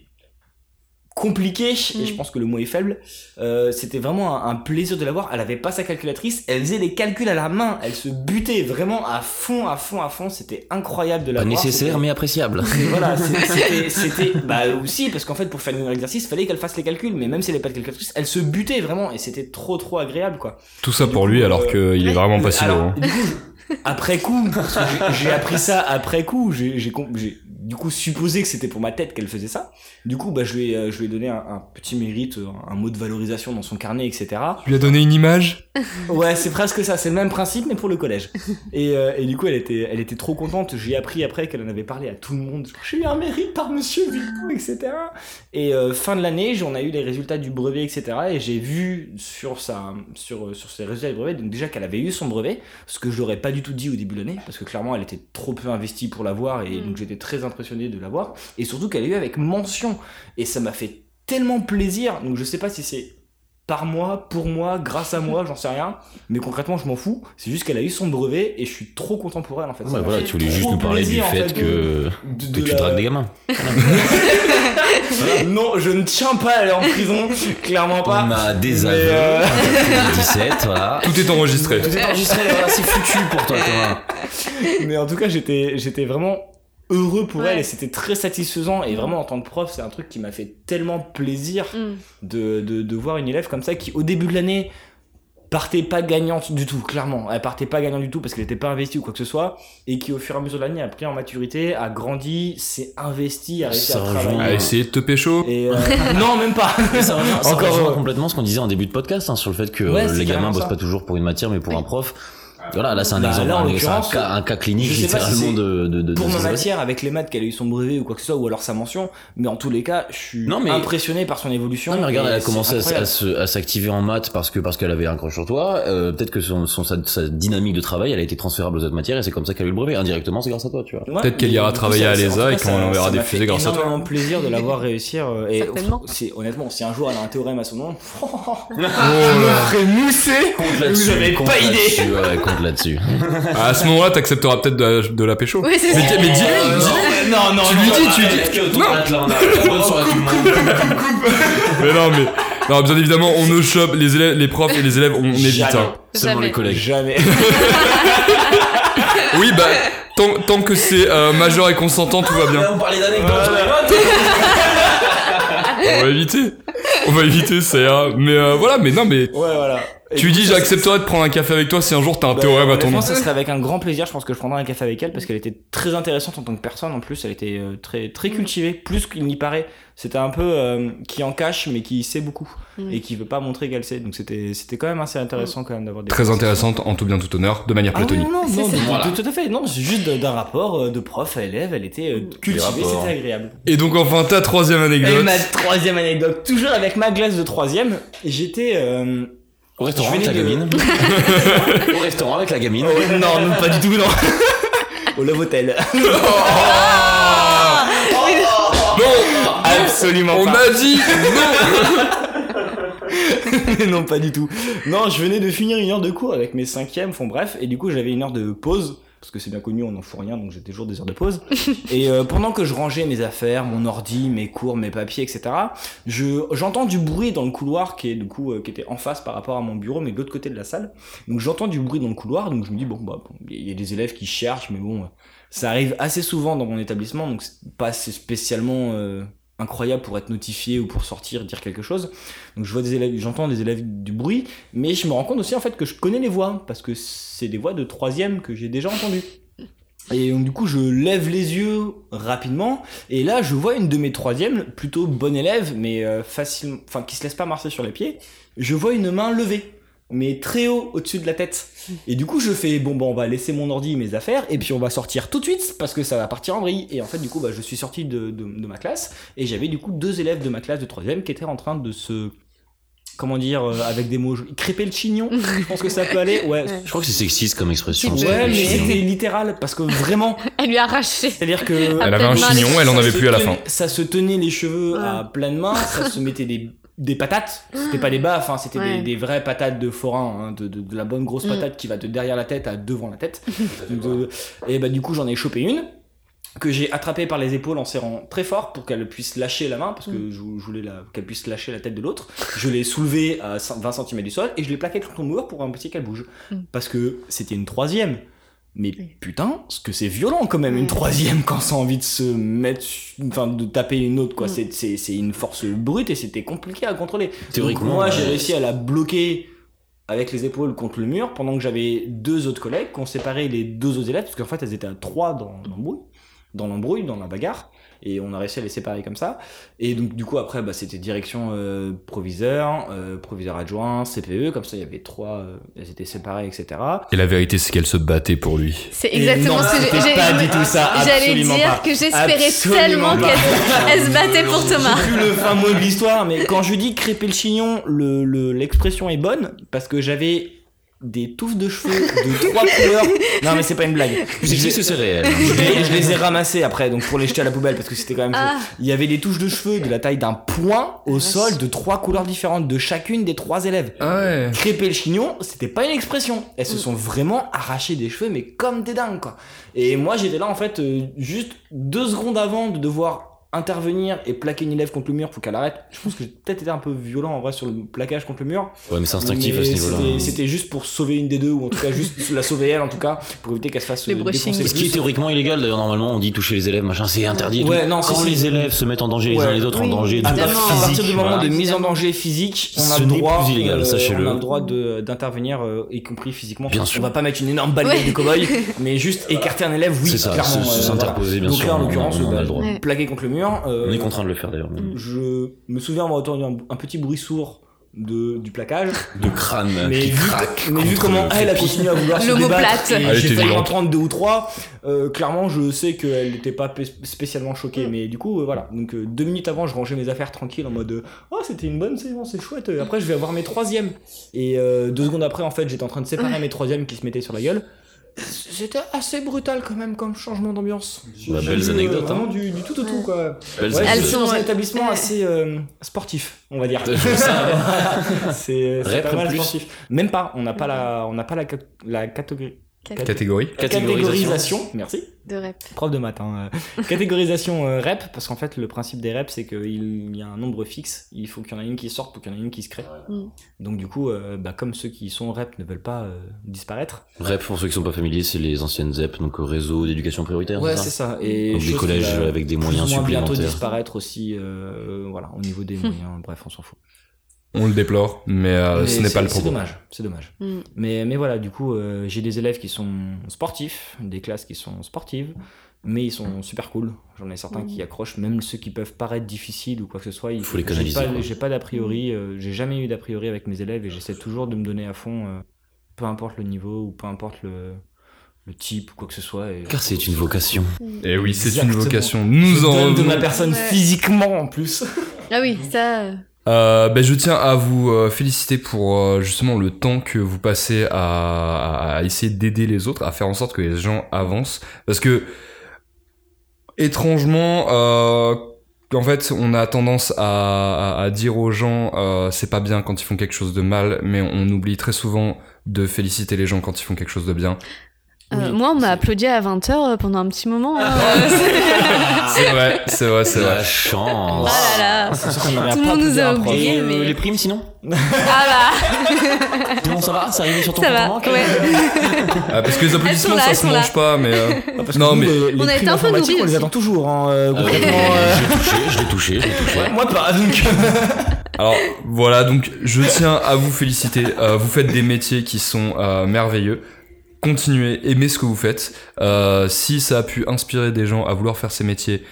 compliquée, et Mm. je pense que le mot est faible. Euh, c'était vraiment un, un plaisir de la voir. Elle avait pas sa calculatrice, elle faisait les calculs à la main, elle se butait vraiment à fond, à fond, à fond. C'était incroyable de la Pas voir. nécessaire, C'était- mais appréciable. et voilà, (laughs) c'est- c'était, bah aussi, parce qu'en fait, pour faire un exercice, fallait qu'elle fasse les calculs, mais même si elle n'avait pas de calculatrice, elle se butait vraiment, et c'était trop, trop agréable, quoi. Tout ça pour coup, lui alors euh, qu'il est vraiment pas si après coup, j'ai- appris ça après coup, j'ai, du coup supposé que c'était pour ma tête qu'elle faisait ça. Du coup, bah, je lui ai, euh, je lui ai donné un, un petit mérite, un, mot de valorisation dans son carnet, etc. Tu lui as donné une image? Ouais, c'est presque ça, c'est le même principe, mais pour le collège. Et, euh, et du coup, elle était, elle était trop contente. J'ai appris après qu'elle en avait parlé à tout le monde. J'ai eu un mérite par monsieur Villepot, etc. Et euh, fin de l'année, on a eu les résultats du brevet, etc. Et j'ai vu sur, sa, sur, sur ses résultats du brevet, donc déjà qu'elle avait eu son brevet, ce que je n'aurais pas du tout dit au début de l'année, parce que clairement, elle était trop peu investie pour l'avoir, et Mm. donc j'étais très impressionné de l'avoir. Et surtout qu'elle a eu avec mention. Et ça m'a fait tellement plaisir. Donc je sais pas si c'est par moi, pour moi, grâce à moi, j'en sais rien. Mais concrètement, je m'en fous. C'est juste qu'elle a eu son brevet et je suis trop content pour elle en fait. Ouais, voilà, tu voulais juste nous parler du fait de- que, de- que de tu la- dragues des gamins. (laughs) Non, je ne tiens pas à aller en prison, (laughs) clairement pas. On a des aveux, euh, (laughs) 17, voilà. Tout est enregistré. Tout est enregistré, voilà, c'est foutu pour toi, Thomas. Mais en tout cas, j'étais, j'étais vraiment heureux pour Ouais. elle et c'était très satisfaisant. Et vraiment, en tant que prof, c'est un truc qui m'a fait tellement plaisir Mm. de, de, de voir une élève comme ça qui, au début de l'année, partait pas gagnante du tout, clairement. Elle partait pas gagnante du tout parce qu'elle était pas investie ou quoi que ce soit. Et qui, au fur et à mesure de l'année, a pris en maturité, a grandi, s'est investie, a réussi à travailler. À essayer de te pécho. Et euh, (laughs) (laughs) non, même pas. Ça rejoint, Encore, complètement ce qu'on disait en début de podcast hein, sur le fait que Ouais, les gamins bossent ça. pas toujours pour une matière mais pour un prof. Voilà, là c'est un Bah, exemple, là, un, c'est un cas, un cas clinique si littéralement c'est de, de, de, pour de ma matière avec les maths qu'elle a eu son brevet ou quoi que ce soit ou alors sa mention mais en tous les cas je suis Non, mais- impressionné par son évolution Non mais regarde, elle a c'est commencé à, s'activer en maths parce que parce qu'elle avait un crush sur toi. Euh, Peut-être que son, son- sa, sa dynamique de travail, elle a été transférable aux autres matières et c'est comme ça qu'elle a eu le brevet. Indirectement, c'est grâce à toi, tu vois. Ouais, Peut-être qu'elle ira travailler à l'ESA et qu'on fusées fait grâce à toi. énormément plaisir de la voir réussir euh, et c'est honnêtement si un jour elle a un théorème à son nom (laughs) Oh je me là. ferai mousser vous avez compte pas idée là-dessus. À ce moment-là, t'accepteras peut-être de, la- de la pécho. Oui, c'est mais, ça. dis- mais dis-lui, Euh, dis-lui. non non Tu non, lui dis, non, tu lui euh, dis. Non, mais non, mais. Non, bien évidemment, on ne chope les élèves, les profs et les élèves, on évite. Jamais. hein. Seulement Jamais. les collègues. jamais Oui, bah, tant, tant que c'est euh, majeur et consentant, tout va bien. on parlait d'anecdotes. On va éviter. (laughs) On va éviter, ça ira. Mais euh, voilà, mais non, mais. ouais voilà Et Tu du dis, j'accepterais de prendre un café avec toi si un jour t'as un Bah, théorème à ton nom. ça serait avec un grand plaisir. Je pense que je prendrai un café avec elle parce qu'elle était très intéressante en tant que personne. En plus, elle était euh, très très cultivée, plus qu'il n'y paraît. C'était un peu euh, qui en cache, mais qui sait beaucoup Mm. et qui veut pas montrer qu'elle sait. Donc c'était c'était quand même assez intéressant quand même d'avoir des Très intéressante, en tout bien tout honneur, de manière Ah platonique. non, non, C'est non, tout- Voilà. tout, tout à fait. Non, c'est juste d'un rapport euh, de prof à élève. Elle était euh, cultivée, rapports. c'était agréable. Et donc, enfin, ta troisième Et anecdote. ma troisième anecdote, toujours avec ma glace de troisième, j'étais euh, Au restaurant Je avec la gamine. (laughs) Au restaurant avec la gamine. Oh, non, non, pas du tout, non. (laughs) Au Love Hotel. (laughs) Non, Absolument on pas. a dit (laughs) non non, pas du tout. Non, je venais de finir une heure de cours avec mes cinquièmes, font bref, et du coup j'avais une heure de pause, parce que c'est bien connu, on n'en fout rien, donc j'ai toujours des heures de pause. (laughs) et euh, pendant que je rangeais mes affaires, mon ordi, mes cours, mes papiers, etc., je, j'entends du bruit dans le couloir qui est du coup euh, qui était en face par rapport à mon bureau, mais de l'autre côté de la salle. Donc j'entends du bruit dans le couloir, donc je me dis bon bah bon, il y a des élèves qui cherchent, mais bon, ça arrive assez souvent dans mon établissement, donc c'est pas spécialement euh, incroyable pour être notifié ou pour sortir dire quelque chose. Donc je vois des élèves, j'entends des élèves du bruit, mais je me rends compte aussi en fait que je connais les voix parce que c'est des voix de troisième que j'ai déjà entendues. Et donc du coup je lève les yeux rapidement et là je vois une de mes troisièmes, plutôt bonne élève mais euh, enfin qui se laisse pas marcher sur les pieds. Je vois une main levée, mais très haut au-dessus de la tête. Et du coup je fais bon bah on va laisser mon ordi, mes affaires et puis on va sortir tout de suite parce que ça va partir en vrille. Et en fait du coup bah, je suis sorti de, de, de ma classe et j'avais du coup deux élèves de ma classe de troisième qui étaient en train de se comment dire euh, avec des mots crêper le chignon. je pense que ça peut aller. Ouais. Je crois que c'est sexiste comme expression. Ouais, mais c'était littéral parce que vraiment, (laughs) Elle lui a arraché. c'est-à-dire que Elle avait un chignon, elle en avait plus à la fin. Ça se tenait les cheveux Ouais. à pleine main, ça se mettait des, des patates, c'était pas des baffes, hein, c'était Ouais. des, des vraies patates de forain, hein, de, de, de la bonne grosse Mm. patate qui va de derrière la tête à devant la tête. (laughs) Euh, et bah du coup j'en ai chopé une que j'ai attrapée par les épaules en serrant très fort pour qu'elle puisse lâcher la main parce que Mm. je, je voulais la- qu'elle puisse lâcher la tête de l'autre. Je l'ai soulevée à 20 cm du sol et je l'ai plaquée contre le mur pour empêcher qu'elle bouge Mm. parce que c'était une troisième. Mais putain, ce que c'est violent quand même, une troisième quand ça a envie de se mettre, enfin de taper une autre quoi. Mm. C'est- C'est c'est une force brute et c'était compliqué à contrôler. Théoriquement, Donc, moi j'ai réussi à la bloquer avec les épaules contre le mur pendant que j'avais deux autres collègues qui ont séparé les deux autres élèves parce qu'en fait elles étaient à trois dans l'embrouille, dans l'embrouille, dans la bagarre. Et on a réussi à les séparer comme ça. Et donc, du coup, après, bah, c'était direction euh, proviseur, euh, proviseur adjoint, CPE. Comme ça, il y avait trois, euh, elles étaient séparées, etc. Et la vérité, c'est qu'elle se battait pour lui. C'est exactement non, ce que j'ai- pas tout ça, J'allais dire pas. que j'espérais tellement qu'elle (laughs) elle se battait pour Thomas. Plus le fin mot de l'histoire, mais quand je dis crêper le chignon, le- le- l'expression est bonne parce que j'avais des touffes de cheveux de trois couleurs. Non mais c'est pas une blague. Je sais que c'est réel. Je les, je les ai ramassés après, donc pour les jeter à la poubelle parce que c'était quand même. Ah. Il y avait des touches de cheveux de la taille d'un point au sol de trois couleurs différentes de chacune des trois élèves. Ah ouais. Crêper le chignon, c'était pas une expression. Elles se sont vraiment arrachées des cheveux, mais comme des dingues, quoi. Et moi, j'étais là, en fait, euh, juste deux secondes avant de devoir intervenir et plaquer une élève contre le mur pour qu'elle arrête. Je pense que j'ai peut-être été un peu violent, en vrai, sur le plaquage contre le mur. Ouais, mais c'est instinctif Mais à ce niveau-là. c'était- C'était juste pour sauver une des deux, ou en tout cas, juste (laughs) la sauver elle, en tout cas, pour éviter qu'elle se fasse Les Ce qui est théoriquement illégal, d'ailleurs, normalement, on dit toucher les élèves, machin, c'est interdit. Ouais, non, Quand les élèves se mettent en danger les Ouais. uns les autres, Oui. en danger À à partir du moment voilà. de mise en danger physique, on a Ce le n'est droit, plus illégal, euh, sachez-le. on a le droit de- d'intervenir, euh, y compris physiquement. Bien sûr. On va pas mettre une énorme Ouais. de cow-boy, (laughs) mais juste écarter un élève, oui, C'est ça, clairement. euh, s'interposer, bien Donc sûr, là, en l'occurrence, on en a bah, le droit. Ouais. plaqué contre le mur. Euh, On est contraint de le faire d'ailleurs. Je me souviens avoir entendu un, un petit bruit sourd de, du plaquage. De crâne Mais qui vu, craque. mais vu comment le elle a continué à vouloir (laughs) se débattre, et j'ai failli en prendre deux ou trois, euh, clairement je sais qu'elle n'était pas spécialement choquée, mais du coup euh, voilà, donc euh, deux minutes avant je rangeais mes affaires tranquille en mode oh c'était une bonne séance, c'est chouette, après je vais avoir mes troisièmes, et euh, deux secondes après en fait j'étais en train de séparer mes troisièmes qui se mettaient sur la gueule, c'était assez brutal quand même comme changement d'ambiance. Bah, J'ai belles anecdotes, Vraiment hein. du, du tout au tout quoi. Belles Ouais, Elles sont, dans un établissement assez euh, sportif, on va dire. C'est (laughs) pas mal plus. sportif. Même pas, on n'a pas la, on n'a pas la, la catégorie. Catégorie. Catégorisation. Merci. De rep. Prof de maths. hein, euh, (laughs) catégorisation euh, rep, parce qu'en fait, le principe des reps, c'est qu'il y a un nombre fixe. Il faut qu'il y en ait une qui sorte pour qu'il y en ait une qui se crée. Mm. Donc, du coup, euh, bah, comme ceux qui sont rep ne veulent pas euh, disparaître. REP, pour ceux qui sont pas familiers, c'est les anciennes ZEP, donc au réseau d'éducation prioritaire. Ouais, c'est ça ça. Et Donc des collèges avec des moyens moins bientôt supplémentaires. disparaître aussi, euh, voilà, au niveau des (laughs) moyens. Bref, on s'en fout. On le déplore, mais, euh, Mais ce n'est c'est- pas le C'est propos. dommage, c'est dommage. Mm. Mais, mais voilà, du coup, euh, j'ai des élèves qui sont sportifs, des classes qui sont sportives, mais ils sont super cool. J'en ai certains Mm. qui accrochent, même ceux qui peuvent paraître difficiles ou quoi que ce soit. il Faut les canaliser, pas-. J'ai pas d'a priori, euh, j'ai jamais eu d'a priori avec mes élèves et j'essaie toujours de me donner à fond, euh, peu importe le niveau ou peu importe le, le type ou quoi que ce soit. Et... Car c'est une vocation. Et oui, c'est une vocation. Je Nous en donne de ma personne Ouais. physiquement en plus. Ah oui, ça. Euh, ben, je tiens à vous euh, féliciter pour euh, justement le temps que vous passez à, essayer d'aider les autres, à faire en sorte que les gens avancent. Parce que, étrangement, euh, en fait, on a tendance à, dire aux gens c'est pas bien quand ils font quelque chose de mal, mais on oublie très souvent de féliciter les gens quand ils font quelque chose de bien. Euh, Oui, moi, on m'a applaudi à 20h pendant un petit moment. hein. (laughs) C'est vrai, c'est vrai, c'est vrai. La chance. Ah là là. Sûr aurait Tout le monde nous a. Et euh, mais- les primes sinon Ah bah, (laughs) Comment ça va? C'est arrivé sur ton ça compte en va. Ouais. Ah, parce que les applaudissements, là, ça se mange là. pas, mais... euh, Ah, parce que Non, nous, mais- euh, les On a été un peu nourris on les attend toujours. Hein, euh, Ah ouais, concrètement, euh, Je l'ai touché, je l'ai touché, je l'ai touché. Moi pas, donc. (laughs) Alors voilà, donc je tiens à vous féliciter. Euh, vous faites des métiers qui sont euh, merveilleux. Continuez, aimez ce que vous faites. Euh, si ça a pu inspirer des gens à vouloir faire ces métiers,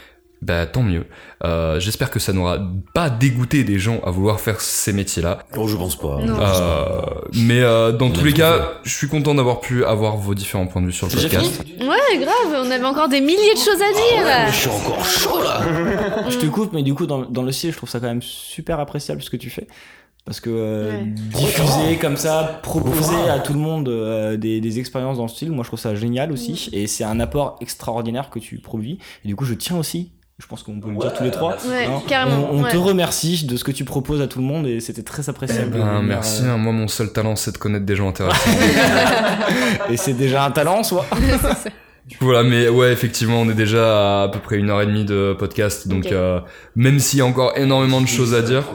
bah tant mieux. Euh, J'espère que ça n'aura pas dégoûté des gens à vouloir faire ces métiers-là. Oh, je pense pas. Non. Euh, mais euh, dans On tous les cas, je suis content d'avoir pu avoir vos différents points de vue sur le podcast. Ouais, grave, on avait encore des milliers de choses à dire. Je suis encore chaud là. (laughs) Je te coupe, mais du coup, dans, dans le style, je trouve ça quand même super appréciable ce que tu fais. Parce que euh, Ouais. diffuser comme ça, proposer à tout le monde euh, des, des expériences dans le style, moi je trouve ça génial aussi. Et c'est un apport extraordinaire que tu produis. Et du coup, je tiens aussi, je pense qu'on peut le dire tous les trois. Ouais, hein, On, on ouais. te remercie de ce que tu proposes à tout le monde et c'était très appréciable. Ben, de venir, merci, euh, hein. moi mon seul talent c'est de connaître des gens intéressants. (laughs) Et c'est déjà un talent (laughs) (laughs) Voilà, mais ouais, effectivement, on est déjà à à peu près une heure et demie de podcast, donc euh, même s'il y a encore énormément de choses à dire, (laughs) (laughs)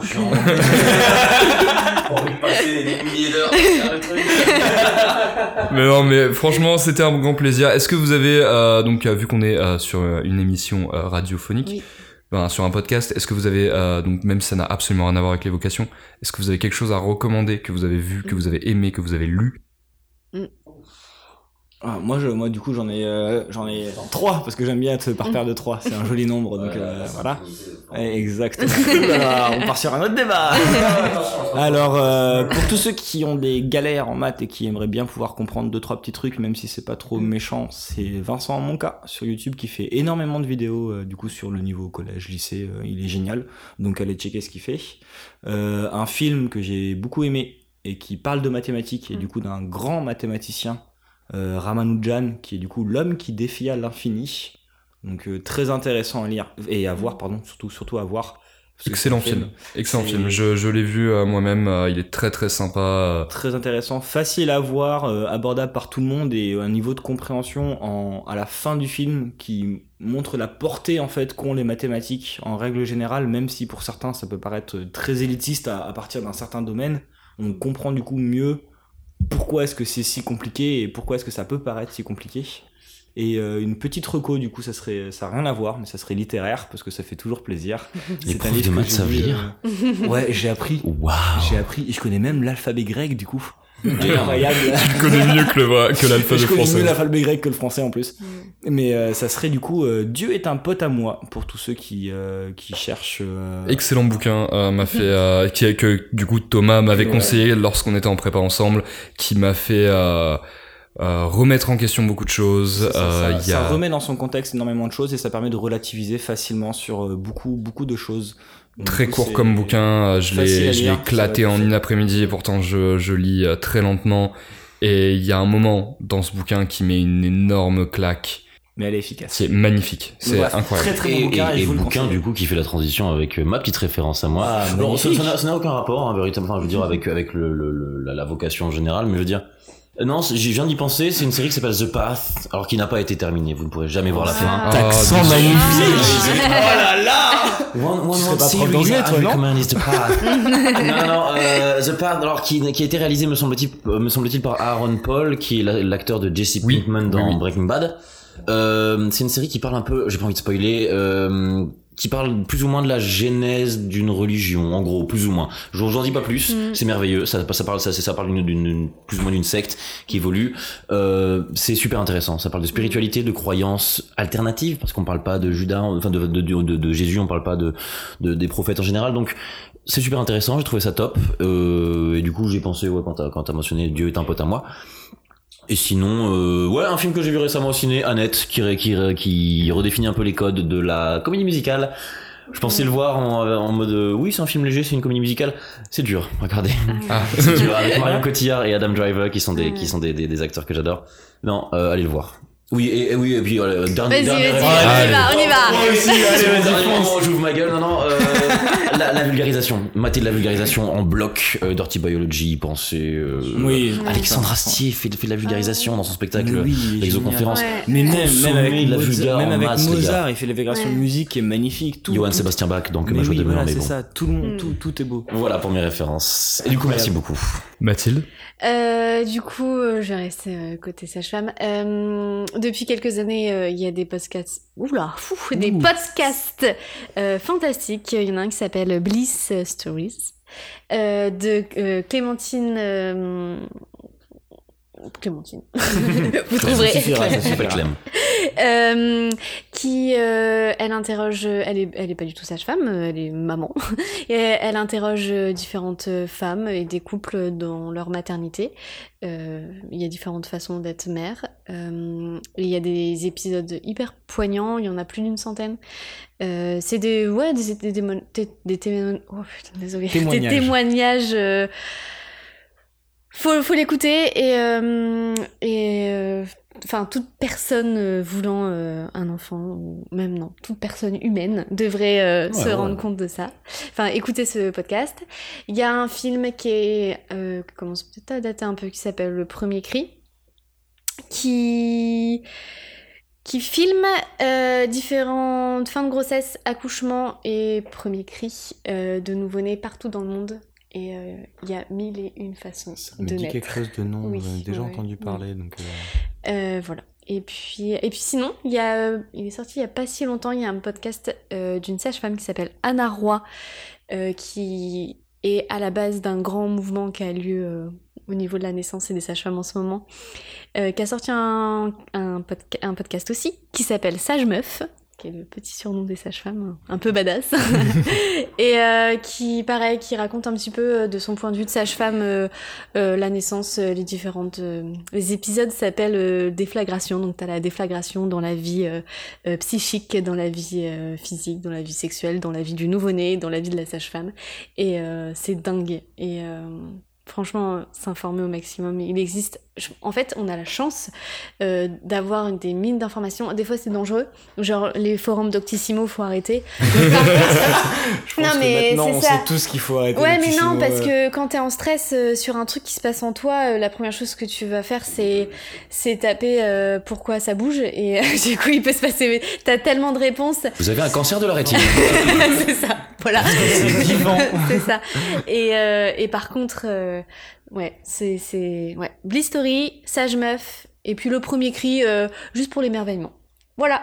mais non, mais franchement, c'était un grand plaisir. Est-ce que vous avez, euh, donc euh, vu qu'on est euh, sur euh, une émission euh, radiophonique, Oui. ben, sur un podcast, est-ce que vous avez, euh, donc même si ça n'a absolument rien à voir avec l'évocation, est-ce que vous avez quelque chose à recommander que vous avez vu, que vous avez aimé, que vous avez lu? Ah, moi, je, moi, du coup, j'en ai, euh, j'en ai trois parce que j'aime bien être par paire de trois. C'est un joli nombre, donc euh, voilà. Exactement. (laughs) On part sur un autre débat. (laughs) Alors, euh, pour tous ceux qui ont des galères en maths et qui aimeraient bien pouvoir comprendre deux trois petits trucs, même si c'est pas trop méchant, c'est Vincent Monca sur YouTube qui fait énormément de vidéos euh, du coup sur le niveau collège, lycée. euh, il est génial, donc allez checker ce qu'il fait. Euh, un film que j'ai beaucoup aimé et qui parle de mathématiques et du coup d'un grand mathématicien, Ramanujan, qui est du coup l'homme qui défia l'infini. Donc euh, très intéressant à lire et à voir, pardon, surtout, surtout à voir. Excellent film. Excellent film. Je, je l'ai vu euh, moi-même. euh, il est très très sympa. euh, Très intéressant, facile à voir, euh, abordable par tout le monde et un niveau de compréhension en, à la fin du film qui montre la portée en fait qu'ont les mathématiques en règle générale, même si pour certains ça peut paraître très élitiste à, à partir d'un certain domaine, on comprend du coup mieux pourquoi est-ce que c'est si compliqué et pourquoi est-ce que ça peut paraître si compliqué. Et euh, une petite reco, du coup, ça serait, ça a rien à voir, mais ça serait littéraire parce que ça fait toujours plaisir. Les profs de maths savent lire. euh, Ouais, j'ai appris. Waouh. J'ai appris, et je connais même l'alphabet grec du coup. Incroyable. Tu (laughs) connais mieux que le que l'alphabet je connais français. mieux l'alphabet grec que le français en plus. Mais euh, ça serait du coup euh, Dieu est un pote à moi pour tous ceux qui euh, qui cherchent. euh, Excellent bouquin, euh, m'a fait euh, qui que du coup Thomas m'avait Ouais. conseillé lorsqu'on était en prépa ensemble, qui m'a fait euh, euh, remettre en question beaucoup de choses. ça, Euh, ça- il y a ça remet dans son contexte énormément de choses et ça permet de relativiser facilement sur beaucoup beaucoup de choses. Très court comme bouquin, euh, je l'ai éclaté en une après-midi et pourtant je, je lis euh, très lentement. Et il y a un moment dans ce bouquin qui met une énorme claque. Mais elle est efficace. C'est magnifique, c'est incroyable. Très très Et, bon bouquin et, et- et vous le bouquin du coup qui fait la transition avec euh, ma petite référence à moi. Ah, Alors, ça n'a ça n'a aucun rapport, hein, véritablement, enfin, je veux dire avec avec le, le- le- la, la vocation en général, mais je veux dire. Euh, Non, je viens d'y penser. C'est une série qui s'appelle The Path, alors qui n'a pas été terminée. Vous ne pourrez jamais voir la fin. Ah, Accent désolé. magnifique. Oh là là One, one, one series I toi, non recommend is The Path. (laughs) non, non, euh, The Path, alors qui, qui a été réalisé, me semble-t-il, euh, me semble-t-il par Aaron Paul, qui est la- l'acteur de Jesse Oui, Pinkman dans oui, oui. Breaking Bad. Euh, c'est une série qui parle un peu, j'ai pas envie de spoiler, euh, qui parle plus ou moins de la genèse d'une religion, en gros, plus ou moins. J'en dis pas plus, Mm. c'est merveilleux, ça, ça parle, ça, ça parle d'une, plus ou moins d'une secte qui évolue. Euh, c'est super intéressant, ça parle de spiritualité, de croyances alternatives, parce qu'on parle pas de Judas, enfin de, de, de, de- de Jésus, on parle pas de, de- des prophètes en général, donc c'est super intéressant, j'ai trouvé ça top, euh, et du coup j'ai pensé, ouais, quand t'as, quand t'as mentionné Dieu est un pote à moi, et sinon, euh, ouais, un film que j'ai vu récemment au ciné, Annette, qui, ré- qui, ré- qui redéfinit un peu les codes de la comédie musicale. Je pensais le voir en, en mode, euh, oui, c'est un film léger, c'est une comédie musicale. C'est dur, regardez. Ah. (laughs) C'est dur, avec (laughs) Marion Cotillard et Adam Driver, qui sont des, qui sont des, des, des acteurs que j'adore. Non, euh, allez le voir. Oui, et, et oui, et puis, euh, dernier, Vas-y, vas-y, on y va, on y va. Moi aussi, allez, dernier moment où j'ouvre ma gueule. Non, non, euh, la, la vulgarisation. Mater de la vulgarisation en bloc. Euh, Dirty Biology, pensez. Euh, Oui. Alexandre Astier fait, fait de la vulgarisation dans son spectacle. Oui, L'exoconférence. génial. Ouais. Mais même, même avec, de la Mozart, même avec masse, les Mozart, il fait les végérations Ouais. de musique qui est magnifique. Tout, Johann tout- Sébastien Bach, donc Mais ma joie oui, de voilà, mais c'est bon. ça. Tout le monde, Mm. tout, tout est beau. Voilà pour mes références. Et du coup, merci beaucoup. Mathilde Euh, du coup, euh, je vais rester euh, côté sage-femme. Euh, depuis quelques années, euh, il y a des podcasts, oula, fou, (laughs) des Ouh. podcasts euh, fantastiques. Il y en a un qui s'appelle Bliss Stories euh, de euh, Clémentine. Clémentine. (laughs) Vous trouverez. Clem. Euh, qui euh, elle interroge elle est elle est pas du tout sage-femme elle est maman (laughs) et elle interroge différentes femmes et des couples dans leur maternité Euh, il y a différentes façons d'être mère Euh, il y a des épisodes hyper poignants il y en a plus d'une centaine Euh, c'est des ouais des des, des, des, des témo- oh, putain, désolé. (laughs) des Témoignages. Faut, faut l'écouter et, euh, et euh, enfin toute personne euh, voulant euh, un enfant ou même non toute personne humaine devrait euh, Ouais, se ouais. rendre compte de ça enfin écouter ce podcast il y a un film qui est euh, qui commence peut-être à dater un peu qui s'appelle le premier cri qui qui filme euh, différentes fins de grossesse, accouchement et premier cri euh, de nouveau-nés partout dans le monde. Et euh, il y a mille et une façons Ça me de dit naître. quelque chose de non, Oui, j'en ai déjà ouais, entendu ouais. parler. Donc, euh, Euh, voilà. Et puis, et puis sinon, il, y a, euh, il est sorti il y a pas si longtemps, il y a un podcast euh, d'une sage-femme qui s'appelle Anna Roy, euh, qui est à la base d'un grand mouvement qui a lieu euh, au niveau de la naissance et des sages-femmes en ce moment, euh, qui a sorti un, un, podca- un podcast aussi, qui s'appelle Sage Meuf, qui est le petit surnom des sages-femmes, un peu badass, (laughs) et euh, qui, pareil, qui raconte un petit peu euh, de son point de vue de sage-femme euh, euh, la naissance, les différentes... les épisodes s'appellent déflagration, donc t'as la déflagration dans la vie psychique, dans la vie physique, dans la vie sexuelle, dans la vie du nouveau-né, dans la vie de la sage-femme, et c'est dingue. Et, euh, franchement, s'informer au maximum. Il existe. je- En fait, on a la chance euh, d'avoir des mines d'informations. Des fois, c'est dangereux. Genre, les forums Doctissimo, faut arrêter. (laughs) Je pense Non, que mais maintenant, c'est on ça. sait tout ce qu'il faut arrêter. Ouais, mais non, parce euh. que quand t'es en stress euh, sur un truc qui se passe en toi, euh, la première chose que tu vas faire, c'est c'est taper euh, pourquoi ça bouge. Et euh, (laughs) du coup, il peut se passer. T'as tellement de réponses. Vous avez un cancer de la rétine. (laughs) c'est ça. Voilà. c'est ça. Et, euh, et par contre, euh, ouais, c'est c'est ouais, Blistory, Sage Meuf, et puis le premier cri, euh, juste pour l'émerveillement. Voilà.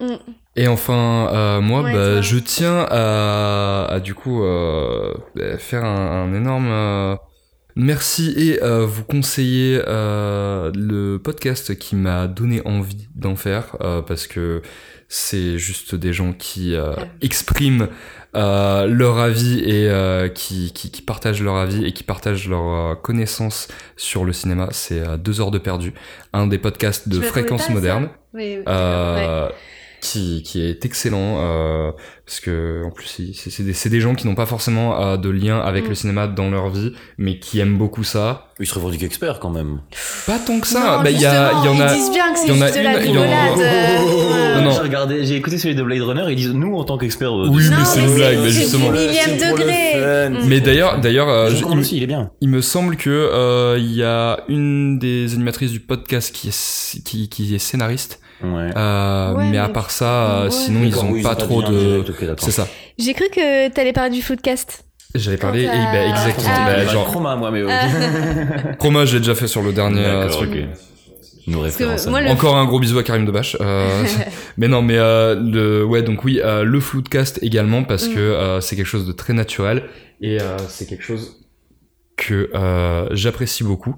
Mm. Et enfin, euh, moi, Ouais, bah, je tiens à, à, du coup euh, bah, faire un, un énorme euh, merci et euh, vous conseiller euh, le podcast qui m'a donné envie d'en faire euh, parce que c'est juste des gens qui euh, expriment euh, leur avis et euh, qui, qui, qui partagent leur avis et qui partagent leur euh, connaissance sur le cinéma. C'est euh, deux heures de perdu, un des podcasts de fréquence moderne. ça. Mais- ouais. Euh, qui, qui est excellent euh, parce que en plus c'est c'est des, gens qui n'ont pas forcément euh, de lien avec Mm. le cinéma dans leur vie mais qui aiment beaucoup ça Il se revendique expert quand même. pas tant que ça Non, bah il y a il y en a Ils disent bien que c'est il y en a juste de la une- il y en a- rigolade. euh, Non, non. J'ai regardé, j'ai écouté celui de Blade Runner, ils disent nous en tant qu'experts. euh, Oui, mais Non, c'est une blague mais c'est justement degré. Mm. mais d'ailleurs d'ailleurs euh, il, aussi, il est bien. il me semble que euh, il y a une des animatrices du podcast qui est qui, qui est scénariste Ouais. euh, Ouais, mais à part ça euh, Ouais. sinon ils ont pas trop de c'est ça J'ai cru que t'allais parler du Floodcast. j'allais parler et Quand t'as- bah, Ah, exactement Ah. bah, genre Chroma, moi, mais. (laughs) Chroma (laughs) j'ai déjà fait sur le dernier euh, truc. Nos références. moi, le- Encore un gros bisou à Karim Debache. Euh, (laughs) mais non, mais euh, le, ouais, donc oui, euh, le floodcast également parce Mm. que euh, c'est quelque chose de très naturel et euh, c'est quelque chose que euh, j'apprécie beaucoup.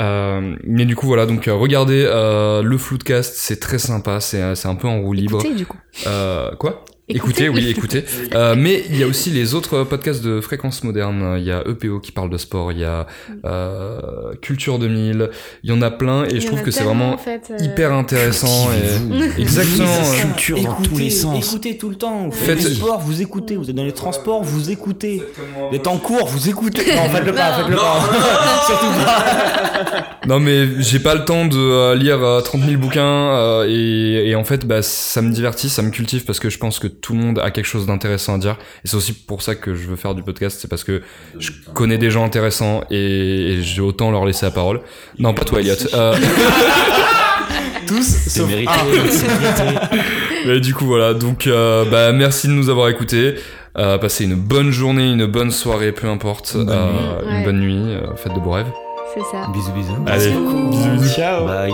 Euh, mais du coup voilà donc euh, regardez euh, le floodcast c'est très sympa c'est euh, c'est un peu en roue libre Écoutez, du coup. euh, quoi? Écoutez. Écoutez, oui, écoutez. Euh, mais il y a aussi les autres podcasts de fréquence moderne. Il y a EPO qui parle de sport, il y a euh, Culture 2000, il y en a plein et je trouve que c'est vraiment en fait, euh, hyper intéressant. Et... (laughs) Exactement. Culture dans tous les sens. Écoutez tout le temps. Vous Faites- du sport, vous écoutez. Vous êtes dans les transports, vous écoutez. Vous êtes en cours, vous écoutez. (laughs) Non, faites-le pas, faites-le pas. (laughs) Surtout pas. Non mais j'ai pas le temps de euh, lire euh, 30 000 bouquins euh, et, et en fait bah, ça me divertit, ça me cultive parce que je pense que tout le monde a quelque chose d'intéressant à dire et c'est aussi pour ça que je veux faire du podcast, c'est parce que je connais des gens intéressants et, et j'ai autant leur laisser la parole. Non pas toi Elliot. Euh, (laughs) Tous, C'est sauf mérité. (laughs) mais du coup voilà donc euh, bah merci de nous avoir écoutés. Euh, passez une bonne journée, une bonne soirée, peu importe, Une bonne euh, nuit. une Ouais. bonne nuit, euh, faites de beaux rêves. C'est ça. Bisous, bisous. Allez, bisous. Ciao. Bye.